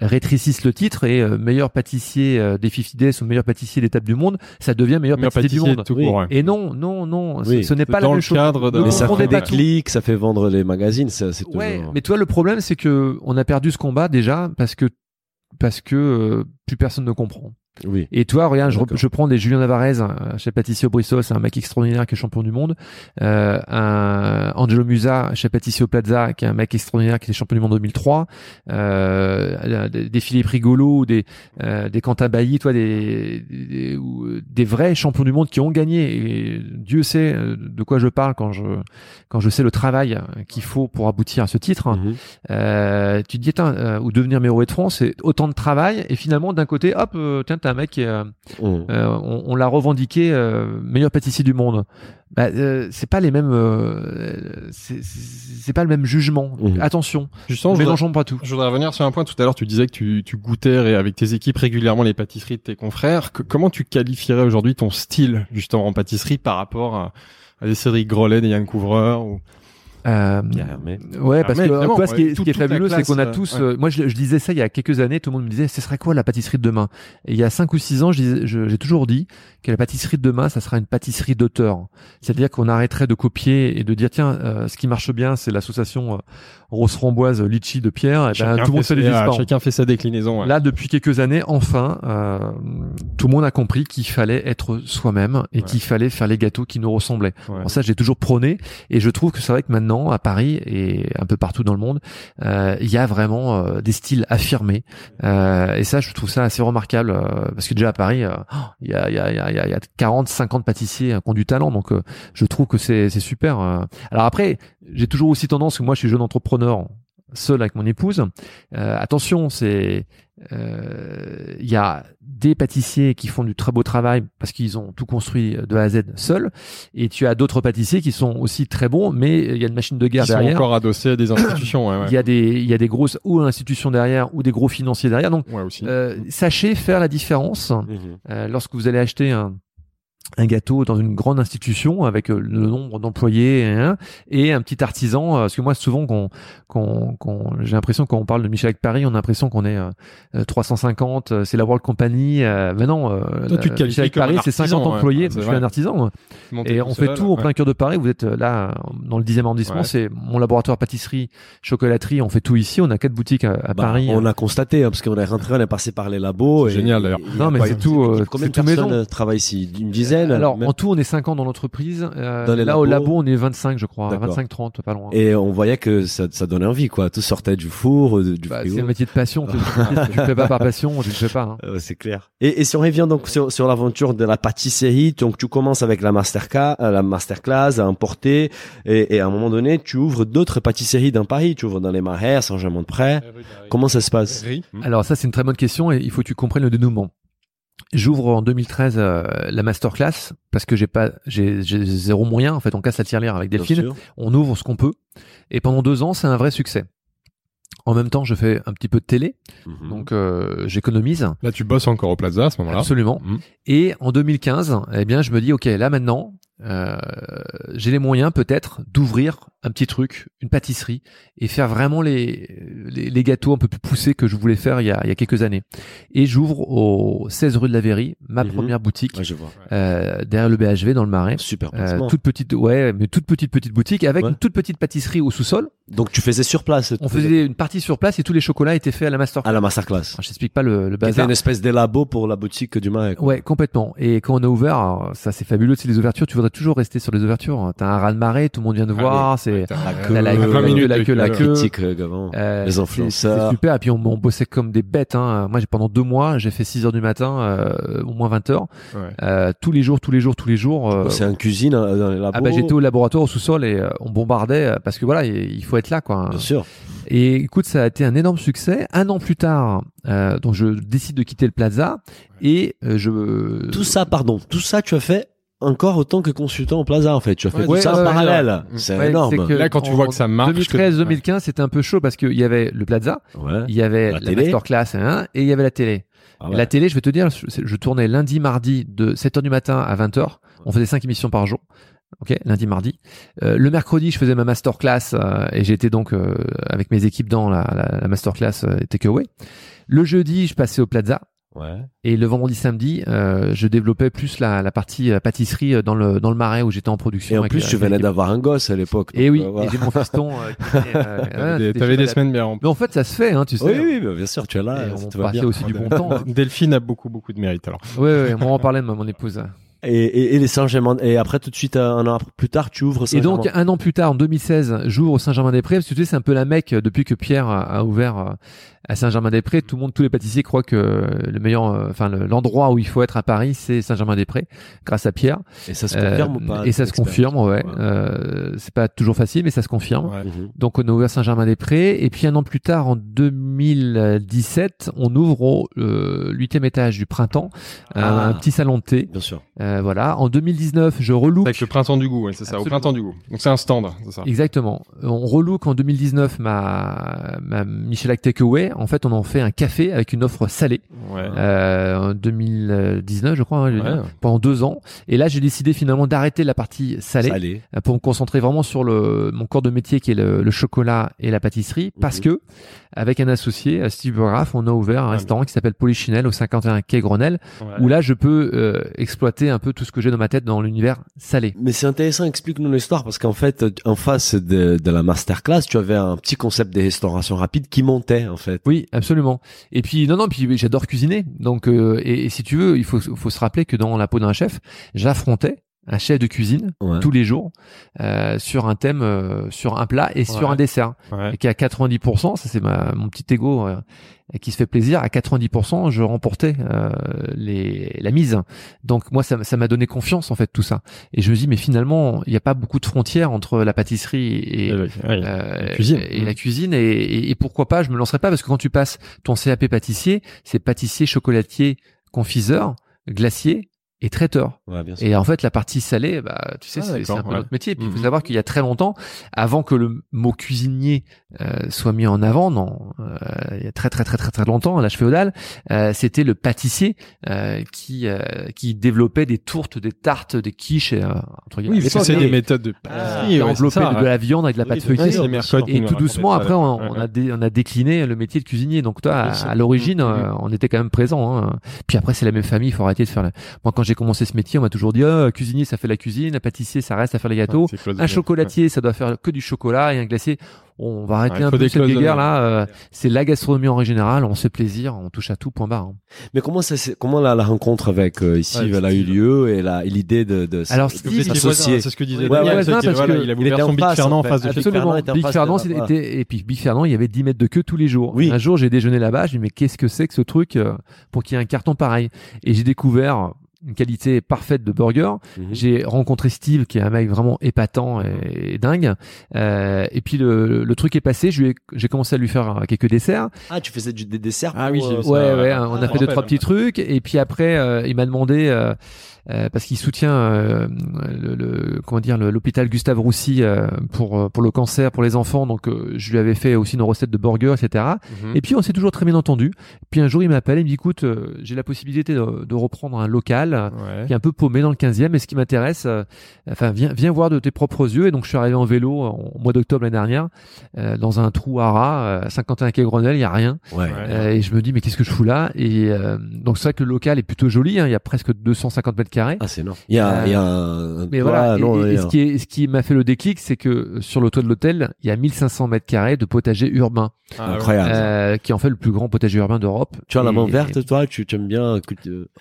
rétrécissent le titre et euh, meilleur pâtissier euh, des 50 Days ou meilleur pâtissier des tables du monde, ça devient meilleur, Meilleur pâtissier, du monde. tout Oui. court, ouais. Et non, non, non, ce- Oui. ce n'est pas la Dans même le chose. cadre de- Mais ça fait des clics, ça fait vendre les magazines, ça, c'est Ouais, toujours- mais toi le problème c'est que on a perdu ce combat déjà parce que parce que euh, plus personne ne comprend. Oui. Et toi, regarde, je, je prends des Julien Navarez, un chez Pâtissier au Bristol, c'est un mec extraordinaire qui est champion du monde. Euh, un Angelo Musa chez Pâtissier au Plaza, qui est un mec extraordinaire qui était champion du monde en 2003. Euh, des, des Philippe Rigolo, des euh, des Quentin Bailly, toi, des des, euh, des vrais champions du monde qui ont gagné. Et Dieu sait euh, de quoi je parle quand je quand je sais le travail qu'il faut pour aboutir à ce titre. Mhm. Euh, tu te dis, euh, ou devenir numéro de France, c'est autant de travail, et finalement, d'un côté, hop, euh, tiens, t'as un mec qui euh, Mhm. euh, on, on l'a revendiqué euh, meilleur pâtissier du monde. Bah, euh, c'est pas les mêmes, euh, c'est- pas le même jugement. Mhm. Attention, Justement, je voudrais, mélangeons pas tout. je voudrais revenir sur un point. Tout à l'heure, tu disais que tu, tu goûtais avec tes équipes régulièrement les pâtisseries de tes confrères. Que- comment tu qualifierais aujourd'hui ton style, justement, en pâtisserie par rapport à, à des Cédric Grolet, des Yann Couvreur ou... Euh. Ouais, parce Hermé, que évidemment, toi, ce qui est, ouais. ce qui est fabuleux, c'est qu'on a tous. ouais. euh, moi, je, je disais ça il y a quelques années. Tout le monde me disait, ce serait quoi la pâtisserie de demain? Et il y a cinq ou six ans, je disais- je- j'ai toujours dit que la pâtisserie de demain, ça sera une pâtisserie d'auteur. C'est-à-dire qu'on arrêterait de copier et de dire tiens, euh, ce qui marche bien, c'est l'association euh, rose framboise litchi de Pierre. Et ben, Chacun tout le monde fait fait des ses- ah, discours. Chacun fait sa déclinaison. ouais. Là, depuis quelques années, enfin, euh, tout le monde a compris qu'il fallait être soi-même et Ouais. qu'il fallait faire les gâteaux qui nous ressemblaient. Ouais. Bon, ça, j'ai toujours prôné et je trouve que c'est vrai que maintenant, à Paris et un peu partout dans le monde, euh, il y a vraiment euh, des styles affirmés. Euh, et ça, je trouve ça assez remarquable parce que déjà à Paris, oh, il y, a, y, a, y, y a 40, 50 pâtissiers qui ont du talent. Donc, je trouve que c'est super. Alors après, j'ai toujours aussi tendance, que moi, je suis jeune entrepreneur. Seul avec mon épouse. Euh, attention, c'est euh, il y a des pâtissiers qui font du très beau travail parce qu'ils ont tout construit de A à Z seuls, et tu as d'autres pâtissiers qui sont aussi très bons, mais il y a une machine de guerre Ils sont derrière. encore adossés à des institutions. Ouais, ouais. Il y a des il y a des grosses ou institutions derrière ou des gros financiers derrière. Donc Ouais, aussi. euh, sachez faire la différence Mhm. euh, lorsque vous allez acheter un, un gâteau dans une grande institution avec euh, le nombre d'employés hein, et un petit artisan. euh, Parce que moi, souvent, qu'on, qu'on, qu'on- j'ai l'impression quand on parle de Michel avec Paris, on a l'impression qu'on est euh, euh, 350, euh, c'est la World Company. Euh, mais non, euh, Toi, tu te Paris, c'est 50 artisan, ouais. employés. Ouais, je c'est suis vrai. un artisan. Et on fait seul, tout au ouais. plein cœur de Paris. Vous êtes là dans le 10e arrondissement. Ouais. C'est mon laboratoire pâtisserie, chocolaterie. On fait tout ici. On a quatre boutiques à, à Bah, Paris. on a constaté hein, parce qu'on est rentré, on est passé par les labos. C'est génial, d'ailleurs. Non, a mais c'est tout, euh, Combien c'est de personnes travaillent ici? Une dizaine Alors, même en tout, on est 5 ans dans l'entreprise. Euh, Dans les là, au labo, on est 25, je crois. D'accord. 25-30, pas loin. Et on voyait que ça, ça donnait envie, quoi. Tout sortait du four, euh, du Bah, c'est un métier de passion. tu le fais pas par passion, tu le fais pas. hein. Euh, c'est clair. Et, et si on revient donc sur, sur l'aventure de la pâtisserie, donc tu commences avec la masterclass, la masterclass à importer, et, et à un moment donné, tu ouvres d'autres pâtisseries dans Paris. Tu ouvres dans les Marais, à Saint-Germain-de-Près. Comment ça se passe? Alors ça, c'est une très bonne question et il faut que tu comprennes le dénouement. J'ouvre en 2013 euh, la masterclass parce que j'ai pas, j'ai j'ai zéro moyen. En fait, on casse la tirelire avec Delphine. On ouvre ce qu'on peut. Et pendant deux ans, c'est un vrai succès. En même temps, je fais un petit peu de télé, Mhm. donc euh, j'économise Là, tu bosses encore au Plaza à ce moment-là. absolument. Mhm. Et en 2015, eh bien, je me dis, ok, là maintenant, euh, j'ai les moyens peut-être d'ouvrir un petit truc, une pâtisserie, et faire vraiment les, les, les gâteaux un peu plus poussés que je voulais faire il y a, il y a quelques années. Et j'ouvre au 16 rue de la Verrie, ma Mhm. première boutique, Ouais, je vois. euh, derrière le BHV dans le Marais. Super Euh, toute petite, ouais, mais toute petite petite boutique avec Ouais. une toute petite pâtisserie au sous-sol. Donc tu faisais sur place. On faisait une partie sur place et tous les chocolats étaient faits à la master. à la masterclass. Alors, je t'explique pas le, le bazar. une espèce d'élabo pour la boutique du Marais. quoi. Ouais, complètement. Et quand on a ouvert, alors, ça c'est fabuleux, c'est les ouvertures. Tu voudrais toujours rester sur les ouvertures. T'as un raz de marée, tout le monde vient te voir. c'est La la, queue, 20 la queue, la de critique euh. Euh, Les influenceurs. C'est super. Et puis on, bossait comme des bêtes. Hein. Moi, j'ai pendant deux mois, j'ai fait 6 heures du matin, euh, au moins 20 heures, Ouais. euh, tous les jours, tous les jours, tous les jours. C'est en cuisine euh, dans les labos. ah bah j'étais au laboratoire au sous-sol et on bombardait parce que voilà il faut être là quoi. Bien sûr. Et écoute ça a été un énorme succès. Un an plus tard euh, donc je décide de quitter le Plaza et je Tout ça, pardon, tout ça, tu as fait encore autant que consultant au Plaza, en fait. Tu as fait Ouais, tout ouais, ça ouais, en ouais, parallèle. ouais. C'est Ouais, énorme. Là, quand tu en vois que ça marche, 2013-2015 c'était un peu chaud parce qu'il y avait le Plaza, Ouais. il y avait La la, masterclass hein, et il y avait la télé. Ah. La télé je vais te dire je, je tournais lundi mardi de 7h du matin à 20h. On faisait cinq émissions par jour. Ok, lundi, mardi. Euh, le mercredi, je faisais ma masterclass euh, et j'étais donc euh, avec mes équipes dans la, la, la masterclass euh, takeaway. Le jeudi, je passais au Plaza Ouais. et le vendredi, samedi, euh, je développais plus la, la partie euh, pâtisserie euh, dans le dans le marais où j'étais en production. Et en avec- plus, tu avec venais d'avoir un gosse à l'époque. Et donc, oui, euh, voilà. et j'ai mon fiston. euh, qui était, euh, ouais, T'avais des- semaines bien remplies. Mais en fait, ça se fait, hein, tu sais. Oui, oui, bah, bien sûr, tu es là. Et on te va passait bien. aussi du bon temps. hein. Delphine a beaucoup, beaucoup de mérite, alors. Ouais, ouais, on en parlait de mon épouse. Et, et, et les Saint-Germain. Et après, tout de suite, un an plus tard, tu ouvres Et Saint-Germain. donc, un an plus tard, en 2016, j'ouvre au Saint-Germain-des-Prés, parce que tu sais, c'est un peu la mecque euh, depuis que Pierre a, a ouvert euh, à Saint-Germain-des-Prés. Tout le monde, tous les pâtissiers croient que le meilleur, euh, enfin, le- l'endroit où il faut être à Paris, c'est Saint-Germain-des-Prés, grât à Pierre. Et ça se Euh, confirme ou pas Et ça se confirme, ouais. Ouais. Euh, c'est pas toujours facile, mais ça se confirme. Ouais. Mhm. Donc, on a ouvert Saint-Germain-des-Prés. Et puis, un an plus tard, en 2017, on ouvre au euh, huitième étage du printemps, un- Ah. un petit salon de thé. Bien sûr. Euh, voilà. En 2019, je relook Avec le printemps du goût, ouais, c'est ça, au Absolument. printemps du goût. Donc c'est un stand, c'est ça. Exactement. On relook en 2019 ma, ma Michelin Takeaway. En fait, on en fait un café avec une offre salée. Ouais. Euh, en 2019, je crois, hein, je veux Ouais. dire, pendant deux ans. Et là, j'ai décidé finalement d'arrêter la partie salée euh, pour me concentrer vraiment sur le mon corps de métier qui est le, le chocolat et la pâtisserie. Parce Mhm. que avec un associé, euh, Steve Graff, on a ouvert un Ouais. restaurant qui s'appelle Polichinelle au 51 quai Grenelle, Ouais. où là, je peux euh, exploiter un peu tout ce que j'ai dans ma tête dans l'univers salé. Mais c'est intéressant, explique-nous l'histoire, parce qu'en fait, en face de, de la masterclass, tu avais un petit concept de restauration rapide qui montait, en fait. Oui, absolument. Et puis non, non, puis j'adore cuisiner. Donc, euh, et, si tu veux, il faut se rappeler que dans la peau d'un chef, j'affrontais un chef de cuisine Ouais. tous les jours euh, sur un thème, euh, sur un plat et sur un dessert. Ouais. Et qui à 90%, ça c'est ma, mon petit ego euh, qui se fait plaisir, à 90%, je remportais euh, les, la mise. Donc moi, ça ça m'a donné confiance en fait tout ça. Et je me dis, mais finalement, il n'y a pas beaucoup de frontières entre la pâtisserie et, euh, la cuisine. et la cuisine et, et- et pourquoi pas je me lancerai pas parce que quand tu passes ton CAP pâtissier c'est pâtissier chocolatier confiseur glacier et Ouais, et en fait la partie salée bah tu sais Ah, c'est un peu ouais. notre métier puis il faut Mhm. savoir qu'il y a très longtemps avant que le mot cuisinier euh, soit mis en avant non euh, il y a très très très très très longtemps à l'âge féodal euh, c'était le pâtissier euh, qui euh, qui développait des tourtes des tartes des quiches et, euh, entre guillemets, Oui, c'est des méthodes de Ah, pâtisserie. qui ouais, ça, de, ouais. la viande avec de la pâte Oui, feuilletée et tout doucement, après, on, on a dé- on a décliné le métier de cuisinier. Donc toi, à, à l'origine, Mhm. on était quand même présent. Hein. Puis après, c'est la même famille. Il faut arrêter de faire. La... Moi, quand j'ai commencé ce métier, on m'a toujours dit, ah, cuisinier, ça fait la cuisine, un pâtissier, ça reste à faire les gâteaux. Ouais, Un chocolatier, ça doit faire que du chocolat et un glacier. On va arrêter Ouais, un peu cette guerre là. euh, c'est la gastronomie en général. On se fait plaisir, on touche à tout. Point barre. hein. Mais comment ça, comment la, la rencontre avec euh, ici, Ouais, elle a eu lieu et l'idée de, de Alors, C'est ce que disait Ouais, Daniel, ouais, parce voilà, que il a voulu était faire en son Big face, Fernand en face de Big Absolument. Fernand était en Big Fernand, et puis Big Fernand, il y avait 10 mètres de queue tous les jours. Oui. Un jour, j'ai déjeuné là-bas, je dis mais qu'est-ce que c'est que ce truc euh, pour qu'il y ait un carton pareil? Et j'ai découvert une qualité parfaite de burger. Mhm. J'ai rencontré Steve, qui est un mec vraiment épatant et, et dingue. Euh, et puis le, le truc est passé. Je lui ai- j'ai commencé à lui faire quelques desserts. Ah, tu faisais du, des desserts Ah oui, euh. Ouais, ouais, ouais, on Ah, a je fait deux trois petits trucs. Et puis après, euh, il m'a demandé euh, euh, parce qu'il soutient euh, le, le- comment dire le- l'hôpital Gustave Roussy euh, pour euh, pour le cancer pour les enfants. Donc euh, je lui avais fait aussi une recette de burger, etc. Mhm. Et puis on s'est toujours très bien entendu. Puis un jour il m'appelle, il me dit écoute, euh, j'ai la possibilité de, de reprendre un local Ouais. qui est un peu paumé dans le 15e. Et ce qui m'intéresse, euh, enfin viens viens voir de tes propres yeux. Et donc je suis arrivé en vélo en, au mois d'octobre l'année dernière euh, dans un trou à rat, euh, 51 quai Grenelle, il y a rien. Ouais. Euh, et je me dis mais qu'est-ce que je fous là? Et euh, donc c'est vrai que le local est plutôt joli. hein, il y a presque 250 mètres carrés. Ah, c'est énorme. Il y a, Euh, il y a un, Mais voilà, et- non, et, ce qui est, ce qui m'a fait le déclic, c'est que euh, sur le toit de l'hôtel, il y a 1500 mètres carrés de potager urbain, Ah, incroyable. euh, qui est en fait le plus grand potager urbain d'Europe. Tu as la main Et- verte, toi, tu tu aimes bien,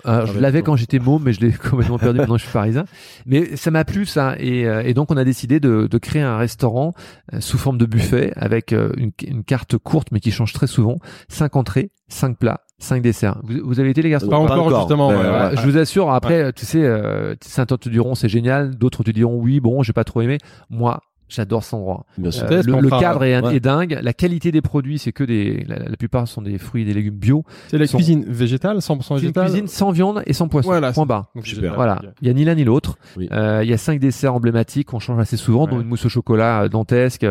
Euh, je l'avais quand j'étais mais je l'ai complètement perdu maintenant je suis parisien. Mais ça m'a plu ça, et, euh, et donc on a décidé de, de créer un restaurant euh, sous forme de buffet avec euh, une, une carte courte mais qui change très souvent, cinq entrées, cinq plats, cinq desserts. Vous, vous avez été les garçons? Pas encore, justement, ouais. je vous assure, après, tu sais, euh, certains te diront c'est génial, d'autres te diront oui, bon, j'ai pas trop aimé. Moi, j'adore cet endroit. bien sûr. Euh, le, cadre est, ouais. est dingue, la qualité des produits, c'est que des, la, la plupart sont des fruits et des légumes bio. C'est la Sont- cuisine végétale, 100% C'est une végétale. cuisine sans viande et sans poisson. Voilà, point. Donc, Super. Voilà, il y a ni l'un ni l'autre. Oui. Euh, il y a cinq desserts emblématiques, on change assez souvent, dont une mousse au chocolat euh, dantesque.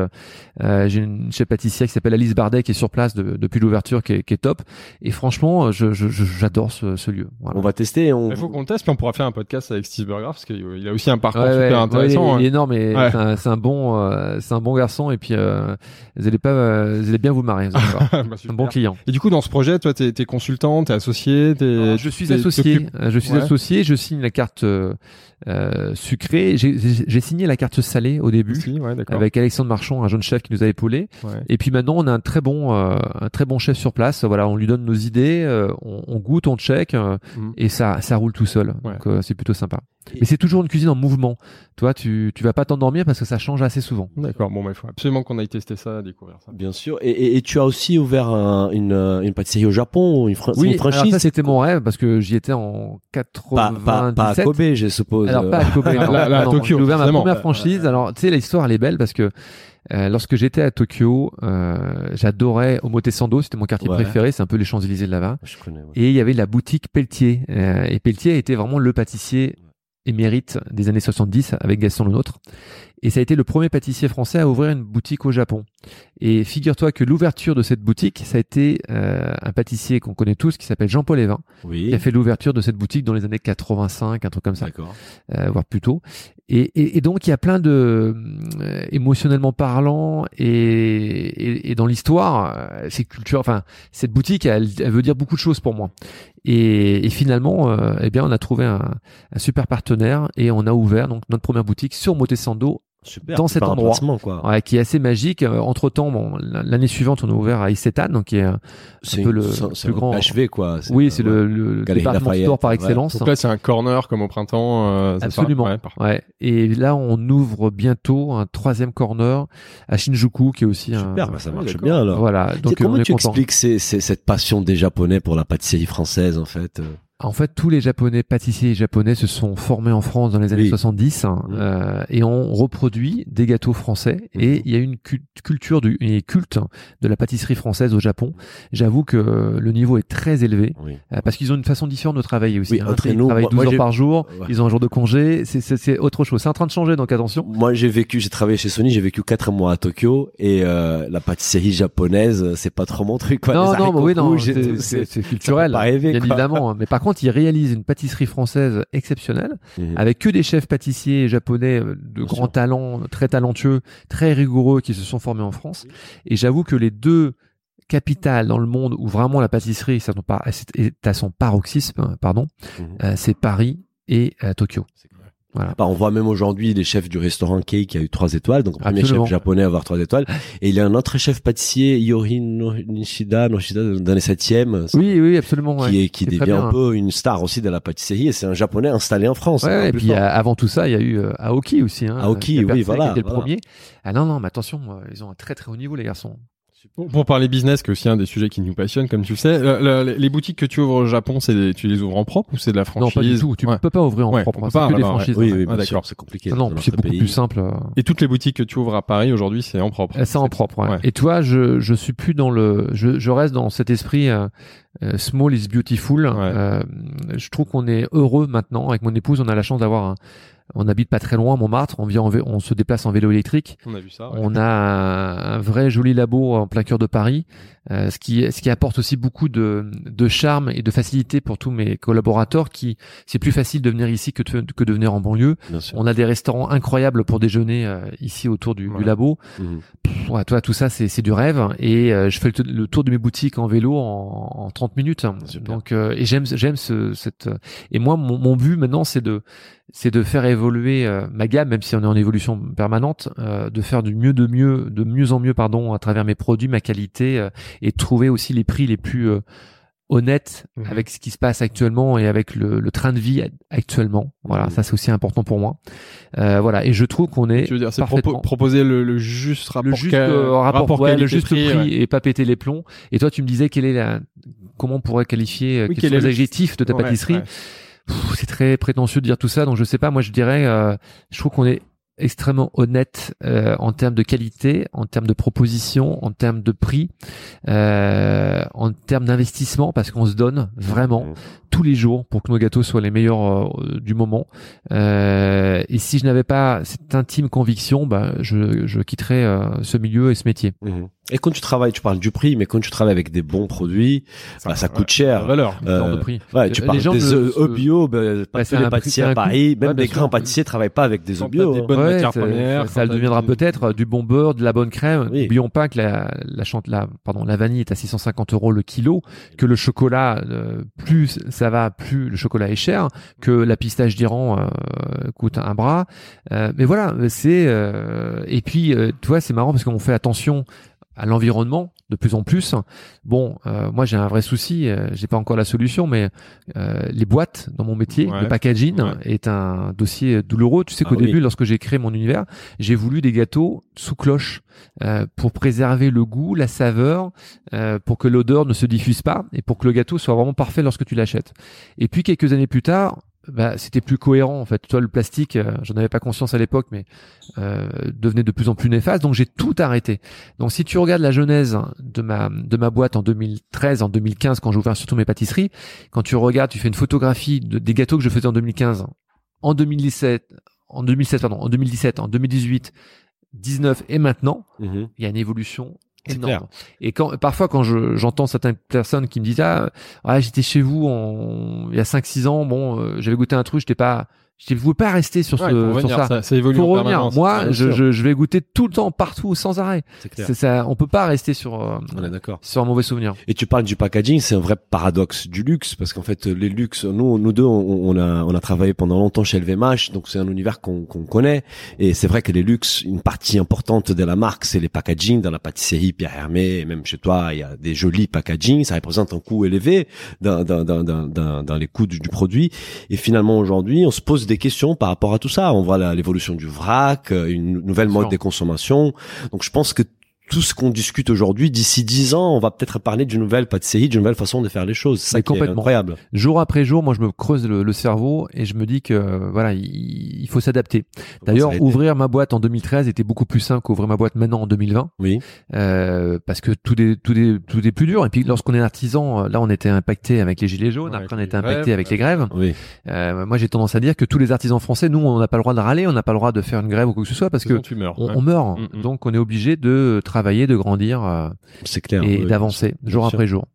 Euh, J'ai une chef pâtissière qui s'appelle Alice Bardet qui est sur place de- depuis l'ouverture, qui, est- qui est top. Et franchement, je- je- je- j'adore ce, ce lieu. Voilà. On va tester. On... Il faut qu'on teste, puis on pourra faire un podcast avec Steve Burger, parce qu'il a aussi un parcours Ouais, super ouais, intéressant. il, il est hein. énorme et Ouais. c'est un, c'est un bon, euh, c'est un bon garçon. Et puis, euh, vous allez pas, euh, vous allez bien vous marrer. Vous allez. Bah, un bon client. Et du coup, dans ce projet, toi, t'es es consultant, t'es associé, t'es. je suis associé. Je suis Ouais. associé. Je signe la carte sucrée. J'ai- signé la carte salée au début. aussi, ouais, d'accord. avec Alexandre Marchand, un jeune chef qui nous a épaulés. Ouais. Et puis maintenant, on a un très bon, euh, un très bon chef sur place. Voilà, on lui donne nos idées, euh, on, on goûte, on check, euh, Mhm. et ça, ça roule tout seul. Ouais. Donc euh, c'est plutôt sympa. Mais c'est toujours une cuisine en mouvement. Toi, tu, tu vas pas t'endormir parce que ça change assez souvent. D'accord, bon, bah, il faut absolument qu'on aille tester ça, découvrir ça. Bien sûr. Et, et, et tu as aussi ouvert un- une, une pâtisserie au Japon, une, fran- Oui, une alors franchise. ça c'était mon rêve parce que j'y étais en pas, 97. pas, pas à Kobe, je suppose. Alors pas à Kobe, non, là, là, à Tokyo, J'ai ouvert ma première franchise. Alors tu sais, l'histoire elle est belle parce que euh, lorsque j'étais à Tokyo, euh, j'adorais Omotesando, c'était mon quartier Ouais. préféré, c'est un peu les Champs Élysées de là-bas. Je connais. ouais. Et il y avait la boutique Pelletier. Euh, et Pelletier était vraiment le pâtissier émérite des années 70 avec Gaston Lenôtre. Et ça a été le premier pâtissier français à ouvrir une boutique au Japon. Et figure-toi que l'ouverture de cette boutique, ça a été euh, un pâtissier qu'on connaît tous qui s'appelle Jean-Paul Evin, Oui. qui a fait l'ouverture de cette boutique dans les années 85, un truc comme ça euh, voire plus tôt. Et, et, et donc il y a plein de euh, émotionnellement parlant et, et, et dans l'histoire, euh, c'est culture. Enfin, cette boutique, elle, elle veut dire beaucoup de choses pour moi. Et, et finalement, euh, eh bien, on a trouvé un, un super partenaire et on a ouvert donc notre première boutique sur Motesando Super. dans cet endroit. quoi. Ouais, qui est assez magique. Entre temps, bon, l'année suivante, on a ouvert à Isetan, donc qui est un C'est peu le c'est- plus c'est un grand- HV, quoi. oui, c'est ouais. le, le département Lafayette, store par ouais. excellence. Donc là, c'est un corner comme au printemps. euh, c'est ça Absolument. Ouais, Ouais. Et là, on ouvre bientôt un troisième corner à Shinjuku, qui est aussi un. Super, bah, ça marche d'accord. bien alors. Voilà. C'est Donc comment on est tu content. expliques ces- ces- cette passion des Japonais pour la pâtisserie française en fait euh En fait, tous les Japonais pâtissiers japonais se sont formés en France dans les années Oui. 70 hein, euh, et ont reproduit des gâteaux français. Et Mhm. il y a une cu- culture du et culte de la pâtisserie française au Japon. J'avoue que le niveau est très élevé Oui. euh, parce qu'ils ont une façon différente de travailler aussi. Oui, hein. entre Ils nous, travaillent moi- 12 moi, heures par jour. Ouais. Ils ont un jour de congé. C'est- autre chose. C'est en train de changer, donc attention. Moi, j'ai vécu, j'ai travaillé chez Sony, j'ai vécu quatre mois à Tokyo et euh, la pâtisserie japonaise, c'est pas trop mon truc. Quoi. non, Les non, mais oui, non, c'est- culturel, fait pas rêver, bien quoi. évidemment. Mais par contre, ils réalisent une pâtisserie française exceptionnelle, Mhm. avec que des chefs pâtissiers japonais euh, de Bien grands sûr. talents, très talentueux, très rigoureux, qui se sont formés en France. Et j'avoue que les deux capitales dans le monde où vraiment la pâtisserie est à son par- est à son paroxysme, pardon, Mhm. euh, c'est Paris et euh, Tokyo. Voilà. Bah, on voit même aujourd'hui les chefs du restaurant Kei qui a eu trois étoiles, donc le premier Absolument. chef japonais à avoir trois étoiles. Et il y a un autre chef pâtissier, Yori Nishida, Nishida dans les septièmes, Oui, oui, absolument. qui, ouais. est, qui très devient bien, un peu une star aussi de la pâtisserie. Et c'est un japonais installé en France. Ouais, encore et puis fort. euh, avant tout ça, il y a eu euh, Aoki aussi. Hein, Aoki, oui, percé, qui voilà, était le voilà. premier. Ah non, non, mais attention, euh, ils ont un très très haut niveau, les garçons. Pour, pour parler business, qui est aussi un des sujets qui nous passionne, comme tu le sais, le- le- les boutiques que tu ouvres au Japon, c'est des- tu les ouvres en propre ou c'est de la Non, franchise pas du tout. Tu Ouais. peux pas ouvrir en Ouais, propre. on peut C'est pas, que des alors, ouais. franchises. Oui, hein. oui, Ah, d'accord. c'est compliqué. Non, non, c'est beaucoup pays. plus simple. euh. Et toutes les boutiques que tu ouvres à Paris aujourd'hui, c'est en propre. Euh, Ça en propre, ouais. Ouais. Et toi, je je suis plus dans le, je je reste dans cet esprit euh, euh, small is beautiful. Euh, je trouve qu'on est heureux maintenant avec mon épouse. On a la chance d'avoir, un, on habite pas très loin, à Montmartre. On vient, en on se déplace en vélo électrique. On a vu ça. ouais. On a un, un vrai joli labo en plein cœur de Paris, euh, ce qui ce qui apporte aussi beaucoup de de charme et de facilité pour tous mes collaborateurs. Qui c'est plus facile de venir ici que de, que de venir en banlieue. On a des restaurants incroyables pour déjeuner euh, ici autour du, labo. Pff, ouais, toi, tout ça, c'est du rêve. Et euh, je fais le, tour de mes boutiques en vélo en, en 30 minutes. Donc, et j'aime j'aime ce, cette. Et moi, mon, mon but maintenant, c'est de c'est de faire évoluer euh, ma gamme, même si on est en évolution permanente, euh, de faire du mieux de mieux, de mieux en mieux, pardon, à travers mes produits, ma qualité, euh, et trouver aussi les prix les plus euh, honnêtes Mhm. avec ce qui se passe actuellement et avec le, le train de vie actuellement. Voilà, Mhm. ça c'est aussi important pour moi. Voilà, et je trouve qu'on est Tu veux dire, c'est propo- parfaitement- proposer le, le juste rapport, le juste rapport, ouais, le juste prix ouais. et pas péter les plombs. Et toi, tu me disais quelle est la, comment on pourrait qualifier, Oui, quels quel sont est les le- adjectifs de ta Ouais, pâtisserie C'est très prétentieux de dire tout ça, donc je sais pas. Moi, je dirais, euh, je trouve qu'on est extrêmement honnête euh, en termes de qualité, en termes de proposition, en termes de prix, euh, en termes d'investissement, parce qu'on se donne vraiment Mhm. tous les jours pour que nos gâteaux soient les meilleurs euh, du moment. Euh, et si je n'avais pas cette intime conviction, bah, je, je quitterais ce milieu et ce métier. Mhm. Et quand tu travailles, tu parles du prix, mais quand tu travailles avec des bons produits, bah, ça ouais, coûte La cher. valeur. Ce genre Euh, de prix. Ouais, tu Les parles gens des œufs œufs bio, ben, tous c'est les pâtissiers à. Paris, même Ouais, des grands sûr. pâtissiers travaillent pas avec des œufs bio. des hein. bonnes Ouais, matières ça- premières. Ça, ça deviendra des- peut-être euh, du bon beurre, de la bonne crème. Oui. N'oublions pas que la, la, chante, la, pardon, la vanille est à 650 euros le kilo, que le chocolat, euh, plus ça va, plus le chocolat est cher, que la pistache d'Iran euh, coûte un bras. Euh, mais voilà, c'est euh, et puis euh, tu vois, c'est marrant parce qu'on fait attention à l'environnement de plus en plus. Bon, euh, moi j'ai un vrai souci, euh, j'ai pas encore la solution, mais euh, les boîtes dans mon métier, Ouais. le packaging Ouais. est un dossier douloureux. Tu sais Ah qu'au oui. début, lorsque j'ai créé mon univers, j'ai voulu des gâteaux sous cloche euh, pour préserver le goût, la saveur, euh, pour que l'odeur ne se diffuse pas et pour que le gâteau soit vraiment parfait lorsque tu l'achètes. Et puis quelques années plus tard, bah, c'était plus cohérent en fait. Toi, le plastique, euh, j'en avais pas conscience à l'époque, mais euh, devenait de plus en plus néfaste. Donc j'ai tout arrêté. Donc si tu regardes la genèse de ma de ma boîte en 2013, en 2015, quand j'ai ouvert surtout mes pâtisseries, quand tu regardes, tu fais une photographie de- des gâteaux que je faisais en 2015, en 2017, en 2016 pardon, en 2017, en 2018, 19 et maintenant, Mhm. il y a une évolution énorme. clair. Et quand parfois quand je j'entends certaines personnes qui me disent ah ouais, j'étais chez vous en il y a 5 6 ans, bon euh, j'avais goûté un truc, j'étais pas Je vous pouvez pas rester sur, Ouais, ce, pour sur ça. ça, ça évolue en revenir. Moi, je, je, je vais goûter tout le temps, partout, sans arrêt. C'est ça. On peut pas rester sur euh, On est d'accord. sur un mauvais souvenir. Et tu parles du packaging, c'est un vrai paradoxe du luxe parce qu'en fait les luxes, nous, nous deux, on, on a on a travaillé pendant longtemps chez LVMH, donc c'est un univers qu'on qu'on connaît. Et c'est vrai que les luxes, une partie importante de la marque, c'est les packaging. Dans la pâtisserie Pierre Hermé, et même chez toi, il y a des jolis packaging. Ça représente un coût élevé dans dans dans dans, dans, dans les coûts du, du produit. Et finalement aujourd'hui, on se pose des questions par rapport à tout ça. On voit l'évolution du vrac, euh, une nouvelle mode des consommations. Donc je pense que tout ce qu'on discute aujourd'hui, d'ici dix ans, on va peut-être parler d'une nouvelle pâtisserie, d'une nouvelle façon de faire les choses. C'est qui est complètement. incroyable. Jour après jour, moi, je me creuse le, le cerveau et je me dis que voilà, il, il faut s'adapter. D'ailleurs, ouvrir ma boîte en 2013 était beaucoup plus simple qu'ouvrir ma boîte maintenant en 2020, Oui. euh, parce que tout est tout est tout est plus dur. Et puis, lorsqu'on est artisan, là, on était impacté avec les gilets jaunes, après on était impacté avec les grèves. Oui. Euh, moi, j'ai tendance à dire que tous les artisans français, nous, on n'a pas le droit de râler, on n'a pas le droit de faire une grève ou quoi que ce soit, parce que on, ouais. on meurt. Mm, mm. Donc, on est obligé de travailler, de grandir euh, C'est clair. et Oui, d'avancer jour après jour.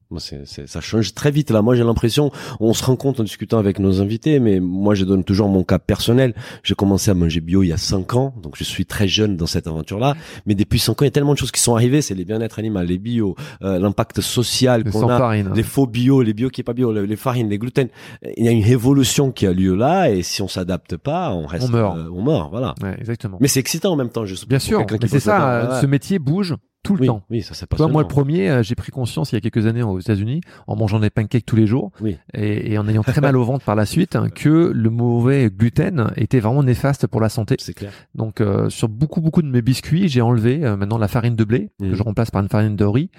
Ça change très vite là. Moi, j'ai l'impression, on se rend compte en discutant avec nos invités, mais moi, je donne toujours mon cas personnel. J'ai commencé à manger bio il y a cinq ans, donc je suis très jeune dans cette aventure-là. Mais depuis cinq ans, il y a tellement de choses qui sont arrivées. C'est les bien-être animal, les bio, euh, l'impact social qu'on a. farine. Les faux bio, les bio qui est pas bio, les farines, les gluten. Il y a une révolution qui a lieu là, et si on s'adapte pas, on reste, On meurt. euh, on meurt, voilà. Ouais, exactement. Mais c'est excitant en même temps, je Bien sûr, c'est ça, euh, Ouais. ce métier bouge tout le oui, temps. oui, ça c'est pas moi, le premier, euh, j'ai pris conscience il y a quelques années aux États-Unis, en mangeant des pancakes tous les jours, Oui. et, et en ayant très mal au ventre par la suite, hein, que le mauvais gluten était vraiment néfaste pour la santé. C'est clair. Donc, euh, sur beaucoup, beaucoup de mes biscuits, j'ai enlevé euh, maintenant la farine de blé, Mhm. que je remplace par une farine de riz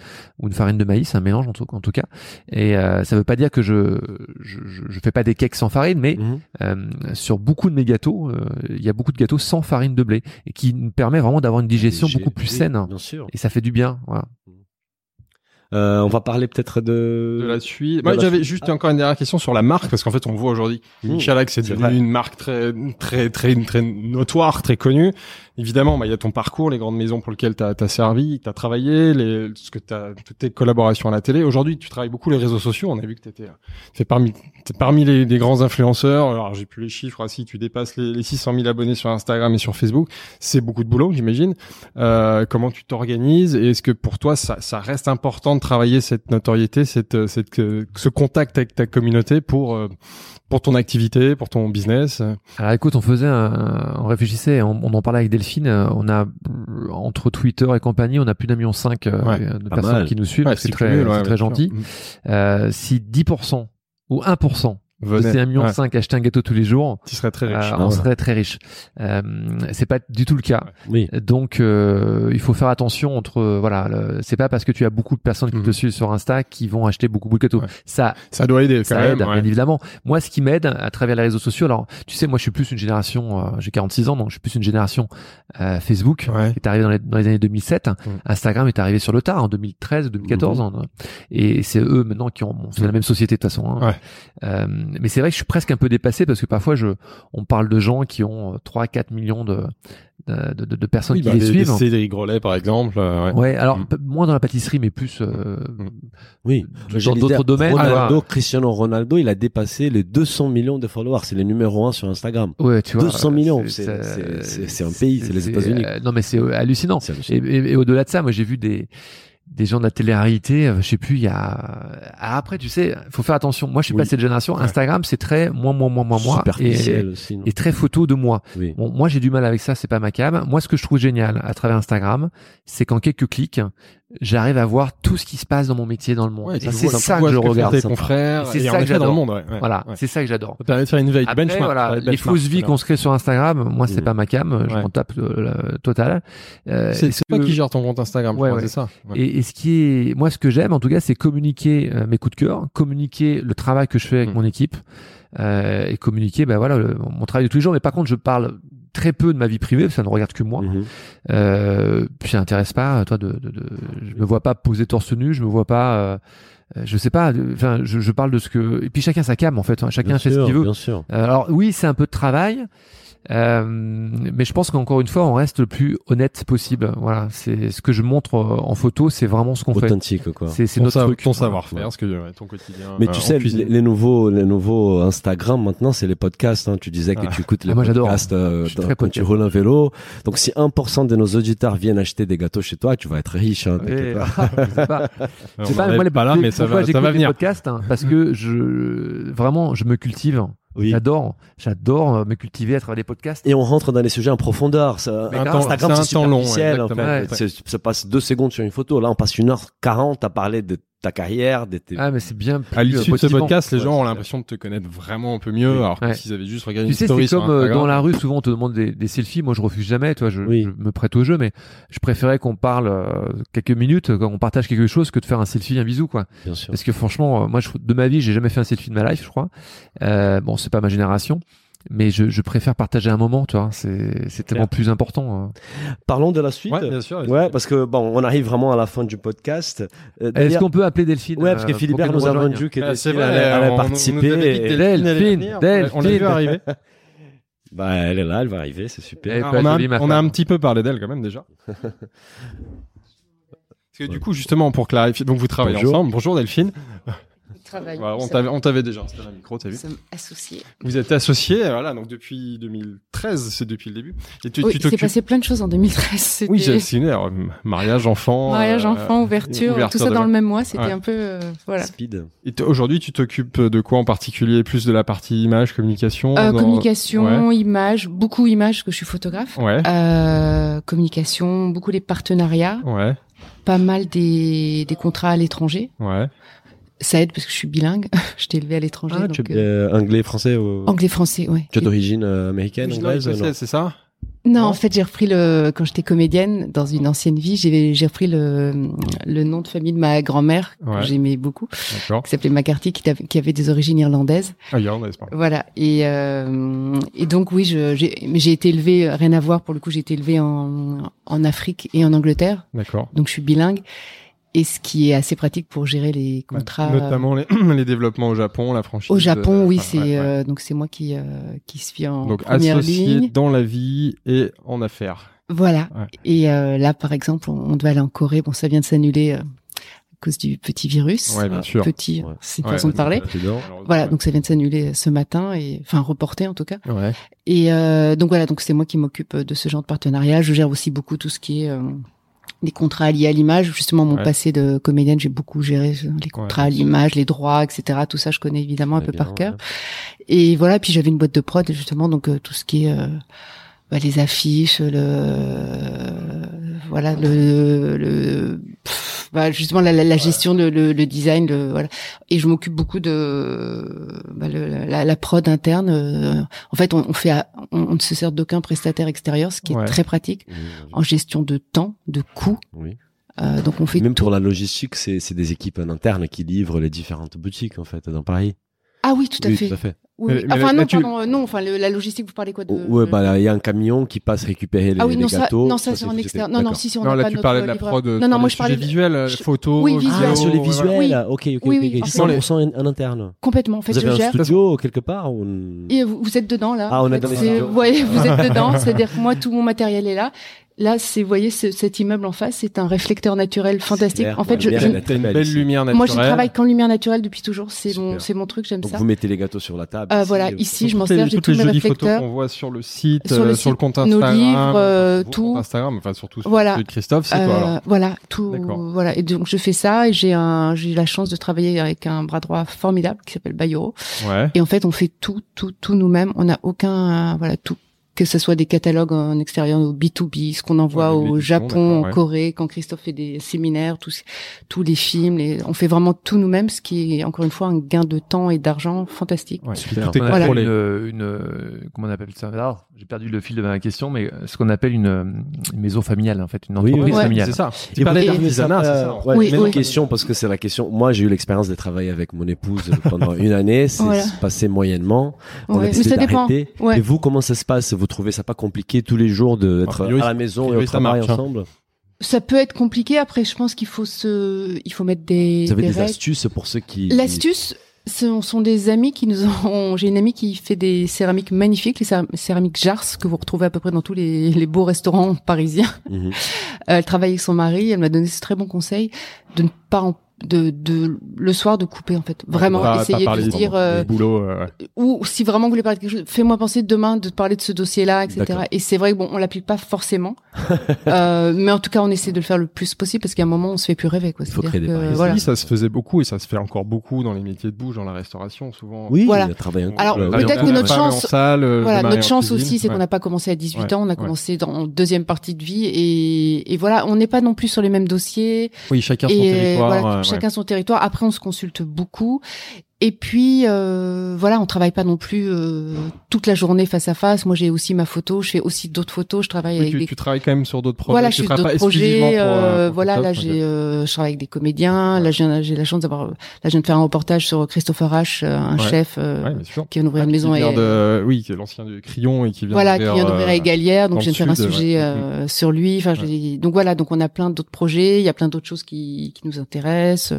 ou une farine de maïs, un mélange en tout, en tout cas. Et euh, ça veut pas dire que je, je, je, fais pas des cakes sans farine, mais euh, sur beaucoup de mes gâteaux, euh, il y a beaucoup de gâteaux sans farine de blé, et qui nous permet vraiment d'avoir une digestion beaucoup plus saine. Bien sûr. Et ça fait du bien. Voilà. Euh, on va parler peut-être de. de la suite. Moi, j'avais suite. juste encore une dernière question sur la marque, parce qu'en fait, on voit aujourd'hui Mmh. Michalak, c'est C'est devenu vrai. une marque très, très, très, très notoire, très connue. Évidemment, bah, il y a ton parcours, les grandes maisons pour lesquelles tu as, servi, tu as travaillé, les, ce que t'as, toutes tes collaborations à la télé. Aujourd'hui, tu travailles beaucoup les réseaux sociaux. On a vu que tu étais parmi, parmi les, les grands influenceurs. Alors, j'ai plus les chiffres. si tu dépasses les, les 600 000 abonnés sur Instagram et sur Facebook, c'est beaucoup de boulot, j'imagine. Euh, comment tu t'organises et est-ce que pour toi, ça, ça reste important de travailler cette notoriété, cette, cette, euh, ce contact avec ta communauté pour, euh, pour ton activité, pour ton business? Alors écoute, on faisait, un, on réfléchissait, on, on en parlait avec Delphine. Euh, On a euh, entre Twitter et compagnie, on a plus d'un million cinq euh, de personnes mal. qui nous suivent. Ouais, c'est très, ouais, bien très gentil. Mm. Euh, si 10% ou 1% de Venez. ces 1,5 million Ouais, cinq achetaient un gâteau tous les jours, tu serais très riche. euh, Ah, on serait très riche. Euh, c'est pas du tout le cas. Oui. Donc euh, il faut faire attention entre euh, voilà, c'est pas parce que tu as beaucoup de personnes qui Mhm. te suivent sur Insta qui vont acheter beaucoup beaucoup de gâteaux. Ouais. Ça Ça doit aider quand ça même. aide, ouais. bien évidemment. Moi, ce qui m'aide à travers les réseaux sociaux, alors tu sais, moi, je suis plus une génération, euh, j'ai 46 ans, donc je suis plus une génération euh, Facebook Ouais. qui est arrivé dans les, dans les années 2007. Mm. Instagram est arrivé sur le tard en 2013, 2014, hein. et c'est eux maintenant qui ont, bon, c'est la même société de toute façon. hein. Euh, mais c'est vrai que je suis presque un peu dépassé parce que parfois, je, on parle de gens qui ont 3-4 millions de, de, de, de personnes Oui, qui bah, les des, suivent. Cédric Grolet, par exemple. euh, ouais. Ouais, alors Mm. moins dans la pâtisserie, mais plus euh, Oui. dans d'autres domaines. Ronaldo. Cristiano Ronaldo, il a dépassé les 200 millions de followers. C'est le numéro un sur Instagram. Ouais, tu vois. 200 millions, c'est- un pays, c'est les États-Unis. euh, non, mais c'est euh, hallucinant. Et, hallucinant. et- et au-delà de ça, moi, j'ai vu des des gens de la télé-réalité, euh, je sais plus, il y a ah, après, tu sais, faut faire attention. Moi, je suis Oui. pas cette génération. Ouais. Instagram, c'est très moi, moi, moi, moi, moi, et, Superficiel aussi. et très photo de moi. oui. Bon, moi, j'ai du mal avec ça, c'est pas ma cam. Moi, ce que je trouve génial à travers Instagram, c'est qu'en quelques clics, j'arrive à voir tout ce qui se passe dans mon métier, dans le monde. Ouais, et c'est ça que je ce regarde. c'est ça que j'adore. monde. Ouais, ouais, Voilà, c'est ça que j'adore. Ça permet de faire une veille Après, benchmark. voilà, ouais, les benchmark, fausses vies qu'on se crée sur Instagram, moi, c'est pas ma cam. Je m'en tape euh. Euh, C'est c'est toi que- qui gères ton compte Instagram, Ouais, c'est ça. Et, et ce qui est, moi, ce que j'aime, en tout cas, c'est communiquer euh, mes coups de cœur, communiquer le travail que je fais avec Mm. mon équipe, euh, et communiquer, ben voilà, le- mon travail de tous les jours. Mais par contre, je parle très peu de ma vie privée, ça ne regarde que moi. Mhm. Euh, puis ça n'intéresse pas, toi, de, de, de, je me vois pas poser torse nu, je me vois pas, euh, je sais pas, enfin, je, je parle de ce que, et puis chacun sa cam en fait, hein, chacun Bien fait sûr, ce qu'il veut. Bien sûr. Euh, alors oui, c'est un peu de travail. Euh, mais je pense qu'encore une fois, on reste le plus honnête possible. Voilà, c'est ce que je montre euh, en photo, c'est vraiment ce qu'on fait. Authentique, quoi. C'est c'est notre sa- truc. ton savoir-faire, ce que ouais, ton quotidien. Mais euh, tu sais, les, les nouveaux, les nouveaux Instagram maintenant, c'est les podcasts. Hein. Tu disais que Ah. tu écoutes les Ah, moi, podcasts euh, Je dans- quand tu podcast. roules un vélo. Donc, si 1% de nos auditeurs viennent acheter des gâteaux chez toi, tu vas être riche. Hein, Et- pas. je sais pas. On C'est pas, moi, pas là, mais ça va, ça va venir. podcasts hein, parce que je vraiment je me cultive. Oui. J'adore, j'adore me cultiver à travers les podcasts. Et on rentre dans les sujets en profondeur. Ça, Un Instagram, c'est c'est un temps long, superficiel, en exactement. fait. Ouais. C'est- Ça passe deux secondes sur une photo. Là, on passe une heure quarante à parler de ta carrière, de tes... Ah mais c'est bien. À plus, l'issue euh, de ce podcast, les gens c'est ont l'impression de te connaître vraiment un peu mieux, Oui. alors que Ouais. s'ils avaient juste regardé Tu une sais, story c'est comme euh, dans la rue, souvent on te demande des, des selfies. Moi, je refuse jamais. Toi, je, Oui. je me prête au jeu, mais je préférais qu'on parle euh, quelques minutes, quand on partage quelque chose, que de faire un selfie, un bisou, quoi. Bien sûr. Parce que franchement, euh, moi, je, de ma vie, j'ai jamais fait un selfie de ma life, je crois. Euh, bon, c'est pas ma génération, mais je, je préfère partager un moment, tu vois. C'est tellement plus important. euh. Parlons de la suite. Ouais, bien sûr. Ouais, parce que bon, on arrive vraiment à la fin du podcast. Euh, Est-ce qu'on peut appeler Delphine Ouais, parce que euh, Philibert qu'elle nous a vendu que Ah, c'est Delphine vrai, allait, allait on- on participer. Delphine Delphine. On l'a- vu arriver. Bah, elle est là, elle va arriver, c'est super. Ah, on, a on un petit peu parlé d'elle quand même déjà. Parce que du coup, justement, pour clarifier, donc vous travaillez Bonjour. ensemble. Bonjour Delphine. Voilà, on t'avait déjà installé un micro, t'as vu. nous sommes associés. Vous êtes associés, voilà, donc depuis 2013, c'est depuis le début. Et tu, Oui, tu il s'est t'occupes. passé plein de choses en 2013. C'était Oui, j'ai signé alors, mariage, enfant. mariage, euh, enfant, ouverture, ouverture tout ça dans le même mois. C'était Ouais. un peu, euh, voilà. Speed. Et aujourd'hui, tu t'occupes de quoi en particulier? Plus de la partie image, communication Euh, dans- communication, image, beaucoup image, parce que je suis photographe. Ouais. Euh, communication, beaucoup les partenariats, Ouais, pas mal des, des contrats à l'étranger. ouais. Ça aide parce que je suis bilingue. je t'ai élevé à l'étranger. Ah, donc, tu es euh, anglais, français ou... Anglais, français, ouais. Tu es d'origine euh, américaine, Oui, anglaise c'est- non C'est ça? Non, Non en fait, j'ai repris le quand j'étais comédienne dans une ancienne vie, j'ai j'ai repris le le nom de famille de ma grand-mère Ouais. que j'aimais beaucoup, D'accord. qui s'appelait McCarthy, qui, avait- qui avait des origines irlandaises. Ah, Irlandaise, pardon. Voilà. Et euh, et donc oui, j'ai été élevée rien à voir pour le coup, j'ai été élevée en en Afrique et en Angleterre, D'accord. donc je suis bilingue. Et ce qui est assez pratique pour gérer les contrats. euh, Notamment les, les développements au Japon, la franchise. Au Japon, euh, oui, enfin, c'est ouais, ouais. euh, donc c'est moi qui euh, qui suis en Donc première associé ligne. dans la vie et en affaires. Voilà. Ouais. Et euh, là, par exemple, on, on devait aller en Corée. Bon, ça vient de s'annuler euh, à cause du petit virus. Ouais, bien Euh, sûr. Petit, Ouais. c'est une Ouais, façon de parler. Voilà, Ouais. donc ça vient de s'annuler ce matin et enfin reporté en tout cas. Ouais. Et euh, donc voilà, donc c'est moi qui m'occupe de ce genre de partenariat. Je gère aussi beaucoup tout ce qui est les contrats liés à l'image. Justement, mon Ouais. passé de comédienne, j'ai beaucoup géré les contrats à l'image, les droits, etc. Tout ça, je connais évidemment un peu bien, par cœur. Et voilà, puis j'avais une boîte de prod justement, donc euh, tout ce qui est euh, bah, les affiches, le voilà le, le pff, bah, justement la, la, la gestion, le, le, le design, le voilà. Et je m'occupe beaucoup de bah, le- la, la prod interne. euh, en fait, on, on fait à- on, on ne se sert d'aucun prestataire extérieur, ce qui Ouais. est très pratique Oui, en gestion de temps, de coûts. oui. Euh, donc on fait Même tout. pour la logistique, c'est c'est des équipes en interne qui livrent les différentes boutiques, en fait, dans Paris. Ah oui, tout à oui, fait. tout à fait. Oui, Mais- oui. mais Enfin là, non, tu- pardon, euh, non, enfin le- la logistique, vous parlez quoi de ouais, bah, là, il y a un camion qui passe récupérer les, Ah oui, les non, ça, gâteaux. non, ça, c'est en externe. Non, non, si, si, on Non, là, pas tu notre parlais de la prod. Non, sur non, les moi, je parlais de- visuels, euh, je- photos. Oui, vidéos, visuel. Ah, sur les voilà. visuels Ok, ok, Oui, ok. oui, ok. en fait, 100% en, en interne. complètement. En fait, Vous avez je un gère. studio quelque part ou... Et vous, vous êtes dedans là. Ah, on est dans les. Ouais, vous êtes dedans. C'est-à-dire que moi, tout mon matériel est là. Là, c'est, vous voyez, ce- cet immeuble en face, c'est un réflecteur naturel fantastique. clair. En fait, Ouais, je, je- une belle lumière naturelle. moi, je travaille qu'en lumière naturelle depuis toujours. C'est mon, c'est mon truc. J'aime ça. vous mettez les gâteaux sur la table. Euh, ici, voilà, ici, je m'en sers. J'ai toutes tous les mes jolies photos réflecteurs. qu'on voit sur le site, Sur le euh, sur le site, compte nos Instagram, livres, euh, votre tout. Instagram, enfin surtout sur Voilà. celui de Christophe, c'est toi Euh, alors. voilà, tout, voilà. Et donc, je fais ça et j'ai un, j'ai eu la chance de travailler avec un bras droit formidable qui s'appelle Bayoro. Ouais. Et en fait, on fait tout, tout, tout nous-mêmes. On n'a aucun, euh, voilà, tout. Que ce soit des catalogues en extérieur ou B2B, ce qu'on envoie Ouais, au Japon, en ouais. Corée, quand Christophe fait des séminaires, tous, tous les films, les, on fait vraiment tout nous-mêmes, ce qui est encore une fois un gain de temps et d'argent fantastique. Ouais, Super. tout est Voilà. une, une, comment on appelle ça? Alors, j'ai perdu le fil de ma question, mais ce qu'on appelle une, une maison familiale, en fait, une Oui, entreprise oui. familiale. C'est ça. Et Tu parlais vous d'artisanat, ça, c'est euh, ça. ouais, Oui, même oui. question parce que c'est la question. Moi, j'ai eu l'expérience de travailler avec mon épouse pendant une année. C'est Voilà. passé moyennement. On a mais ça dépend. Et vous, comment ça se passe Vous trouvez ça pas compliqué tous les jours d'être à la maison et au travail marche, hein. ensemble Ça peut être compliqué. Après, je pense qu'il faut se, il faut mettre des, Vous avez des astuces pour ceux qui L'astuce, Ce sont des amis qui nous ont. J'ai une amie qui fait des céramiques magnifiques, les céram- céramiques Jars que vous retrouvez à peu près dans tous les, les beaux restaurants parisiens. Mhm. Euh, Elle travaille avec son mari. Elle m'a donné ce très bon conseil de ne pas en- de, de le soir de couper en fait. Vraiment Pas- pas essayer de se dire. euh, boulot. euh, ouais. ou si vraiment vous voulez parler de quelque chose, fais-moi penser demain de parler de ce dossier-là, etc. D'accord. Et c'est vrai que bon, on l'applique pas forcément, euh, mais en tout cas, on essaie de le faire le plus possible parce qu'à un moment, on se fait plus rêver, quoi. Il faut C'est-à-dire créer des que, paris. voilà. Oui, ça se faisait beaucoup et ça se fait encore beaucoup dans les métiers de bouche, dans la restauration, souvent. Oui, Voilà. il a travaillé un Alors, ouais. peut-être que notre chance- salle, le Voilà, notre chance cuisine. aussi, c'est qu'on n'a pas commencé à 18 Ouais, ans, on a ouais. commencé dans deuxième partie de vie et, et voilà, on n'est pas non plus sur les mêmes dossiers. Oui, chacun son territoire. Chacun son territoire. Après, on se consulte beaucoup. Et puis euh, voilà, on travaille pas non plus euh, toute la journée face à face. Moi, j'ai aussi ma photo, je fais aussi d'autres photos, je travaille Oui, avec tu, des tu travailles quand même sur d'autres projets. voilà, je fais d'autres projets. pour, euh, euh, pour voilà, là j'ai, euh, je travaille avec des comédiens. Là, j'ai, la chance d'avoir, là, je viens de faire un reportage sur Christopher H, euh, un Ouais. chef Ouais, qui vient d'ouvrir une Qui maison. vient et- de, oui, qui est l'ancien du Crillon et qui vient voilà, qui vient d'ouvrir à Égalière, donc je viens de faire un sujet euh, sur lui. Enfin, donc voilà, donc on a plein d'autres projets, il y a plein d'autres choses qui, qui nous intéressent.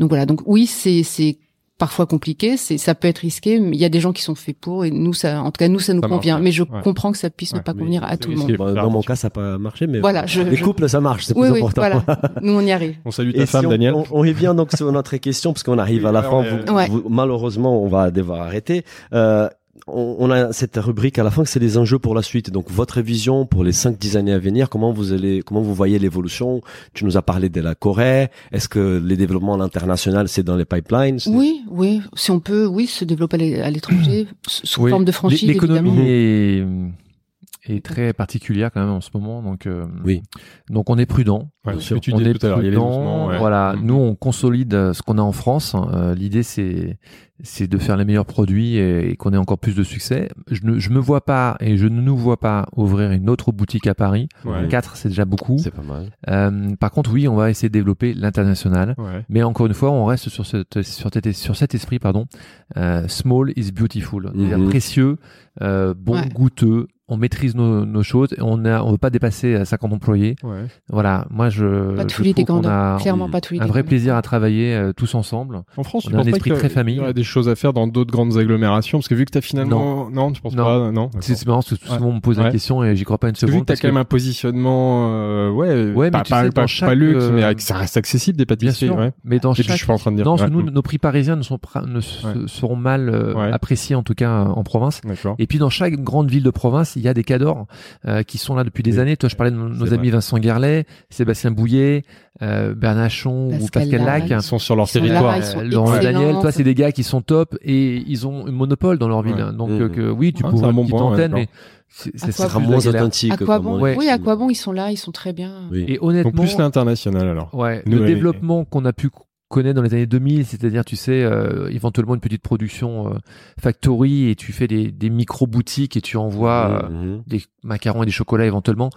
Donc voilà, donc oui, c'est c'est parfois compliqué, c'est ça peut être risqué, mais il y a des gens qui sont faits pour et nous ça, en tout cas nous ça nous Ça convient. Mais je Ouais. comprends que ça puisse ne pas convenir à tout le monde. Bon, dans mon cas, ça n'a pas marché, mais Voilà, je, les je- couples, ça marche, c'est oui, plus oui, important. voilà, nous on y arrive. On salue Et ta si femme, on, Daniel. On, on revient donc sur notre question parce qu'on arrive Oui, à la fin. Vous- vous- malheureusement, on va devoir arrêter. Euh, on, on a cette rubrique à la fin, c'est les enjeux pour la suite. Donc votre vision pour les 5-10 années à venir, comment vous allez, comment vous voyez l'évolution? Tu nous as parlé de la Corée. Est-ce que les développements à l'international, c'est dans les pipelines? Oui, oui, si on peut, oui, se développer à l'é- à l'étranger sous Oui. forme de franchise. L'é- L'économie. Est, très particulière quand même en ce moment, donc euh, Oui. donc on est prudent. Ouais, tu on est prudent, ouais. Voilà, Mhm. nous on consolide euh, ce qu'on a en France. Euh, L'idée c'est c'est de faire les meilleurs produits et, et qu'on ait encore plus de succès. Je ne je me vois pas et je ne nous vois pas ouvrir une autre boutique à Paris. Ouais. Quatre c'est déjà beaucoup. C'est pas mal. Euh, par contre oui, on va essayer de développer l'international. Ouais. Mais encore une fois, on reste sur, cette, sur, cet, sur cet esprit, pardon. Euh, small is beautiful. C'est-à-dire Mhm. précieux, euh, bon, Ouais. goûteux. On maîtrise nos, nos choses. et On a, on veut pas dépasser euh, 50 employés. Ouais. Voilà. Moi, je, Pas de folie des trouve qu'on grandes, a clairement pas de folie un vrai plaisir à travailler euh, tous ensemble. En France, On tu a un esprit a- très famille. Il y aurait des choses à faire dans d'autres grandes agglomérations? Parce que vu que t'as finalement, non, tu penses Non. pas, non. C'est marrant parce que tout Ouais. le monde me pose Ouais. la question et j'y crois pas une que vu seconde. que t'as quand même un positionnement, euh, ouais, Ouais, mais pas, tu pas, sais, pas, luxe, euh, mais avec- ça reste accessible des Bien pâtisseries, sûr. ouais. Mais dans Et puis, chaque je suis pas en train de dire. non, nous, nos prix parisiens ne sont, seront mal euh, appréciés en tout cas euh, en province. D'accord. Et puis dans chaque grande ville de province, il y a des cadors euh, qui sont là depuis des Oui. années. Toi, je parlais de nos amis Vincent Guerlet, Sébastien Bouillet, euh, Bernachon ou Pascal Lac. Ils sont sur leur Ils sont territoire. là, ils sont Euh, Laurent. Daniel, toi, c'est des gars qui sont top et ils ont un monopole dans leur ville. Ouais. Donc, Mhm. euh, que, oui, tu Ah, peux c'est ouvrir un une bon petite point, ouais, antenne, mais c'est sera moins authentique. À quoi bon. Ouais. Oui, à quoi bon ils sont là, ils sont très bien. Oui. Et Donc honnêtement, plus l'international alors. Ouais, Nous, le ouais, développement qu'on a pu connaître dans les années 2000, c'est-à-dire, tu sais, euh, éventuellement une petite production euh, factory et tu fais des, des micro-boutiques et tu envoies euh, Mhm. des macarons et des chocolats éventuellement.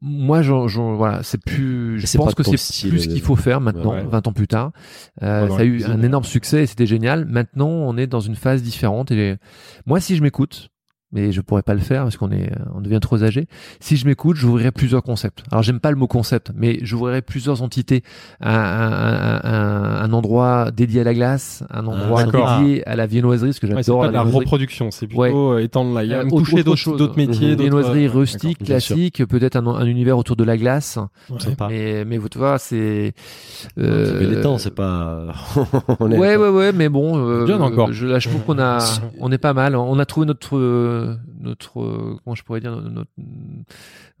Moi, j'en- voilà, c'est plus, je pense que c'est plus ce qu'il faut faire maintenant, ouais. 20 ans plus tard. Ça a eu cuisine, un énorme succès et c'était génial. Maintenant, on est dans une phase différente et moi, si je m'écoute, mais je pourrais pas le faire parce qu'on est, on devient trop âgé. Si je m'écoute, j'ouvrirai plusieurs concepts. Alors j'aime pas le mot concept, mais j'ouvrirai plusieurs entités. Un, un, un, un- endroit dédié à la glace, un endroit d'accord. dédié à la viennoiserie, parce que Ouais, c'est j'adore pas de la viennoiserie. reproduction, c'est plutôt euh, étendre la gamme, Euh, toucher autre d'autres d'autres métiers, Mhm. d'autres- viennoiserie rustique, bien classique, peut-être un, un univers autour de la glace. Ouais. Mais, mais vous tu vois, c'est. Fait des temps, c'est pas. on est- Ouais, ouais, ouais, mais bon, euh, Jeune encore. Je, là, je trouve qu'on a, on est pas mal. On a trouvé notre, euh, notre, euh, comment je pourrais dire, notre,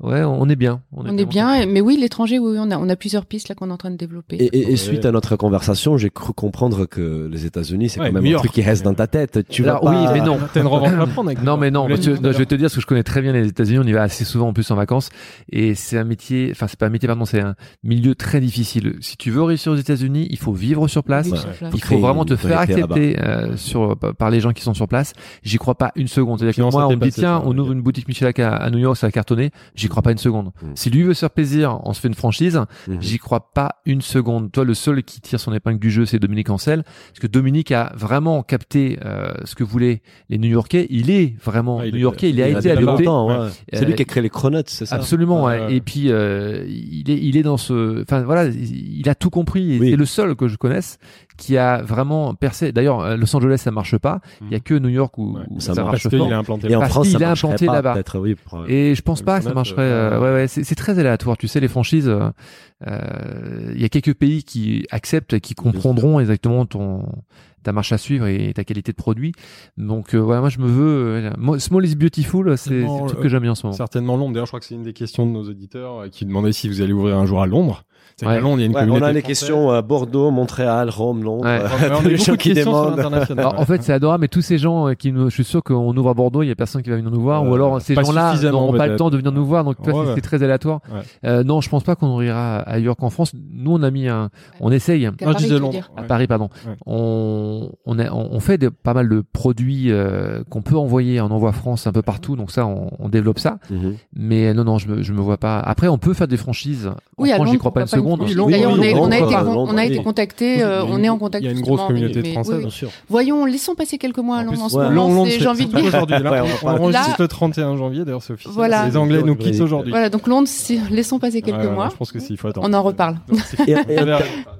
ouais, on est bien. On est bien, mais oui, l'étranger, oui, oui, on a, on a plusieurs pistes là qu'on est en train de développer. Et, et- et Ouais. suite à notre conversation, j'ai cru comprendre que les États-Unis, c'est Ouais, quand même un truc qui reste dans ta tête. Tu vas Alors, pas... oui, mais non. T'as une revanche à prendre avec Non, mais non, parce je vais te dire parce que je connais très bien les États-Unis. On y va assez souvent en plus en vacances, et c'est un métier. Enfin, c'est pas un métier, pardon, c'est un milieu très difficile. Si tu veux réussir aux États-Unis, il faut vivre sur place. Ouais. Il faut vraiment te faire accepter euh, sur par les gens qui sont sur place. J'y crois pas une seconde. C'est-à-dire moi, on me dit tiens, on ouvre une boutique Michelak à, à New York, ça va cartonner. J'y crois pas une seconde. Mm. Si lui veut se faire plaisir, on se fait une franchise. Mhm. J'y crois pas une seconde. Toi, le seul qui tire son épingle du jeu, c'est Dominique Ancel, parce que Dominique a vraiment capté euh, ce que voulaient les New-Yorkais. Il est vraiment Ouais, il est- New-Yorkais. Il, a été adopté. longtemps, ouais. C'est lui qui a créé les Cronuts, c'est ça Absolument. Ouais, ouais. ouais. Et puis euh, il est, il est dans ce. Enfin voilà, il a tout compris. Oui. C'est le seul que je connaisse qui a vraiment percé. D'ailleurs, euh, Los Angeles, ça marche pas. Il y a que New York où, Ouais. où Ça ça, marche fort. Et en France, ça est marcherait implanté là-bas. Oui. Et je pense pas que ça marcherait. euh, euh, ouais, ouais, c'est très aléatoire. Tu sais, les franchises, euh, euh, il y a quelques pays qui acceptent et qui comprendront exactement ton ta marche à suivre et ta qualité de produit. Donc euh, voilà, moi je me veux. euh, Small is beautiful, c'est truc euh, que j'aime bien en ce moment. Certainement Londres. D'ailleurs, je crois que c'est une des questions de nos auditeurs euh, qui demandaient si vous allez ouvrir un jour à Londres. Ouais. qu'à Londres, il y a une Ouais, communauté on a les française. questions à Bordeaux, Montréal, Rome, Londres. Ouais. Ouais, on a les beaucoup gens de qui demandent. Alors, en fait, c'est adorable, mais tous ces gens euh, qui nous, je suis sûr qu'on ouvre à Bordeaux, il y a personne qui va venir nous voir, Euh, ou alors ces gens-là n'auront pas le temps de venir nous voir, donc c'est- très aléatoire. Ouais. Euh, non, je pense pas qu'on ouvrira ailleurs qu'en France. Nous, on a mis un, on essaye. Non, je Paris, tu veux Londres. À. Paris, pardon. Ouais. On, on, a, on fait de, pas mal de produits euh, qu'on peut envoyer en envoi France un peu partout, donc ça, on, on développe ça. Mhm. Mais non, non, je me, je me vois pas. Après, on peut faire des franchises. Oui, à France, Londres, j'y crois pas une pourquoi seconde. On, oui, est- on a été, on a été oui. contacté, euh, on est en contact. Il y a une grosse communauté mais- de mais Français, oui, bien sûr. Voyons, laissons passer quelques mois à Londres en ce ouais. moment. J'ai envie de dire. aujourd'hui. Là, Ouais, on enregistre Là- le 31 janvier, d'ailleurs, c'est officiel. Voilà. Les Anglais nous quittent aujourd'hui. Voilà, donc Londres, laissons passer quelques Ouais, mois. Je pense que s'il faut attendre. On en reparle.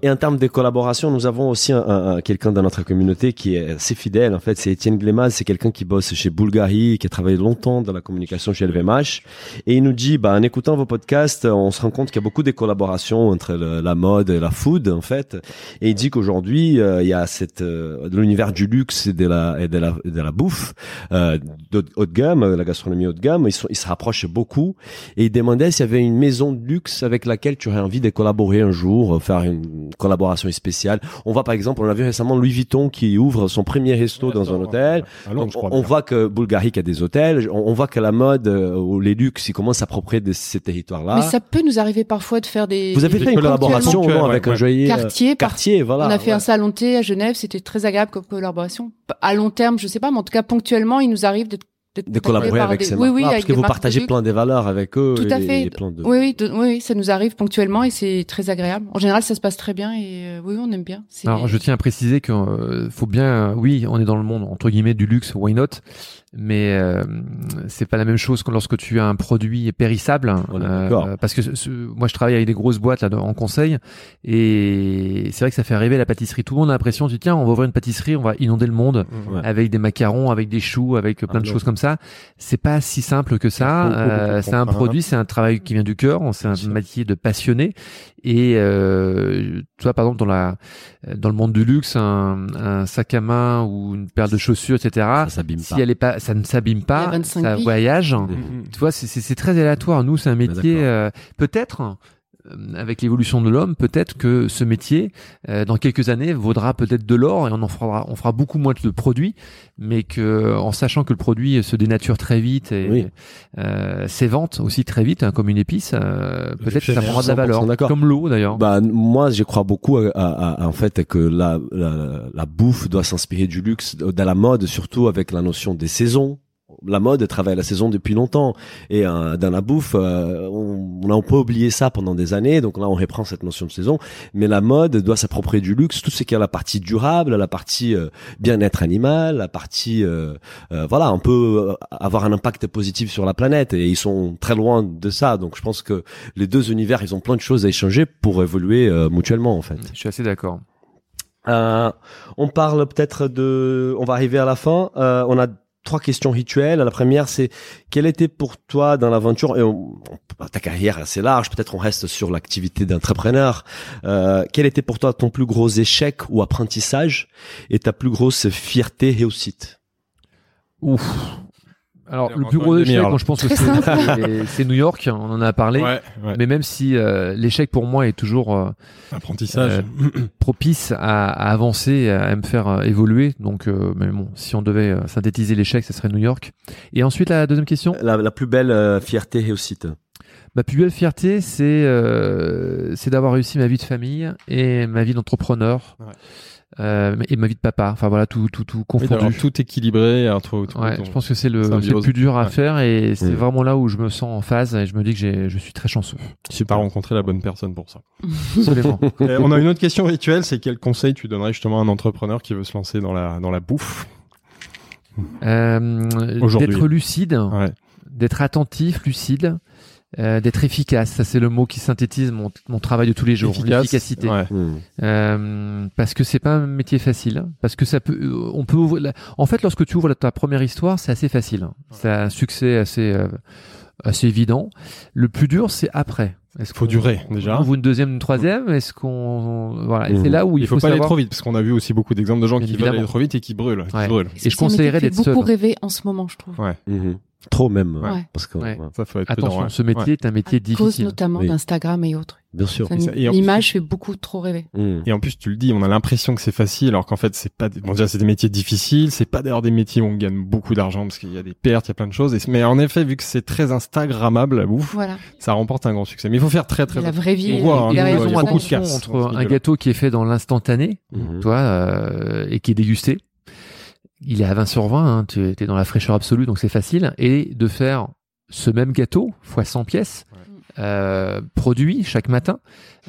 Et, en termes de collaboration, nous avons aussi un, un- un- quelqu'un dans notre communauté qui est assez fidèle. En fait, c'est Étienne Glemaz. C'est quelqu'un qui bosse chez Bulgari, qui a travaillé longtemps dans la communication chez LVMH. Et il nous dit, bah, en écoutant vos podcasts, on se rend compte qu'il y a beaucoup de collaborations entre le- la mode et la food, en fait. Et il dit qu'aujourd'hui, euh, il y a cette euh, de l'univers du luxe et de la et de la, et de la bouffe euh, de haut de gamme, euh, la gastronomie haut de gamme. Ils, sont, ils se rapprochent beaucoup. Et il demandait s'il y avait une maison de luxe avec laquelle tu aurais envie de collaborer un jour, euh, faire une collaboration spéciale. On voit par exemple, on a vu récemment Louis Vuitton qui ouvre son premier resto dans un hôtel. Londres, on, on voit que Bulgari qui a des hôtels, on, on voit que la mode euh, ou les luxes, ils commencent à s'approprier de ces territoires-là. Mais ça peut nous arriver parfois de faire des. Vous avez des- une collaboration non, ouais, avec un ouais. joaillier euh, Cartier, par- Cartier, voilà. on a fait ouais. un salon thé à Genève, c'était très agréable comme collaboration. À long terme, je sais pas, mais en tout cas ponctuellement, il nous arrive d'être de collaborer avec des- ces oui, oui, parce avec que vous partagez plein des valeurs avec eux Tout et, à fait. et plein de Oui, oui, de- oui, ça nous arrive ponctuellement et c'est très agréable. En général, ça se passe très bien et euh, oui, on aime bien. C'est- Alors, je tiens à préciser qu'il faut bien, euh, oui, on est dans le monde entre guillemets du luxe, why not? Mais euh, c'est pas la même chose que lorsque tu as un produit périssable. D'accord. parce que ce- moi, je travaille avec des grosses boîtes là en conseil et c'est vrai que ça fait rêver la pâtisserie. Tout le monde a l'impression, tu dis, tiens, on va ouvrir une pâtisserie, on va inonder le monde Ouais. avec des macarons, avec des choux, avec plein Ah de non. choses comme ça. C'est pas si simple que ça. Euh, c'est un produit, c'est un travail qui vient du cœur. C'est un métier de passionné. Et euh, tu vois, par exemple, dans la dans le monde du luxe, un, un sac à main ou une paire de chaussures, etc. Ça s'abîme Si pas. elle est pas, ça ne s'abîme pas, a 25 ça voyage. Tu vois, c'est- très aléatoire. Nous, c'est un métier. d'accord. euh, peut-être. Euh, Avec l'évolution de l'homme, peut-être que ce métier, euh, dans quelques années, vaudra peut-être de l'or et on en fera, on fera beaucoup moins de produits, mais que, en sachant que le produit se dénature très vite et Oui. euh, s'évente aussi très vite, hein, comme une épice, euh, peut-être que ça prendra de la 100% valeur, comme l'eau d'ailleurs. Bah, moi, je crois beaucoup à, à- à- en fait que la, la, la bouffe doit s'inspirer du luxe, de la mode, surtout avec la notion des saisons. La mode travaille la saison depuis longtemps et euh, dans la bouffe, euh, on, on a un peu oublié ça pendant des années. Donc là, on reprend cette notion de saison. Mais la mode doit s'approprier du luxe, tout ce qui est la partie durable, la partie euh, bien-être animal, la partie euh, euh, voilà, on peut euh, avoir un impact positif sur la planète et ils sont très loin de ça. Donc je pense que les deux univers, ils ont plein de choses à échanger pour évoluer euh, mutuellement en fait. Je suis assez d'accord. Euh, on parle peut-être de, on va arriver à la fin. Euh, on a trois questions rituelles. La première, c'est quel était pour toi dans l'aventure et ta carrière assez large. Peut-être on reste sur l'activité d'entrepreneur. Euh, quel était pour toi ton plus gros échec ou apprentissage et ta plus grosse fierté réussite? Ouf. Alors, le plus gros échec, moi, je pense que c'est- New York. On en a parlé. Ouais, ouais. Mais même si euh, l'échec pour moi est toujours euh, Apprentissage. propice à, à avancer, à, me faire euh, évoluer. Donc, euh, mais bon, si on devait euh, synthétiser l'échec, ce serait New York. Et ensuite, la deuxième question? la, la plus belle euh, fierté réussite Ma plus belle fierté, c'est euh, c'est d'avoir réussi ma vie de famille et ma vie d'entrepreneur. Ouais. Euh, et ma vie de papa. Enfin voilà, tout tout tout Oui, confondu. d'avoir tout équilibré entre tout, Ouais, ton- je pense que c'est le, le plus dur à Ouais. faire et c'est vraiment là où je me sens en phase et je me dis que j'ai, je suis très chanceux. Tu pas rencontré la bonne personne pour ça. Absolument. Et on a une autre question rituelle, c'est quel conseil tu donnerais justement à un entrepreneur qui veut se lancer dans la dans la bouffe? Euh, Aujourd'hui. d'être lucide, Ouais. d'être attentif, lucide, euh, d'être efficace. Ça, c'est le mot qui synthétise mon, mon travail de tous les jours. Efficace. L'efficacité. Ouais. Mmh. Euh, parce que c'est pas un métier facile. Parce que ça peut, on peut ouvrir. la- En fait, lorsque tu ouvres ta première histoire, c'est assez facile. C'est un succès assez, euh, assez évident. Le plus dur, c'est après. Est-ce Faut qu'on- durer, déjà. On ouvre une deuxième, une troisième? Est-ce qu'on, voilà. Et Mhm. c'est là où il, Il faut, pas aller trop vite parce qu'on a vu aussi beaucoup d'exemples de gens Bien qui veulent aller trop vite et qui brûlent. qui brûlent. Et je conseillerais d'être seul. beaucoup rêver en ce moment, je trouve. Ouais. Mmh. Trop même. Ouais. Parce que, Ouais. Ça faut être Attention, ce métier est un métier à cause difficile. notamment Oui. d'Instagram et autres. Bien sûr. L'image fait beaucoup trop rêver. Mmh. Et en plus, tu le dis, on a l'impression que c'est facile, alors qu'en fait, c'est pas. Des... Bon, déjà, c'est des métiers difficiles. C'est pas d'ailleurs des métiers où on gagne beaucoup d'argent parce qu'il y a des pertes, il y a plein de choses. Et... Mais en effet, vu que c'est très Instagrammable, bouffe, Voilà. ça remporte un grand succès. Mais il faut faire très très. La vraie vie. On voit, hein, il y a beaucoup de casse entre dans ce un gâteau qui est fait dans l'instantané, Mhm. toi, euh, et qui est dégusté. Il est à 20 sur 20, hein, tu es dans la fraîcheur absolue, donc c'est facile. Et de faire ce même gâteau, fois 100 pièces, euh, produit chaque matin,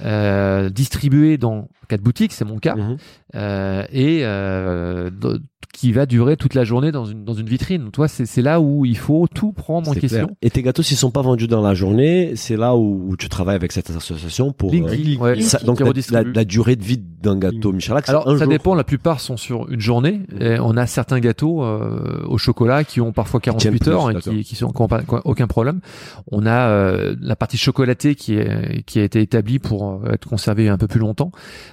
euh, distribué dans quatre boutiques, c'est mon cas, Mhm. euh, et euh, de- qui va durer toute la journée dans une, dans une vitrine. Toi, c'est c'est là où il faut tout prendre en question. clair. Et tes gâteaux, s'ils sont pas vendus dans la journée, c'est là où, où tu travailles avec cette association pour Link, euh, link, ouais, ça- donc la, la- la durée de vie d'un gâteau Michelin. Alors un ça jour. dépend, la plupart sont sur une journée. Et on a certains gâteaux euh, au chocolat qui ont parfois 48 tiennent heures plus, et qui, d'accord. qui sont qui ont pas- quoi- aucun problème. On a euh, la partie chocolatée qui est qui a été établie pour euh, être conservée un peu plus longtemps.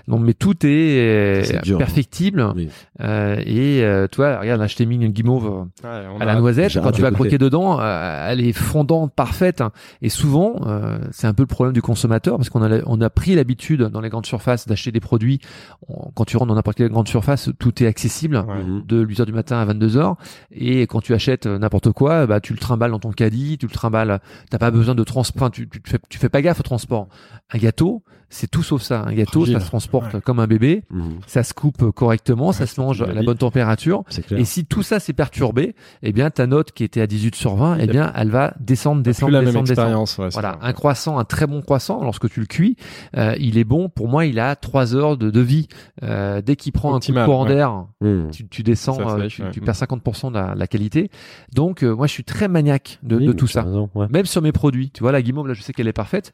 Donc mais tout est, euh, hein. perfectible. Oui. Euh, et euh, toi, regarde, là je t'ai mis une guimauve euh, Ouais, on à la noisette. Quand tu vas croquer dedans, euh, elle est fondante, parfaite. hein. Et souvent, euh, c'est un peu le problème du consommateur parce qu'on a, on a pris l'habitude dans les grandes surfaces d'acheter des produits. On- quand tu rentres dans n'importe quelle grande surface, tout est accessible. Ouais. Mhm. De 8h du matin à 22h et quand tu achètes n'importe quoi bah tu le trimbales dans ton caddie tu le trimbales t'as pas besoin de transport tu, tu, fais pas gaffe au transport. Un gâteau c'est tout sauf ça un gâteau Fragile. ça se transporte Ouais. comme un bébé Mhm. ça se coupe correctement ça se mange à la bonne température et si tout ça s'est perturbé, eh bien ta note qui était à 18 sur 20, eh bien elle va descendre, descendre, la même descendre, descendre. ouais, Voilà, un croissant, un très bon croissant, lorsque tu le cuis, euh, il est bon. Pour moi, il a 3 heures de, de vie. Euh, dès qu'il prend Optimal, un coup de courant d'air, Mhm. tu, tu descends, Ça euh, tu, perds 50% de la, la qualité. Donc, moi, je suis très maniaque de, Oui, de mais tout ça. raison. Même sur mes produits, tu vois la guimauve là, je sais qu'elle est parfaite.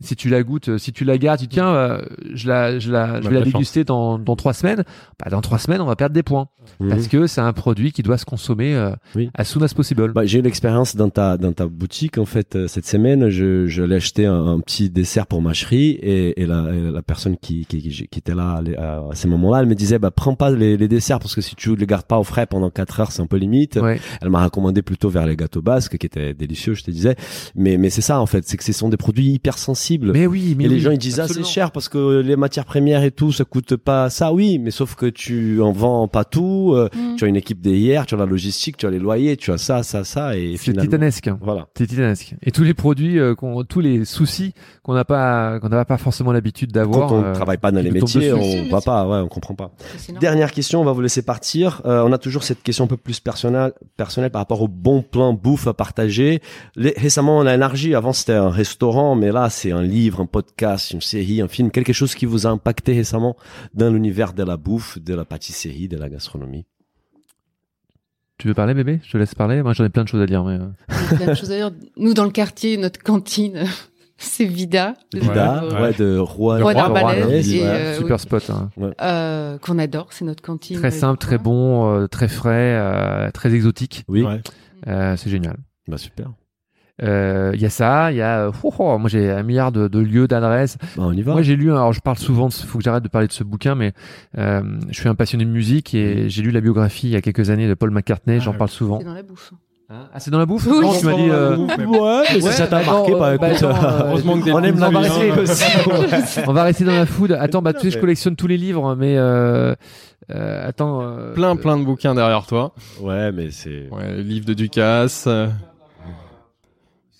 Si tu la goûtes, euh, si tu la gardes, tu dis, tiens, euh, je la, je la, je vais la déguster dans dans trois semaines. Bah, dans trois semaines, on va perdre des points parce que c'est un produit qui doit se consommer euh, Oui. as soon as possible. Bah, j'ai eu l'expérience dans ta dans ta boutique en fait euh, cette semaine je je l'ai acheté un, un petit dessert pour ma chérie et, et la et la personne qui, qui qui était là à, les- à ces moments-là elle me disait bah prends pas les, les desserts parce que si tu les gardes pas au frais pendant 4 heures c'est un peu limite Ouais. elle m'a recommandé plutôt vers les gâteaux basques qui étaient délicieux je te disais mais mais c'est ça en fait c'est que ce sont des produits hyper sensibles Mais oui, mais et les oui, gens ils disent ah c'est cher parce que les matières premières et tout ça coûte pas ça oui mais sauf que tu en vends pas tout euh, Mm. tu as une équipe derrière tu as la logistique tu as les loyers tu as ça ça ça et C'est titanesque. voilà C'est titanesque. Et tous les produits, euh, qu'on, tous les soucis qu'on n'a pas, qu'on n'a pas forcément l'habitude d'avoir. quand on euh, travaille pas dans les métiers, on sûr. pas, ouais, on comprend pas. Dernière question, on va vous laisser partir. Euh, on a toujours cette question un peu plus personnelle, personnelle par rapport au bon plan bouffe à partager. Les- récemment, on a élargi. Avant, c'était un restaurant, mais là, c'est un livre, un podcast, une série, un film, quelque chose qui vous a impacté récemment dans l'univers de la bouffe, de la pâtisserie, de la gastronomie. Tu veux parler, bébé? Je te laisse parler. Moi, j'en ai plein de choses à dire. Mais... euh, Il y a plein de choses à dire. Nous, dans le quartier, notre cantine, c'est Vida. Vida, Euh, ouais, de Roi, Roi Roi et, euh, super oui, spot. hein. euh, qu'on adore, c'est notre cantine. Très simple, très bon, euh, très frais, euh, très exotique. Oui, Ouais. Euh, c'est génial. bah super. Euh, Il y a ça, il y a. euh, oh, oh, moi, j'ai un milliard de, de lieux, d'adresses. Bah, on y va. Moi, j'ai lu. Alors, je parle souvent. Il faut que j'arrête de parler de ce bouquin, mais euh, je suis un passionné de musique et j'ai lu la biographie il y a quelques années de Paul McCartney. J'en Ah, parle souvent. C'est dans la bouffe. Ah, c'est dans la bouffe? Oui, Non, c'est tu m'as dans dit. la euh, bouffe. mais- Ouais, mais Ouais, si ça t'a bah marqué, bah euh, bah écoute, non, euh, euh, Heureusement que des on aime la hein. aussi. ouais. On va rester dans la food. Attends, bah tu sais, je collectionne tous les livres, mais euh, euh, attends. euh, Plein, plein de bouquins derrière toi. Ouais, mais c'est. Ouais, livre de Ducasse.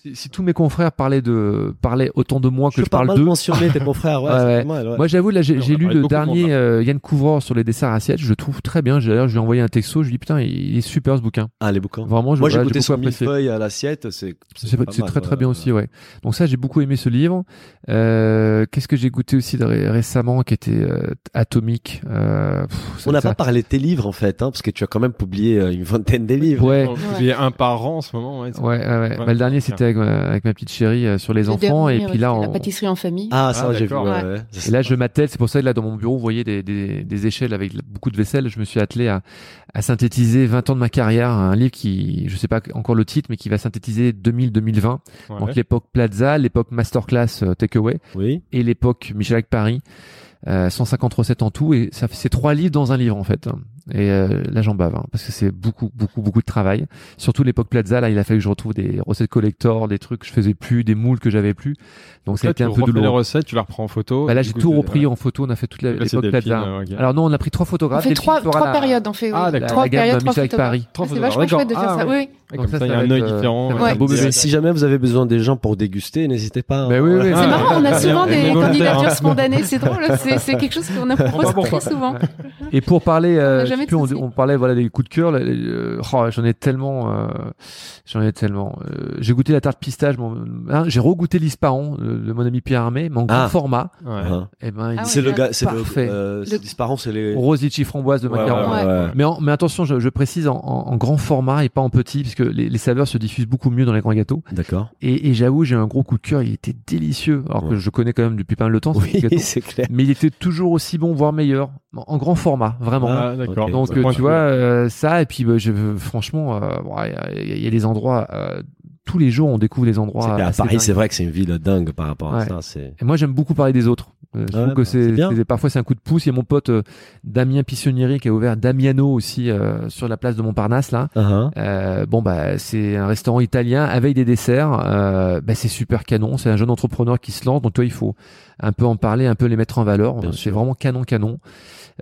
Si, si tous mes confrères parlaient de parlaient autant de moi que je, pas parle d'eux, mentionner tes confrères. Ouais, Ouais, ouais. mal, ouais. Moi, j'avoue, là, j'ai lu le dernier euh, Yann Couvreur sur les desserts assiettes. Je le trouve très bien. D'ailleurs, je lui ai envoyé un texto. Je lui ai dit putain, il est super ce bouquin. Ah, les bouquins. Vraiment, je, Moi, j'ai goûté beaucoup apprécié. millefeuille à l'assiette. C'est très très ouais, bien ouais. aussi, ouais. Donc ça, j'ai beaucoup aimé ce livre. Euh, Qu'est-ce que j'ai goûté aussi ré- récemment, qui était euh, atomique. Euh, pff, On n'a pas parlé de tes livres en fait, hein, parce que tu as quand même publié une vingtaine de livres. Ouais. Un par an en ce moment. Ouais, Ouais, Bah, le dernier, c'était avec, ma- avec ma petite chérie euh, sur les Le enfants, et puis là, on, la pâtisserie en famille. Ah, ça, Ah, j'ai vu. ouais, Ouais. Et là, je m'attelle, c'est pour ça que là, dans mon bureau, vous voyez des, des, des échelles avec beaucoup de vaisselle. Je me suis attelé à, à synthétiser 20 ans de ma carrière, un livre qui, je sais pas encore le titre, mais qui va synthétiser 2000-2020. Ouais. Donc l'époque Plaza, l'époque Masterclass euh, Takeaway Oui. et l'époque Michelak Paris. Euh, 150 recettes en tout et ça fait c'est trois livres dans un livre en fait et euh, là j'en bave hein, parce que c'est beaucoup beaucoup beaucoup de travail surtout l'époque Plaza là il a fallu que je retrouve des recettes collector des trucs que je faisais plus des moules que j'avais plus donc ça a Là, été tu un peu refais les douloureux recettes, tu la reprends en photo. bah là j'ai tout repris ouais. en photo on a fait toute la- l'époque Plaza euh, alors non on a pris trois photographes On fait trois, trois la- périodes, on fait Ah, d'accord. trois La périodes, trois photographes. Paris. Trois C'est vachement chouette de faire ça. Ah, Oui, comme ça, il y a un œil euh, différent. Si jamais vous avez besoin des gens pour déguster, n'hésitez pas. hein. Oui, oui, oui. C'est Ah, marrant, on a bien, souvent des candidatures spontanées, c'est drôle, c'est c'est quelque chose qu'on a propose très souvent. Et pour parler, euh, jamais plus, on, on parlait voilà des coups de cœur. là, euh, oh, j'en ai tellement, euh, j'en ai tellement. Euh, j'ai goûté la tarte pistache. Bon, hein, j'ai regoûté l'ispahan de, de mon ami Pierre Armé, mais en grand Ah. format. Ouais. Hein. Et ben, il Ah C'est le gars, c'est le, Parfait. euh, c'est Le- disparant, c'est les. rose litchi framboise de Ouais, macaron. ouais, ouais, ouais. Mais, en- mais attention, je, je précise en, en- en grand format et pas en petit, puisque les, les saveurs se diffusent beaucoup mieux dans les grands gâteaux. D'accord. Et, et j'avoue, j'ai un gros coup de cœur. Il était délicieux, alors que je connais quand même depuis pas mal de temps. Oui, c'est clair. Mais il était toujours aussi bon, voire meilleur, en grand format, vraiment. Ah. Donc Ouais, euh, tu vois euh, ça et puis bah, je franchement euh, ouais, il y, a- il y a des endroits euh, tous les jours on découvre des endroits assez Paris, c'est vrai que c'est une ville dingue par rapport à ça. C'est. Et moi j'aime beaucoup parler des autres. Euh, je Ouais, trouve que bah, c'est parfois c'est un coup de pouce. Il y a mon pote euh, Damien Pissonnieri qui a ouvert Damiano aussi euh, sur la place de Montparnasse là. Euh, bon bah c'est un restaurant italien avec des desserts. Euh, bah, c'est super canon. C'est un jeune entrepreneur qui se lance. Donc toi il faut un peu en parler, un peu les mettre en valeur. C'est vraiment canon canon.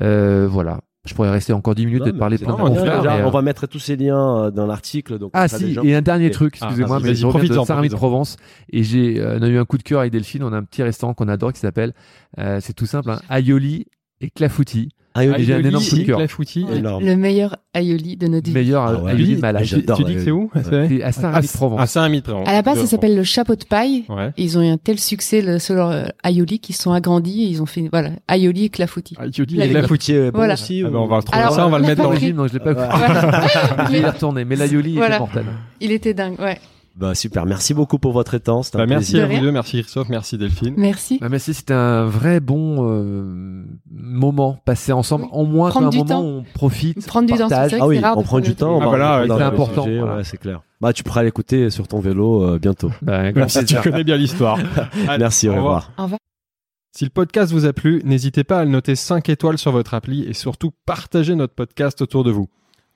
Euh, voilà. Je pourrais rester encore 10 minutes Non, et parler plein de euh, On va mettre tous ces liens euh, dans l'article. Donc Ah si, et un dernier truc, Ah, excusez-moi, mais je reviens de Saint-Rémy de. Provence et j'ai, euh, on a eu un coup de cœur avec Delphine, on a un petit restaurant qu'on adore qui s'appelle, euh, c'est tout simple, hein, Aioli et Clafoutis. Ah, oui, Ah, j'ai un énorme coup de cœur. Énorme. Le meilleur aioli de notre vie. Meilleur Ah ouais. Aioli malade. J'adore, Tu dis que c'est où. C'est à Saint-Rémy de À Provence. Saint-Rémy de Provence. À la base, ça s'appelle le chapeau de paille. Ouais. Ils ont eu un tel succès le, sur leur euh, aioli qu'ils se sont agrandis et ils ont fait voilà aioli et clafoutis. Ah, tu dis La Et la Clafoutis est bon Voilà. aussi. Ah ou- on va retrouver Alors, ça, on va le mettre dans le. L'origine, donc je l'ai pas. Voilà. Je vais y retourner, mais l'Aioli Voilà. était mortel. Il était dingue. Ouais. Bah super, merci beaucoup pour votre temps. C'était un Bah, merci plaisir. à vous deux, merci Christophe, merci Delphine. Merci. Bah, merci, c'était un vrai bon euh, moment passé ensemble. Oui. En moins Prendre qu'un du moment temps. où on profite, Prendre du temps, partage. Ah que oui, c'est rare on prend du temps. temps. on Ah, c'est important, sujet, voilà. ouais, c'est clair. Bah tu pourras l'écouter sur ton vélo euh, bientôt. Bah, Comme si tu connais bien l'histoire. Merci, au revoir. Au revoir. Si le podcast vous a plu, n'hésitez pas à le noter 5 étoiles sur votre appli et surtout partagez notre podcast autour de vous.